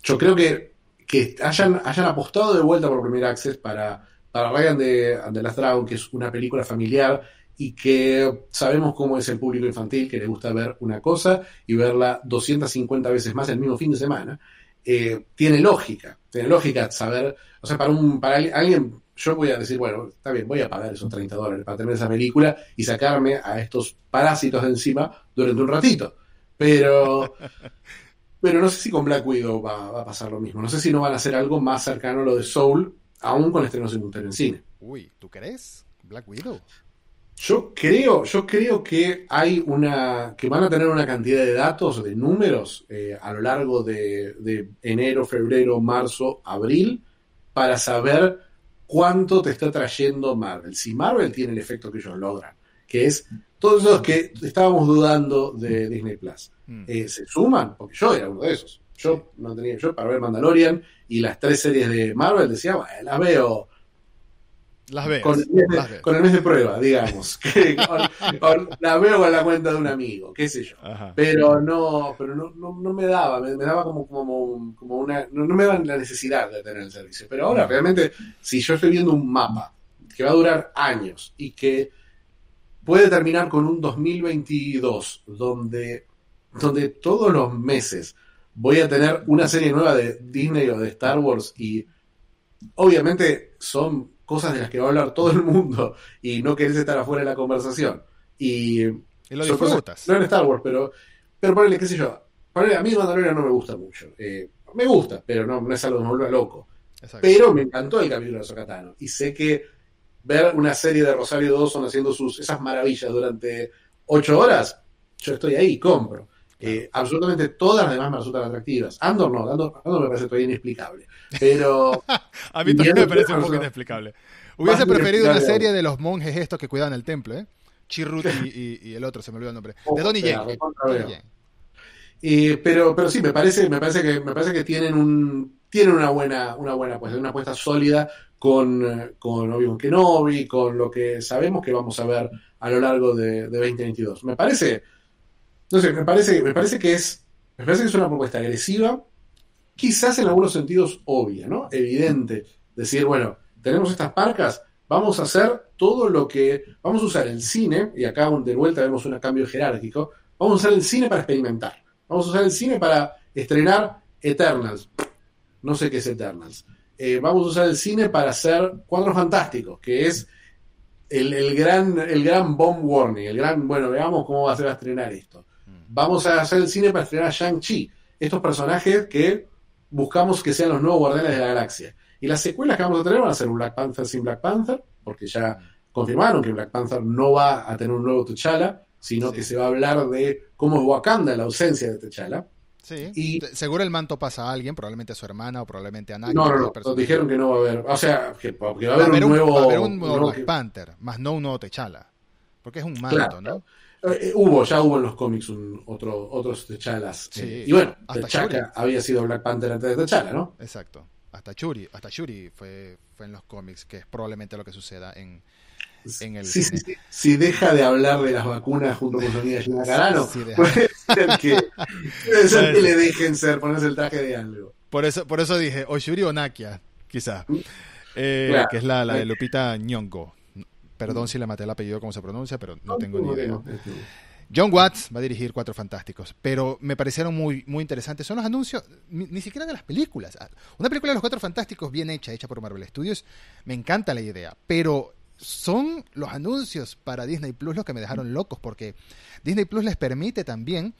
yo creo que, que hayan, hayan apostado de vuelta por primer access para, para Ryan de, de Last Dragon, que es una película familiar y que sabemos cómo es el público infantil, que le gusta ver una cosa y verla 250 veces más el mismo fin de semana, eh, tiene lógica, tiene lógica saber, o sea, para, un, para alguien, yo voy a decir, bueno, está bien, voy a pagar esos 30 dólares para tener esa película y sacarme a estos parásitos de encima durante un ratito, pero... Pero no sé si con Black Widow va, va, a pasar lo mismo. No sé si no van a hacer algo más cercano a lo de Soul, aún con estreno simultáneo en cine. Uy, ¿tú crees? Black Widow. Yo creo, yo creo que hay una, que van a tener una cantidad de datos, de números, eh, a lo largo de, de, enero, febrero, marzo, abril, para saber cuánto te está trayendo Marvel. Si Marvel tiene el efecto que ellos logran, que es todos esos que estábamos dudando de Disney Plus, mm. eh, se suman, porque yo era uno de esos. Yo no tenía, yo para ver Mandalorian y las tres series de Marvel decía, bueno, las veo las veo. Con, con, el mes de prueba, digamos. Con, con, la veo con la cuenta de un amigo, qué sé yo. Ajá. Pero no, pero no, no, no me daba, me, me, daba como, como, como una. No, no, me daban la necesidad de tener el servicio. Pero ahora, realmente, si yo estoy viendo un mapa que va a durar años y que puede terminar con un 2022, donde, donde todos los meses voy a tener una serie nueva de Disney o de Star Wars y obviamente son cosas de las que va a hablar todo el mundo y no querés estar afuera de la conversación. Y, y lo disfrutas. No en Star Wars, pero, pero ponele, qué sé yo. Ponele, a mí Mandalorian no me gusta mucho. Eh, me gusta, pero no, no es algo que me vuelva loco. Exacto. Pero me encantó el capítulo de Sokatano. Y sé que ver una serie de Rosario Dawson haciendo sus, esas maravillas durante ocho horas, yo estoy ahí, compro. Eh, absolutamente todas las demás me resultan atractivas. Andor no, Andor, Andor me parece todavía inexplicable. Pero. a mí también me parece un poco inexplicable. Hubiese preferido una serie de los monjes estos que cuidan el templo, ¿eh? Chirrut y, y, y, el otro, se me olvidó el nombre. De Donnie Yen. Y, pero, pero sí, me parece, me parece que, me parece que tienen un, tienen una buena, una buena apuesta, una apuesta sólida con, con Obi-Wan Kenobi, con lo que sabemos que vamos a ver a lo largo de, de 2022. Me parece, no sé, me parece, me parece que es, me parece que es una propuesta agresiva, quizás en algunos sentidos obvia, ¿no? Evidente. Decir, bueno, tenemos estas parcas, vamos a hacer todo lo que, vamos a usar el cine, y acá de vuelta vemos un cambio jerárquico, vamos a usar el cine para experimentar, vamos a usar el cine para estrenar Eternals, no sé qué es Eternals, eh, vamos a usar el cine para hacer Cuadros Fantásticos, que es el, el, gran, el gran bomb warning, el gran, bueno, veamos cómo va a ser a estrenar esto. Vamos a hacer el cine para estrenar Shang-Chi, estos personajes que buscamos que sean los nuevos guardianes de la galaxia. Y las secuelas que vamos a tener van a ser un Black Panther sin Black Panther, porque ya confirmaron que Black Panther no va a tener un nuevo T'Challa, sino sí. que se va a hablar de cómo es Wakanda la ausencia de T'Challa. Sí. Y, Seguro el manto pasa a alguien, probablemente a su hermana o probablemente a nadie. No, no, no. Dijeron que no va a haber. O sea, que, que va a haber, un, nuevo. Va a haber un nuevo Black que... Panther, más no un nuevo T'Challa. porque es un manto, ¿no? Eh, hubo, ya hubo en los cómics un, otro, otros T'Challas. Sí. y bueno, T'Chaka había sido Black Panther antes de T'Challa, ¿no? Exacto. Hasta Churi, hasta Churi fue, fue en los cómics, que es probablemente lo que suceda en, en el sí, sí, sí, Si deja de hablar de las vacunas junto con Sonida Gina Carano, puede ser que, puede ser que le dejen ser, ponerse el traje de algo. Por eso, por eso dije, o Shuri o Nakia, quizá. Eh, que es la, la, de Lupita Nyong'o. Perdón mm. si le maté el apellido como se pronuncia, pero no tengo ni idea. John Watts va a dirigir Cuatro Fantásticos, pero me parecieron muy, muy interesantes. Son los anuncios, ni, siquiera de las películas. Ah, una película de los Cuatro Fantásticos bien hecha, hecha por Marvel Studios, me encanta la idea, pero son los anuncios para Disney Plus los que me dejaron locos, porque Disney Plus les permite también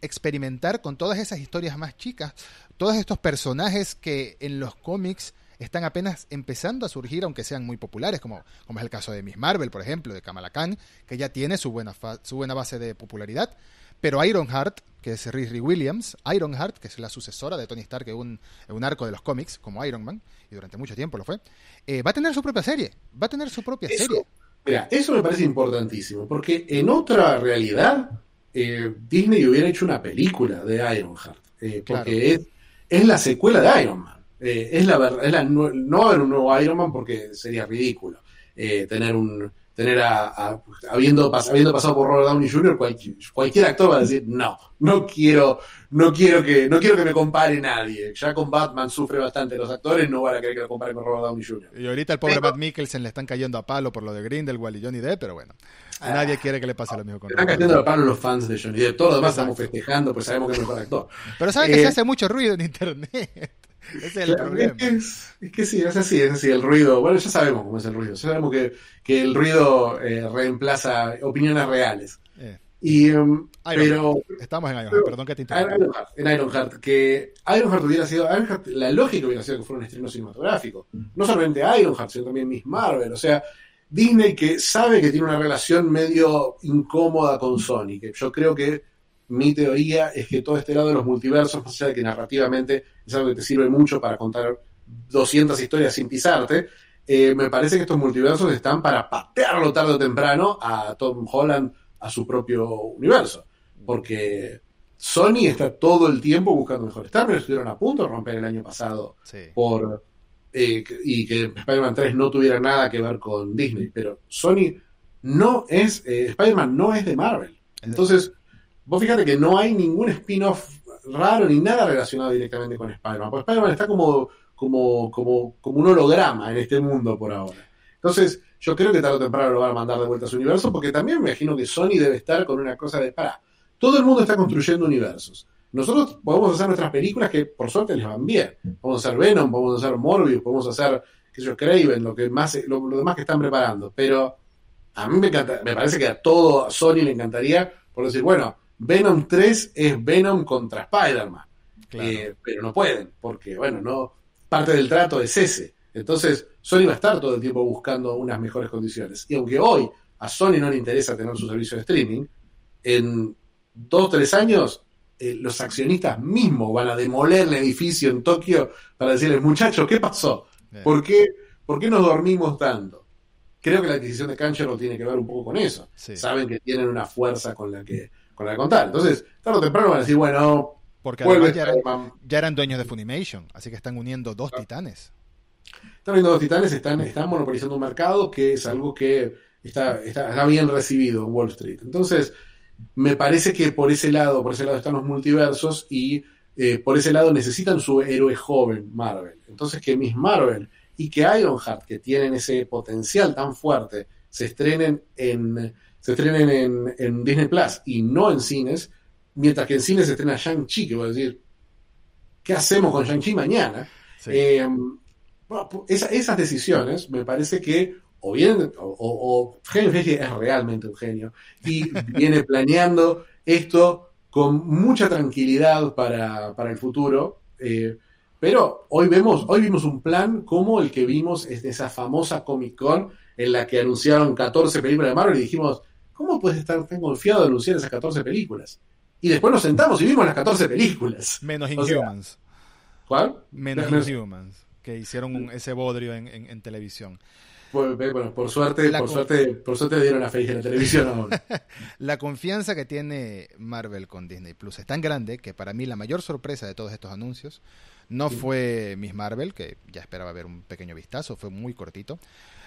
experimentar con todas esas historias más chicas, todos estos personajes que en los cómics están apenas empezando a surgir, aunque sean muy populares, como, como es el caso de Miss Marvel, por ejemplo, de Kamala Khan, que ya tiene su buena, su buena base de popularidad. Pero Ironheart, que es Riri Williams, Ironheart, que es la sucesora de Tony Stark en un, un, arco de los cómics, como Iron Man, y durante mucho tiempo lo fue, eh, va a tener su propia serie. Va a tener su propia serie. Mira, eso me parece importantísimo, porque en otra realidad, eh, Disney hubiera hecho una película de Ironheart, eh, porque es, es la secuela de Iron Man. Eh, es la verdad, es la, no haber un nuevo Iron Man porque sería ridículo. Eh, tener un tener a, habiendo, habiendo pasado por Robert Downey Jr., cualquier, actor va a decir, no, no quiero, no quiero que, no quiero que me compare nadie. Ya con Batman sufre bastante los actores, no van a querer que lo compare con Robert Downey Jr. Y ahorita el pobre Matt Mikkelsen le están cayendo a palo por lo de Grindelwald y Johnny Depp, pero bueno, nadie quiere que le pase lo mismo con Están cayendo palo los fans de Johnny Depp, todos los demás estamos festejando, pues sabemos que es el mejor actor. Pero saben que se eh, hace mucho ruido en internet. es el problema. Es, que sí, es así, es así, el ruido. Bueno, ya sabemos cómo es el ruido. Ya sabemos que, que el ruido eh, reemplaza opiniones reales. Eh. Y, um, pero, Estamos en Ironheart, perdón que te interrumpa. En Ironheart, que Ironheart hubiera sido. Ironheart, la lógica hubiera sido que fuera un estreno cinematográfico. No solamente Ironheart, sino también Miss Marvel. O sea, Disney que sabe que tiene una relación medio incómoda con Sony, que yo creo que mi teoría es que todo este lado de los multiversos, más allá de que narrativamente es algo que te sirve mucho para contar 200 historias sin pisarte, eh, me parece que estos multiversos están para patearlo tarde o temprano a Tom Holland a su propio universo. Porque Sony está todo el tiempo buscando mejores términos. Estuvieron a punto de romper el año pasado por eh, y que Spider-Man 3 no tuviera nada que ver con Disney. Pero Sony no es, eh, Spider-Man no es de Marvel. Entonces, Vos fíjate que no hay ningún spin-off raro ni nada relacionado directamente con Spider-Man. Porque Spider-Man está como, como, como, como un holograma en este mundo por ahora. Entonces, yo creo que tarde o temprano lo van a mandar de vuelta a su universo, porque también me imagino que Sony debe estar con una cosa de, para, todo el mundo está construyendo universos. Nosotros podemos hacer nuestras películas que por suerte les van bien. Podemos hacer Venom, podemos hacer Morbius, podemos hacer, qué sé yo, Craven, lo, que más, lo, demás que están preparando. Pero a mí me, encanta, me parece que a todo a Sony le encantaría por decir, bueno, Venom 3 es Venom contra Spider-Man. Eh, pero no pueden, porque, bueno, no parte del trato es ese. Entonces, Sony va a estar todo el tiempo buscando unas mejores condiciones. Y aunque hoy a Sony no le interesa tener su servicio de streaming, en dos o tres años eh, los accionistas mismos van a demoler el edificio en Tokio para decirles, muchachos, ¿qué pasó? ¿Por qué, ¿Por qué nos dormimos tanto? Creo que la adquisición de Crunchyroll tiene que ver un poco con eso. Saben que tienen una fuerza con la que con la de contar. Entonces, tarde o temprano van a decir, bueno, porque además ya eran, dueños de Funimation, así que están uniendo dos titanes. Están uniendo dos titanes, están, están monopolizando un mercado que es algo que está, está, bien recibido en Wall Street. Entonces, me parece que por ese lado, por ese lado están los multiversos y eh, por ese lado necesitan su héroe joven, Marvel. Entonces, que Miss Marvel y que Ironheart, que tienen ese potencial tan fuerte, se estrenen en se estrenen en, Disney Plus y no en cines, mientras que en cines se estrena Shang-Chi, que voy a decir, ¿qué hacemos con Shang-Chi mañana? Eh, esas decisiones me parece que o bien, o, o, es realmente un genio y viene planeando esto con mucha tranquilidad para, el futuro. Eh, pero hoy vemos, hoy vimos un plan como el que vimos de esa famosa Comic Con en la que anunciaron 14 películas de Marvel y dijimos, ¿cómo puedes estar tan confiado de anunciar esas 14 películas? Y después nos sentamos y vimos las 14 películas. Menos Inhumans. ¿Cuál? Menos Inhumans, que hicieron ese bodrio en, televisión. Bueno, por suerte, por suerte, por suerte dieron la feliz de la televisión la confianza que tiene Marvel con Disney Plus es tan grande que para mí la mayor sorpresa de todos estos anuncios no fue Miss Marvel, que ya esperaba ver un pequeño vistazo, fue muy cortito.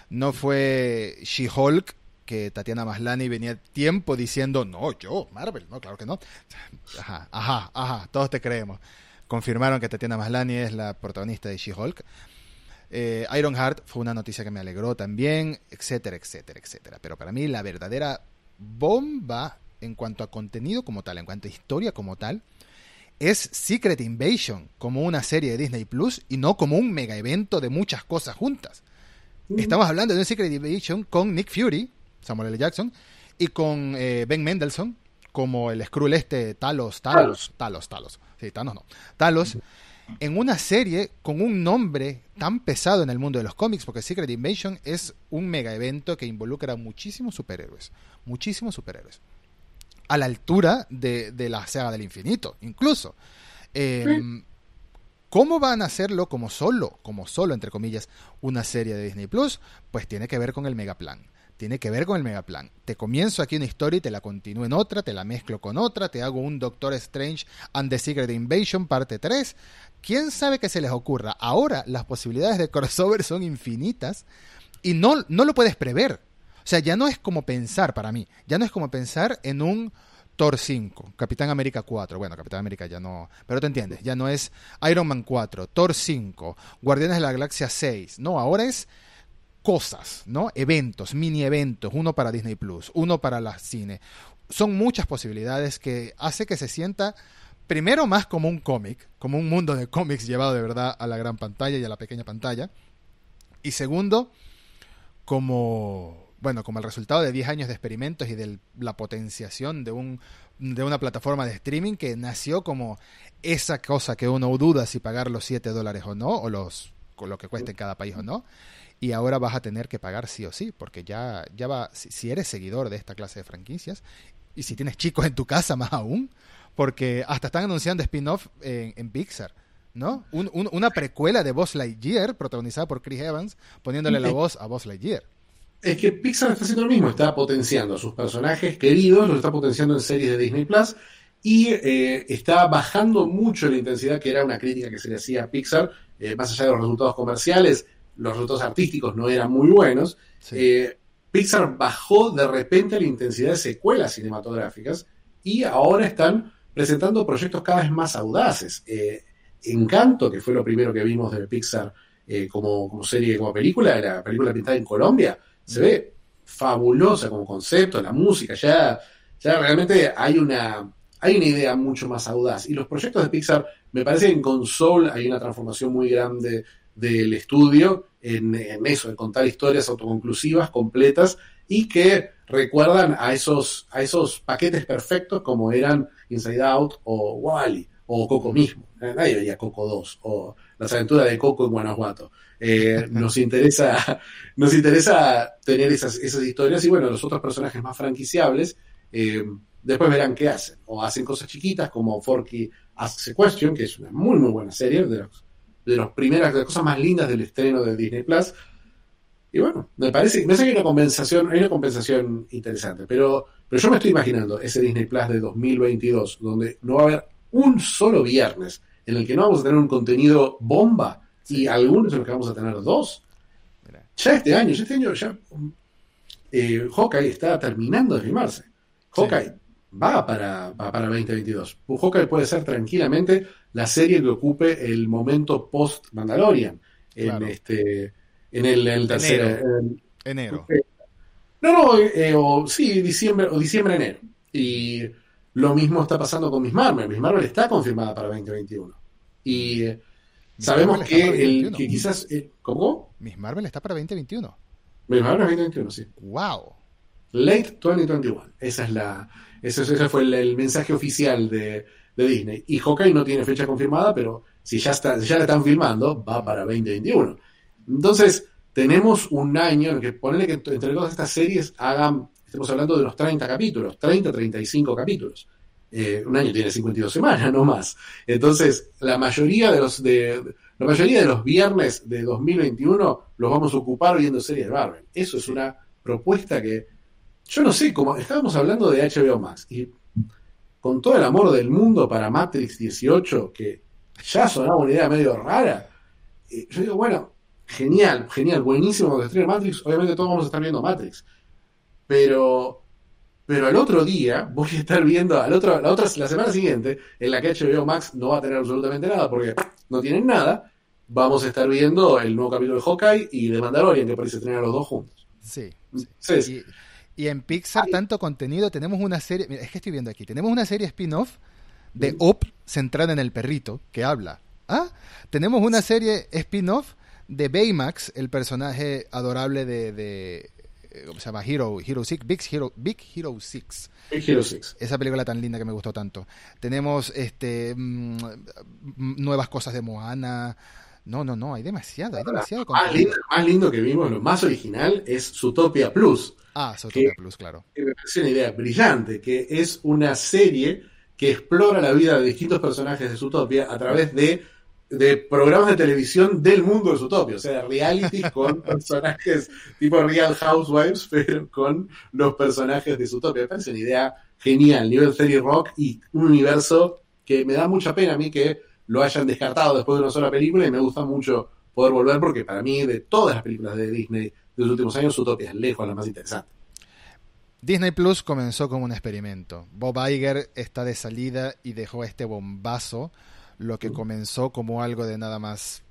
No fue She-Hulk, que Tatiana Maslani venía tiempo diciendo, no, yo, Marvel, no, claro que no. Ajá, ajá, ajá, todos te creemos. Confirmaron que Tatiana Maslani es la protagonista de She-Hulk. Eh, Ironheart fue una noticia que me alegró también, etcétera, etcétera, etcétera. Pero para mí la verdadera bomba en cuanto a contenido como tal, en cuanto a historia como tal, es Secret Invasion como una serie de Disney Plus y no como un mega evento de muchas cosas juntas. Estamos hablando de un Secret Invasion con Nick Fury, Samuel L. Jackson, y con eh, Ben Mendelssohn como el Skrull este Talos, Talos, Talos, Talos. Sí, Thanos no. Talos en una serie con un nombre tan pesado en el mundo de los cómics, porque Secret Invasion es un mega evento que involucra a muchísimos superhéroes, muchísimos superhéroes, a la altura de, la saga del infinito, incluso. Em, ¿Cómo van a hacerlo como solo, como solo, entre comillas, una serie de Disney Plus? Pues tiene que ver con el megaplan tiene que ver con el megaplan. Te comienzo aquí una historia y te la continúo en otra, te la mezclo con otra, te hago un Doctor Strange and the Secret Invasion parte 3. ¿Quién sabe qué se les ocurra? Ahora las posibilidades de crossover son infinitas y no, no lo puedes prever. O sea, ya no es como pensar para mí, ya no es como pensar en un Thor 5, Capitán América 4, bueno, Capitán América ya no, pero te entiendes, ya no es Iron Man 4, Thor 5, Guardianes de la Galaxia 6, no, ahora es cosas, ¿no? Eventos, mini eventos, uno para Disney Plus, uno para la cine. Son muchas posibilidades que hace que se sienta primero más como un cómic, como un mundo de cómics llevado de verdad a la gran pantalla y a la pequeña pantalla. Y segundo, como bueno, como el resultado de 10 años de experimentos y de la potenciación de un de una plataforma de streaming que nació como esa cosa que uno duda si pagar los 7 dólares o no, o los con lo que cueste en cada país o no y ahora vas a tener que pagar sí o sí, porque ya, ya va, si, eres seguidor de esta clase de franquicias, y si tienes chicos en tu casa más aún, porque hasta están anunciando spin-off en, Pixar. ¿no? una precuela de Buzz Lightyear, protagonizada por Chris Evans, poniéndole la voz a Buzz Lightyear. Es que Pixar está haciendo lo mismo, está potenciando a sus personajes queridos, los está potenciando en series de Disney Plus y eh, está bajando mucho la intensidad, que era una crítica que se le hacía a Pixar, eh, más allá de los resultados comerciales, los resultados artísticos no eran muy buenos, eh, Pixar bajó de repente la intensidad de secuelas cinematográficas y ahora están presentando proyectos cada vez más audaces. Eh, Encanto, que fue lo primero que vimos de Pixar eh, como, como, serie, como película, la película pintada en Colombia, se ve fabulosa como concepto, la música, ya, ya realmente hay una, hay una idea mucho más audaz. Y los proyectos de Pixar, me parece que en Console hay una transformación muy grande del estudio en, eso, en contar historias autoconclusivas, completas y que recuerdan a esos, a esos paquetes perfectos como eran Inside Out o Wally o Coco mismo. Eh, nadie veía Coco 2 o las aventuras de Coco en Guanajuato. Eh, nos interesa nos interesa tener esas, esas historias y bueno, los otros personajes más franquiciables eh, después verán qué hacen. O hacen cosas chiquitas como Forky Asks a Question, que es una muy muy buena serie de los de las primeras de las cosas más lindas del estreno de Disney Plus. Y bueno, me parece, me parece que hay una compensación, hay una compensación interesante, pero, pero yo me estoy imaginando ese Disney Plus de 2022, donde no va a haber un solo viernes en el que no vamos a tener un contenido bomba y algunos en los que vamos a tener dos. Ya este año, ya este año ya eh, Hawkeye está terminando de filmarse. Hawkeye va para, para 2022. Hawkeye puede ser tranquilamente la serie que ocupe el momento post Mandalorian en este en el, tercer enero. no, no, eh, o, sí, diciembre o diciembre enero. Y lo mismo está pasando con Miss Marvel. Miss Marvel está confirmada para 2021. Y eh, sabemos que, el, que quizás eh, ¿cómo? Miss Marvel está para 2021. Miss Marvel 2021, sí. Wow. Late 2021. Esa es la ese, fue el, mensaje oficial de, Disney. Y Hawkeye no tiene fecha confirmada, pero si ya, está, ya la están filmando, va para 2021. Entonces, tenemos un año en que ponerle que entre todas estas series hagan, estamos hablando de los 30 capítulos, 30, 35 capítulos. Eh, un año tiene 52 semanas, no más. Entonces, la mayoría de los, de, la mayoría de los viernes de 2021 los vamos a ocupar viendo series de Marvel. Eso es una propuesta que yo no sé, como estábamos hablando de HBO Max y con todo el amor del mundo para Matrix 18, que ya sonaba una idea medio rara, eh, yo digo, bueno, genial, genial, buenísimo cuando estrene Matrix, obviamente todos vamos a estar viendo Matrix, pero pero al otro día voy a estar viendo, al otro, la, otra, la semana siguiente, en la que HBO Max no va a tener absolutamente nada, porque no tienen nada, vamos a estar viendo el nuevo capítulo de Hawkeye y de Mandalorian, que parece tener a los dos juntos. Sí. y, en Pixar, tanto contenido, tenemos una serie, es que estoy viendo aquí, tenemos una serie spin-off de Up centrada en el perrito que habla. ¿Ah? Tenemos una serie spin-off de Baymax, el personaje adorable de eh, ¿cómo se llama? Hero, Hero 6, Big Hero, Big Hero 6. Big Hero 6. Esa película tan linda que me gustó tanto. Tenemos este mm, nuevas cosas de Moana. No, no, no, hay demasiado, hay demasiado. Más lindo, más lindo que vimos, lo más original es Zootopia Plus. Ah, Zootopia Plus, claro. Que me parece una idea brillante, que es una serie que explora la vida de distintos personajes de Zootopia a través de de programas de televisión del mundo de Zootopia, o sea, reality con personajes tipo Real Housewives, pero con los personajes de Zootopia. Me parece una idea genial, nivel serie rock y un universo que me da mucha pena a mí que lo hayan descartado después de una sola película y me gusta mucho poder volver porque para mí de todas las películas de Disney de los últimos años, Zootopia es lejos la más interesante. Disney Plus comenzó como un experimento. Bob Iger está de salida y dejó este bombazo lo que comenzó como algo de nada más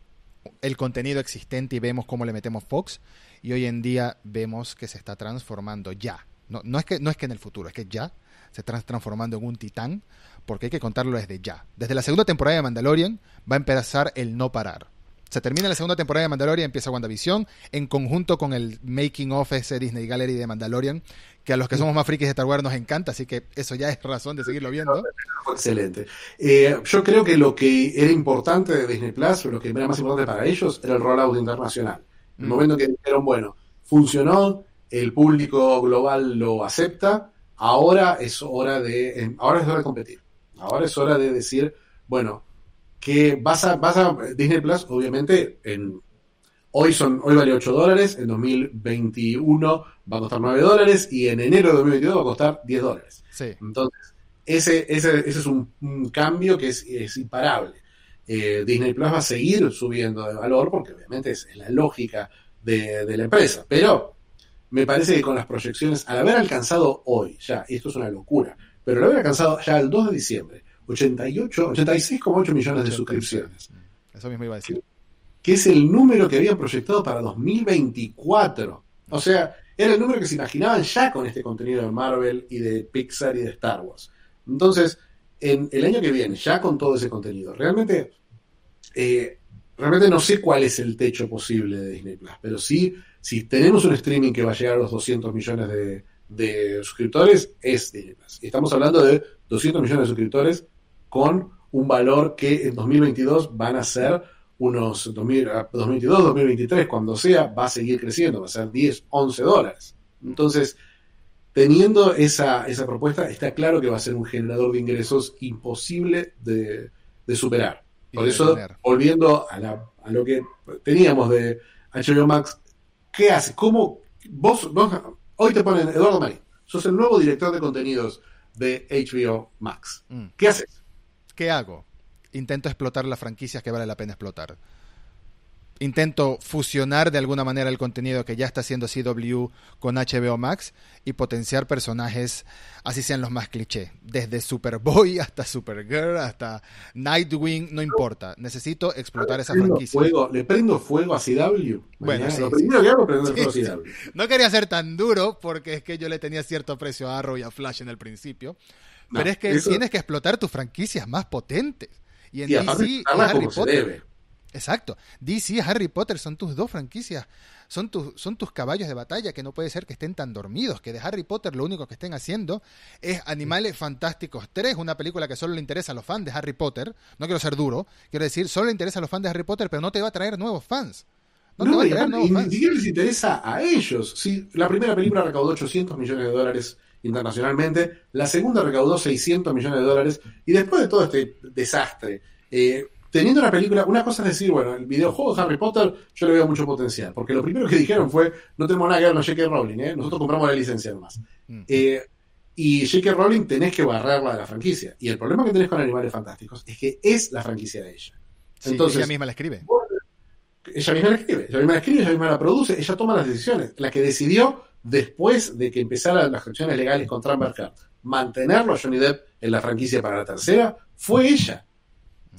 el contenido existente y vemos cómo le metemos Fox y hoy en día vemos que se está transformando ya. No, no, es, que, no es que en el futuro, es que ya se está transformando en un titán porque hay que contarlo desde ya. Desde la segunda temporada de Mandalorian va a empezar el no parar. Se termina la segunda temporada de Mandalorian, empieza WandaVision, en conjunto con el Making of ese Disney Gallery de Mandalorian, que a los que somos más frikis de Star Wars nos encanta, así que eso ya es razón de seguirlo viendo. Excelente. Eh, yo creo que lo que era importante de Disney Plus, lo que era más importante para ellos, era el rollout internacional. En el mm. momento que dijeron, bueno, funcionó, el público global lo acepta, ahora es hora de, em, ahora es hora de competir. Ahora es hora de decir, bueno, que vas a, vas a Disney Plus, obviamente, en hoy son, hoy vale 8 dólares, en 2021 va a costar 9 dólares y en enero de 2022 va a costar 10 dólares. Entonces, ese, ese, ese es un, cambio que es, imparable. Eh, Disney Plus va a seguir subiendo de valor porque obviamente es, la lógica de, de, la empresa. Pero me parece que con las proyecciones, al haber alcanzado hoy, ya, y esto es una locura, pero al haber alcanzado ya el 2 de diciembre, 88, 86,8 millones de suscripciones. Eso mismo iba a decir. Que es el número que habían proyectado para 2024. O sea, era el número que se imaginaban ya con este contenido de Marvel y de Pixar y de Star Wars. Entonces, en el año que viene, ya con todo ese contenido, realmente, eh, realmente no sé cuál es el techo posible de Disney Plus, pero sí, si tenemos un streaming que va a llegar a los 200 millones de, de suscriptores, es Disney estamos hablando de 200 millones de suscriptores con un valor que en 2022 van a ser unos 2022, 2023, cuando sea, va a seguir creciendo, va a ser 10, 11 dólares. Entonces, teniendo esa, esa propuesta, está claro que va a ser un generador de ingresos imposible de, superar. Por eso, volviendo a, a, lo que teníamos de HBO Max, ¿qué hace? ¿Cómo vos, hoy te ponen Eduardo Marín, sos el nuevo director de contenidos de HBO Max? Mm. ¿Qué haces? ¿qué hago? Intento explotar las franquicias que vale la pena explotar intento fusionar de alguna manera el contenido que ya está haciendo CW con HBO Max y potenciar personajes, así sean los más cliché, desde Superboy hasta Supergirl, hasta Nightwing, no importa, necesito explotar esa franquicia. le prendo fuego a CW. Bueno, lo primero que hago es prender fuego a CW. No quería ser tan duro porque es que yo le tenía cierto precio a Arrow y a Flash en el principio, pero es que tienes que explotar tus franquicias más potentes. Y en DC Harry Potter. Exacto. DC y Harry Potter son tus dos franquicias. Son, tus, son tus caballos de batalla que no puede ser que estén tan dormidos. Que de Harry Potter lo único que estén haciendo es Animales Fantásticos 3, una película que solo le interesa a los fans de Harry Potter. No quiero ser duro. Quiero decir, solo le interesa a los fans de Harry Potter, pero no te va a traer nuevos fans. No, te va a traer nuevos fans. Ni les interesa a ellos. Sí, la primera película recaudó 800 millones de dólares internacionalmente. La segunda recaudó 600 millones de dólares. Y después de todo este desastre, eh, teniendo una película, una cosa es decir, bueno, el videojuego de Harry Potter yo le veo mucho potencial, porque lo primero que dijeron fue, no tenemos nada que ver con J.K. Rowling, ¿eh? nosotros compramos la licencia nomás. Mm. Eh, y J.K. Rowling tenés que barrerla de la franquicia. Y el problema que tenés con Animales Fantásticos es que es la franquicia de ella. Sí, Entonces, ella misma la escribe. ella misma la escribe, ella misma la escribe, ella misma la produce, ella toma las decisiones. La que decidió, después de que empezaran las acciones legales contra Amber Heard, mantenerlo a Johnny Depp en la franquicia para la tercera, fue ella.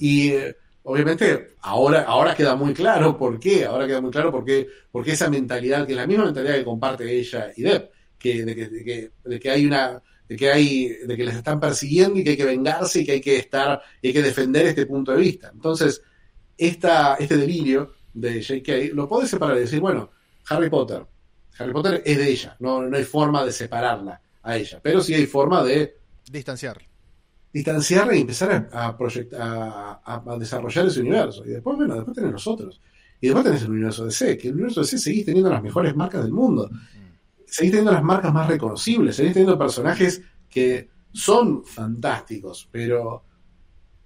Y eh, obviamente ahora, ahora queda muy claro por qué, ahora queda muy claro por qué, porque esa mentalidad, que es la misma mentalidad que comparte ella y Depp, que, de, que, de que, de que hay una de que hay, de que les están persiguiendo y que hay que vengarse y que hay que estar, y hay que defender este punto de vista. Entonces, esta, este delirio de J.K. lo puedes separar y decir, bueno, Harry Potter, Harry Potter es de ella, no, no hay forma de separarla a ella, pero sí hay forma de Distanciar. Distanciarla y empezar a, a, proyect- a, desarrollar ese universo. Y después, bueno, después tenés los otros. Y después tenés el universo DC, que el universo DC seguís teniendo las mejores marcas del mundo. Seguís teniendo las marcas más reconocibles, seguís teniendo personajes que son fantásticos, pero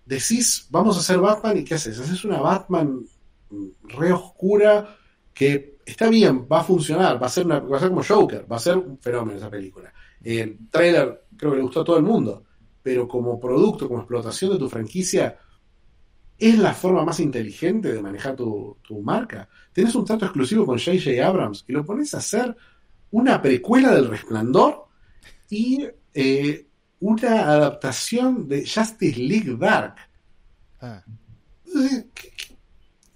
decís, vamos a hacer Batman y ¿qué haces? Haces una Batman mm, re oscura que está bien, va a funcionar, va a ser, una, va a ser como Joker, va a ser un fenómeno esa película. El trailer creo que le gustó a todo el mundo, pero como producto, como explotación de tu franquicia, es la forma más inteligente de manejar tu, tu marca. Tenés un trato exclusivo con J.J. Abrams y lo pones a hacer una precuela del Resplandor y eh, una adaptación de Justice League Dark. Ah, ¿qué- qué-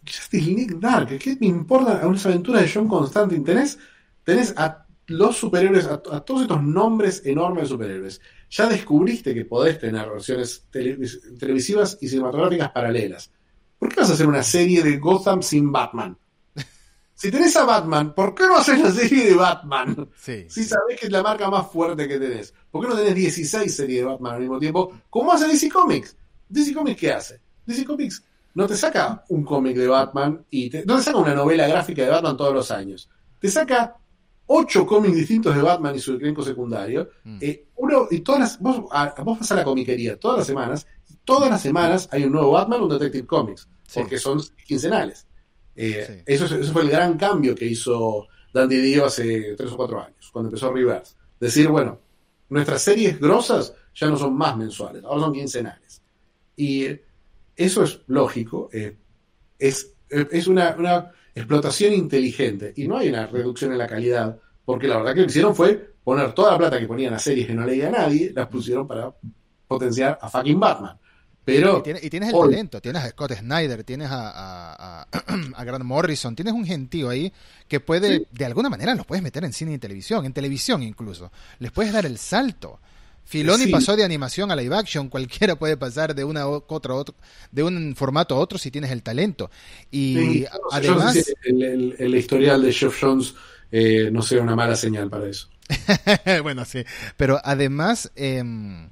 Justice League Dark, ¿qué me importa a unas aventuras de John Constantine? Tenés, tenés a los superhéroes, a, a todos estos nombres enormes de superhéroes. Ya descubriste que podés tener versiones televis- televisivas y cinematográficas paralelas. ¿Por qué vas a hacer una serie de Gotham sin Batman? Si tenés a Batman, ¿por qué no haces la serie de Batman? sí. Si sabés que es la marca más fuerte que tenés. ¿Por qué no tenés 16 series de Batman al mismo tiempo? ¿Cómo hace DC Comics? DC Comics, ¿qué hace? DC Comics no te saca un cómic de Batman y te- no te saca una novela gráfica de Batman todos los años. Te saca ocho cómics distintos de Batman y su elenco secundario. Mm. Eh, uno, y todas las, vos, a- vos vas a la comiquería todas las semanas, y todas las semanas hay un nuevo Batman, un Detective Comics, Sí. porque son quincenales. Eh, Sí. eso, es- eso fue el gran cambio que hizo Dandy Dio hace tres o cuatro años, cuando empezó Reverse. Decir, bueno, nuestras series grosas ya no son más mensuales, ahora son quincenales. Y eso es lógico, eh, es, es una, una explotación inteligente y no hay una reducción en la calidad, porque la verdad que lo que hicieron fue poner toda la plata que ponían a series que no leía nadie, las pusieron para potenciar a fucking Batman. Pero Y, tiene- y tienes el hoy- talento, tienes a Scott Snyder, tienes a, a, a- a Grant Morrison, tienes un gentío ahí que puede, Sí. de alguna manera los puedes meter en cine y televisión, en televisión incluso. Les puedes dar el salto. Filoni Sí. pasó de animación a live action, cualquiera puede pasar de una a otra, otro, de un formato a otro si tienes el talento. Y Sí, además, si el, el- el historial de Jeff Jones eh, no sea una mala señal para eso. bueno, sí, pero además em,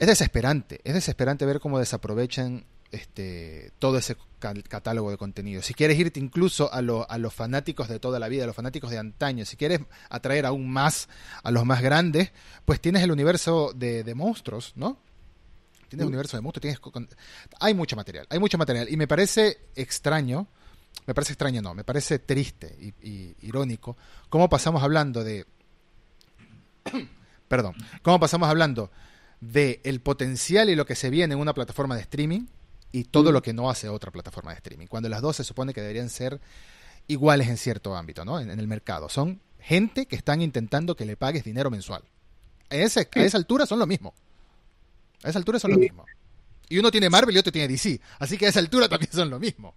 es desesperante, es desesperante ver cómo desaprovechan este todo ese ca- catálogo de contenido. Si quieres irte incluso a, lo- a los fanáticos de toda la vida, a los fanáticos de antaño, si quieres atraer aún más a los más grandes, pues tienes el universo de, de monstruos, ¿no? Tienes el Mm. universo de monstruos, tienes con- hay mucho material, hay mucho material y me parece extraño, me parece extraño no, me parece triste y, y irónico cómo pasamos hablando de perdón, cómo pasamos hablando de el potencial y lo que se viene en una plataforma de streaming y todo Mm. lo que no hace otra plataforma de streaming, cuando las dos se supone que deberían ser iguales en cierto ámbito, ¿no? En, en el mercado. Son gente que están intentando que le pagues dinero mensual. A, ese- a esa altura son lo mismo. A esa altura son lo mismo. Y uno tiene Marvel y otro tiene DC. Así que a esa altura también son lo mismo.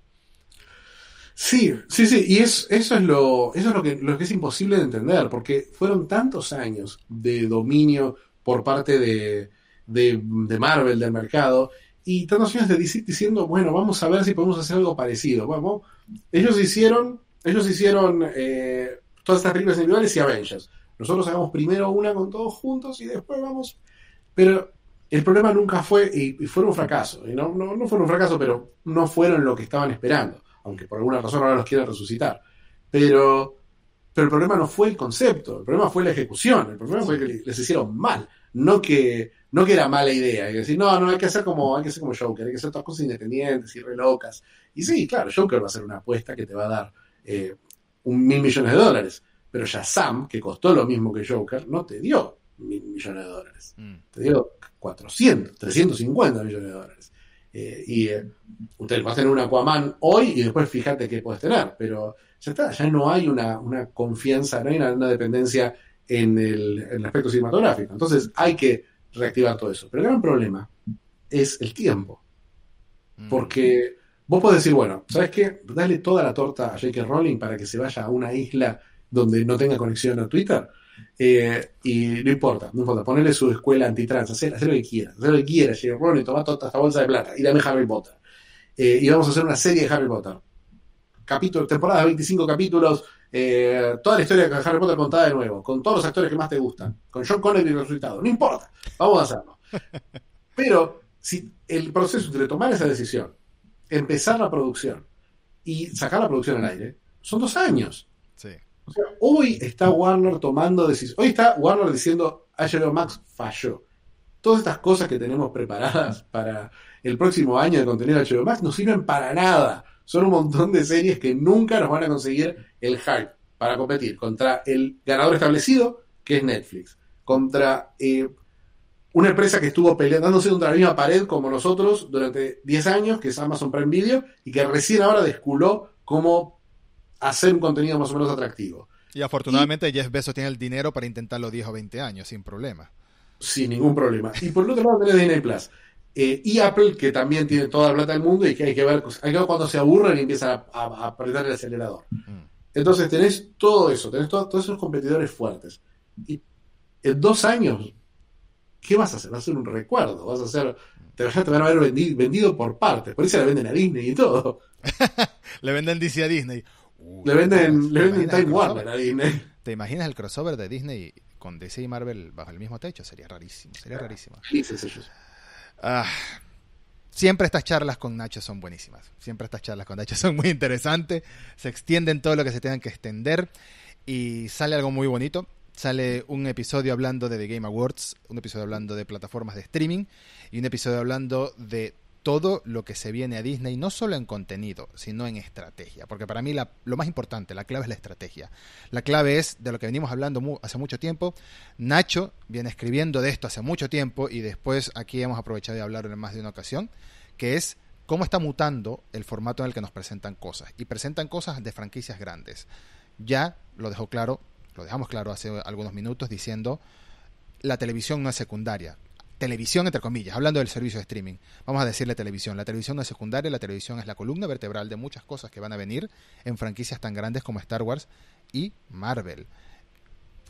Sí, sí, sí, y es, eso es, lo, eso es lo, que, lo que es imposible de entender, porque fueron tantos años de dominio por parte de, de, de Marvel, del mercado, y tantos años de DC diciendo, bueno, vamos a ver si podemos hacer algo parecido. Bueno, ellos hicieron, ellos hicieron eh, todas estas películas individuales y Avengers. Nosotros hagamos primero una con todos juntos y después vamos. Pero el problema nunca fue, y, y fueron un fracaso. No, no, no fueron un fracaso, pero no fueron lo que estaban esperando. Aunque por alguna razón ahora los quieren resucitar. Pero, pero el problema no fue el concepto, el problema fue la ejecución. El problema fue que les hicieron mal. No que, no que era mala idea, hay que decir, no, no, hay que hacer como, hay que hacer como Joker, hay que hacer todas cosas independientes y re locas. Y sí, claro, Joker va a ser una apuesta que te va a dar eh, un mil millones de dólares. Pero ya Sam, que costó lo mismo que Joker, no te dio mil millones de dólares. Mm. Te dio 400, 350 millones de dólares. Eh, y eh, usted va a tener un Aquaman hoy y después fíjate qué puedes tener. Pero ya está, ya no hay una, una confianza, no hay una, una dependencia en el, en el aspecto cinematográfico. Entonces hay que reactivar todo eso. Pero el gran problema es el tiempo. Mm. Porque vos podés decir, bueno, ¿sabes qué? Dale toda la torta a J.K. Rowling para que se vaya a una isla donde no tenga conexión a Twitter. Eh, y no importa, no importa, ponerle su escuela antitrans, hacer, hacer lo que quiera, hacer lo que quiera, J.K. Rowling, toma toda esta bolsa de plata y dame Harry Potter. Eh, y vamos a hacer una serie de Harry Potter. Capítulo, temporada de 25 capítulos, eh, toda la historia de Harry Potter contada de nuevo, con todos los actores que más te gustan, con John Connery resucitado, no importa, vamos a hacerlo. Pero si el proceso entre tomar esa decisión, empezar la producción y sacar la producción al aire, son dos años. Sí. O sea, hoy está Warner tomando decisiones. Hoy está Warner diciendo HBO Max falló. Todas estas cosas que tenemos preparadas para el próximo año de contenido de HBO Max no sirven para nada. Son un montón de series que nunca nos van a conseguir el hype para competir contra el ganador establecido, que es Netflix, contra eh, una empresa que estuvo peleando, dándose contra la misma pared como nosotros durante 10 años, que es Amazon Prime Video, y que recién ahora desculó cómo hacer un contenido más o menos atractivo. Y afortunadamente Jeff Bezos tiene el dinero para intentarlo 10 o 20 años, sin problema. Sin ningún problema. Y por el otro lado tenés Disney Plus. Eh, y Apple, que también tiene toda la plata del mundo y que hay que ver, hay que ver cuando se aburren y empiezan a, a- a apretar el acelerador. Mm. Entonces tenés todo eso, tenés to- todos esos competidores fuertes. Y en dos años, ¿qué vas a hacer? Vas a hacer un recuerdo, vas a hacer, te, van a haber vendi- vendido por partes, por eso le venden a Disney y todo. Le venden DC a Disney. Le venden, ¿te le venden Time? Warner a Disney. ¿Te imaginas el crossover de Disney con DC y Marvel bajo el mismo techo? Sería rarísimo, sería rarísimo. Dices ellos. Ah, siempre estas charlas con Nacho son buenísimas. Siempre estas charlas con Nacho son muy interesantes. Se extienden todo lo que se tengan que extender. Y sale algo muy bonito. Sale un episodio hablando de The Game Awards, un episodio hablando de plataformas de streaming y un episodio hablando de todo lo que se viene a Disney, no solo en contenido, sino en estrategia. Porque para mí la- lo más importante, la clave es la estrategia. La clave es de lo que venimos hablando hace mucho tiempo. Nacho viene escribiendo de esto hace mucho tiempo y después aquí hemos aprovechado de hablar en más de una ocasión, que es cómo está mutando el formato en el que nos presentan cosas. Y presentan cosas de franquicias grandes. Ya lo dejó claro, lo dejamos claro hace algunos minutos diciendo, la televisión no es secundaria. Televisión, entre comillas, hablando del servicio de streaming. Vamos a decirle televisión. La televisión no es secundaria, la televisión es la columna vertebral de muchas cosas que van a venir en franquicias tan grandes como Star Wars y Marvel.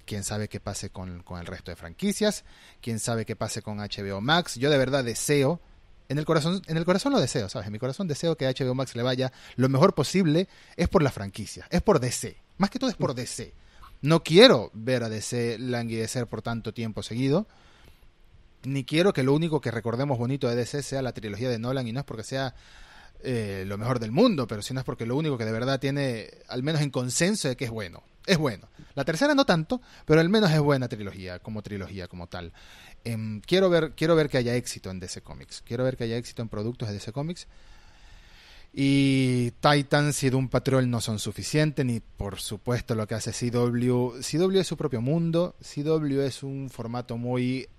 Quién sabe qué pase con, con el resto de franquicias, quién sabe qué pase con HBO Max. Yo de verdad deseo, en el corazón, en el corazón lo deseo, ¿sabes? En mi corazón deseo que a HBO Max le vaya lo mejor posible, es por la franquicia, es por DC. Más que todo es por DC. No quiero ver a DC languidecer por tanto tiempo seguido. Ni quiero que lo único que recordemos bonito de DC sea la trilogía de Nolan y no es porque sea eh, lo mejor del mundo, pero sino es porque lo único que de verdad tiene, al menos en consenso, de que es bueno. Es bueno. La tercera no tanto, pero al menos es buena trilogía, como trilogía, como tal. Em, quiero, ver, quiero ver que haya éxito en DC Comics. Quiero ver que haya éxito en productos de DC Comics. Y Titans y Doom Patrol no son suficientes, ni por supuesto lo que hace CW. CW es su propio mundo. CW es un formato muy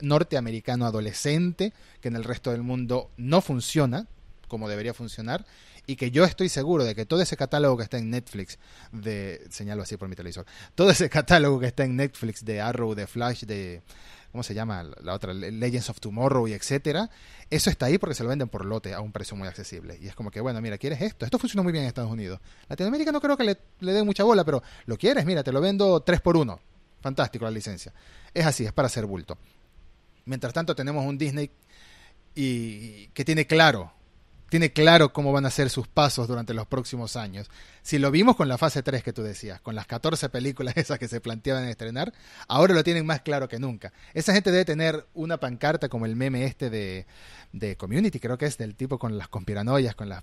norteamericano adolescente, que en el resto del mundo no funciona como debería funcionar. Y que yo estoy seguro de que todo ese catálogo que está en Netflix, de. señalo así por mi televisor. Todo ese catálogo que está en Netflix de Arrow, de Flash, de. ¿Cómo se llama? La otra, Legends of Tomorrow y etcétera. Eso está ahí porque se lo venden por lote a un precio muy accesible. Y es como que, bueno, mira, ¿quieres esto? Esto funciona muy bien en Estados Unidos. Latinoamérica no creo que le, le den mucha bola, pero lo quieres, mira, te lo vendo 3 por 1 Fantástico la licencia. Es así, es para hacer bulto. Mientras tanto, tenemos un Disney y que tiene claro, tiene claro cómo van a ser sus pasos durante los próximos años. Si lo vimos con la fase 3 que tú decías, con las 14 películas esas que se planteaban estrenar, ahora lo tienen más claro que nunca. Esa gente debe tener una pancarta como el meme este de, de Community, creo que es del tipo con las conspiranoias, con las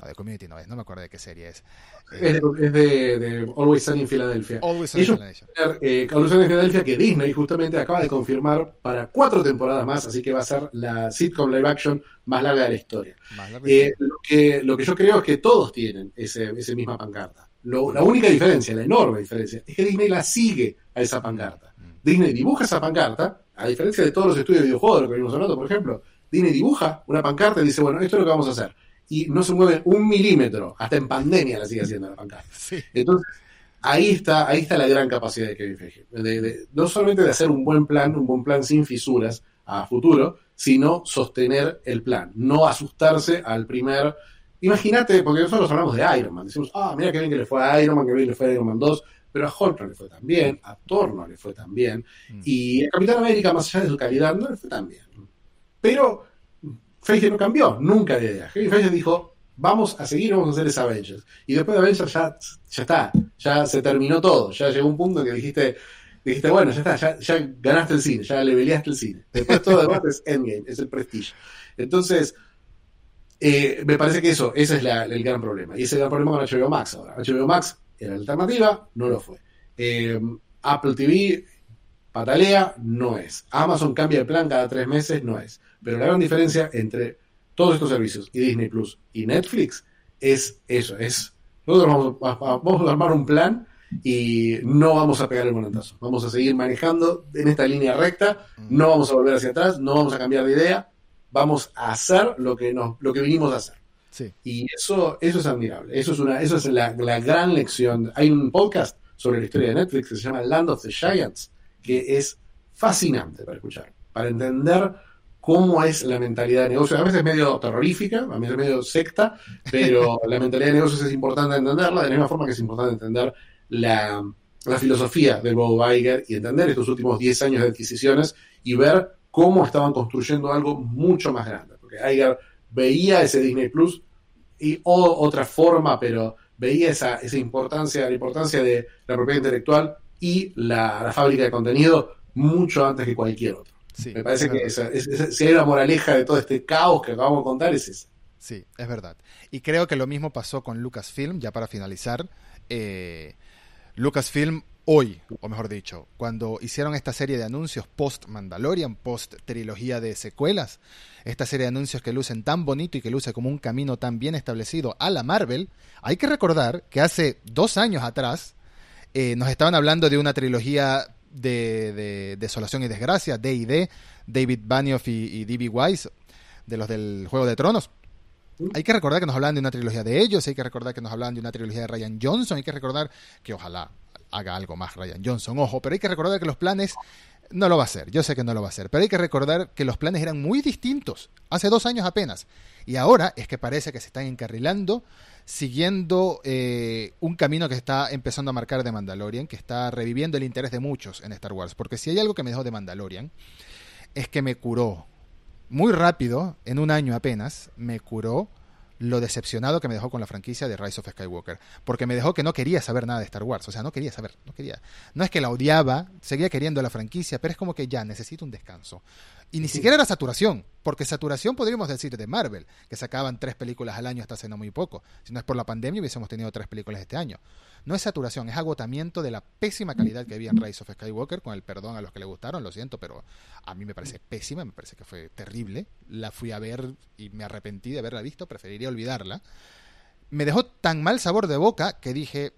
No, de Community no es, no me acuerdo de qué serie es. Es, de, es de, de Always Sunny in Philadelphia. Always Sunny in Philadelphia. eh, Always Sunny in Philadelphia que Disney justamente acaba de confirmar para cuatro temporadas más, así que va a ser la sitcom live action más larga de la historia. Eh, lo, que, lo que yo creo es que todos tienen ese, ese misma pancarta. Lo- la única diferencia, la enorme diferencia, es que Disney la sigue a esa pancarta. Disney dibuja esa pancarta, a diferencia de todos los estudios de videojuegos de lo que venimos hablando, por ejemplo, Disney dibuja una pancarta y dice, bueno, esto es lo que vamos a hacer. Y no se mueve un milímetro, hasta en pandemia la sigue haciendo la pancarta. Sí. Entonces, ahí está, ahí está la gran capacidad de Kevin Feige. De- de- no solamente de hacer un buen plan, un buen plan sin fisuras a futuro, sino sostener el plan, no asustarse al primer. Imagínate, porque nosotros hablamos de Iron Man, decimos, ah, mira qué bien que le fue a Iron Man, qué bien le fue a Iron Man 2, pero a Hulk no le fue tan bien, a Thor no le fue tan bien, Mm. y a Capitán América, más allá de su calidad, no le fue tan bien. Pero Feige no cambió nunca de idea. Feige dijo, vamos a seguir, vamos a hacer esa Avengers. Y después de Avengers ya, ya está, ya se terminó todo, ya llegó un punto que dijiste, dijiste bueno, ya está, ya, ganaste el cine, ya leveleaste el cine. Después todo demás es Endgame, es el prestigio. Entonces, eh, me parece que eso, ese es la- el gran problema. Y ese es el gran problema con HBO Max ahora. HBO Max era la alternativa, no lo fue. Eh, Apple TV patalea, no es. Amazon cambia de plan cada tres meses, no es. Pero la gran diferencia entre todos estos servicios y Disney Plus y Netflix es eso, es nosotros vamos a, vamos a armar un plan y no vamos a pegar el volantazo. Vamos a seguir manejando en esta línea recta, no vamos a volver hacia atrás, no vamos a cambiar de idea, vamos a hacer lo que nos, lo que vinimos a hacer. Sí. Y eso, eso es admirable. Eso es una, eso es la, la gran lección. Hay un podcast sobre la historia de Netflix que se llama Land of the Giants, que es fascinante para escuchar, para entender cómo es la mentalidad de negocios. A veces es medio terrorífica, a veces es medio secta, pero la mentalidad de negocios es importante entenderla, de la misma forma que es importante entender la, la filosofía de Bob Iger y entender estos últimos 10 años de adquisiciones y ver cómo estaban construyendo algo mucho más grande. Porque Iger veía ese Disney Plus y o, otra forma, pero veía esa, esa importancia, la importancia de la propiedad intelectual y la, la fábrica de contenido mucho antes que cualquier otro. Sí, Me parece es que esa- es- es- si hay una moraleja de todo este caos que acabamos de contar, es esa. Sí, es verdad. Y creo que lo mismo pasó con Lucasfilm, ya para finalizar. Eh, Lucasfilm hoy, o mejor dicho, cuando hicieron esta serie de anuncios post Mandalorian, post trilogía de secuelas, esta serie de anuncios que lucen tan bonito y que luce como un camino tan bien establecido a la Marvel, hay que recordar que hace dos años atrás eh, nos estaban hablando de una trilogía de, de Desolación y Desgracia, D&D, David Benioff y, y D.B. Wise, de los del Juego de Tronos. Hay que recordar que nos hablaban de una trilogía de ellos, hay que recordar que nos hablaban de una trilogía de Ryan Johnson, hay que recordar que ojalá haga algo más Ryan Johnson, ojo, pero hay que recordar que los planes no lo va a hacer, yo sé que no lo va a hacer, pero hay que recordar que los planes eran muy distintos, hace dos años apenas, y ahora es que parece que se están encarrilando, siguiendo eh, un camino que está empezando a marcar de Mandalorian, que está reviviendo el interés de muchos en Star Wars, porque si hay algo que me dejó de Mandalorian, es que me curó. Muy rápido, en un año apenas, me curó lo decepcionado que me dejó con la franquicia de Rise of Skywalker. Porque me dejó que no quería saber nada de Star Wars. O sea, no quería saber, no quería. No es que la odiaba, seguía queriendo la franquicia, pero es como que ya necesito un descanso. Y ni siquiera era saturación, porque saturación podríamos decir de Marvel, que sacaban tres películas al año hasta hace no muy poco. Si no es por la pandemia, hubiésemos tenido tres películas este año. No es saturación, es agotamiento de la pésima calidad que había en Rise of Skywalker, con el perdón a los que le gustaron, lo siento, pero a mí me parece pésima, me parece que fue terrible. La fui a ver y me arrepentí de haberla visto, preferiría olvidarla. Me dejó tan mal sabor de boca que dije,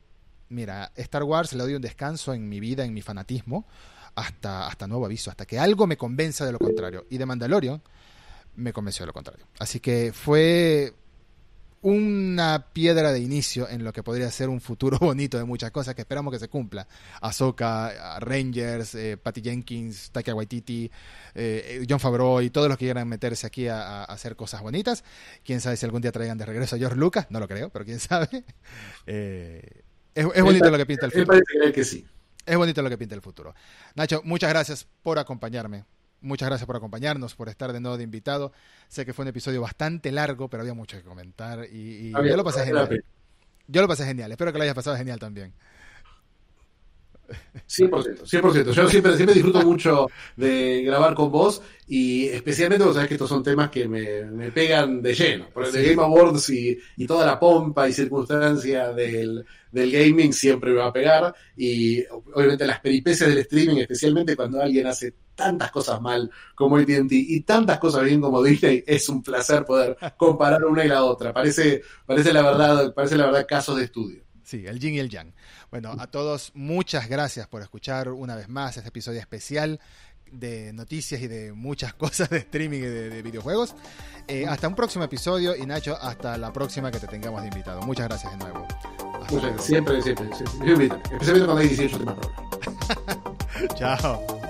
mira, Star Wars le doy un descanso en mi vida, en mi fanatismo, hasta, hasta nuevo aviso, hasta que algo me convenza de lo contrario. Y de Mandalorian me convenció de lo contrario. Así que fue una piedra de inicio en lo que podría ser un futuro bonito de muchas cosas que esperamos que se cumpla. Ahsoka, Rangers, eh, Patty Jenkins, Taika Waititi, eh, John Favreau y todos los que quieran meterse aquí a, a, hacer cosas bonitas. Quién sabe si algún día traigan de regreso a George Lucas, no lo creo, pero quién sabe. Eh, es, es, bonito él, lo que pinta el futuro. Él parece creer que sí. Es bonito lo que pinta el futuro. Nacho, muchas gracias por acompañarme. Muchas gracias por acompañarnos, por estar de nuevo de invitado. Sé que fue un episodio bastante largo, pero había mucho que comentar y, y yo lo pasé genial. Yo lo pasé genial. Espero que lo hayas pasado genial también. 100%, 100%. Yo siempre, siempre disfruto mucho de grabar con vos y especialmente vos sabés que estos son temas que me, pegan de lleno. Por el de Game Awards y, y, toda la pompa y circunstancia del, del gaming siempre me va a pegar y obviamente las peripecias del streaming, especialmente cuando alguien hace tantas cosas mal como AT&T y tantas cosas bien como Disney, es un placer poder comparar una y la otra. Parece, parece la verdad, parece la verdad casos de estudio. Sí, el yin y el yang. Bueno, a todos muchas gracias por escuchar una vez más este episodio especial de noticias y de muchas cosas de streaming y de, videojuegos. Eh, hasta un próximo episodio y Nacho, hasta la próxima que te tengamos de invitado. Muchas gracias de nuevo. Muchas. Siempre, siempre, siempre. Especialmente cuando hay 18 temas Chao.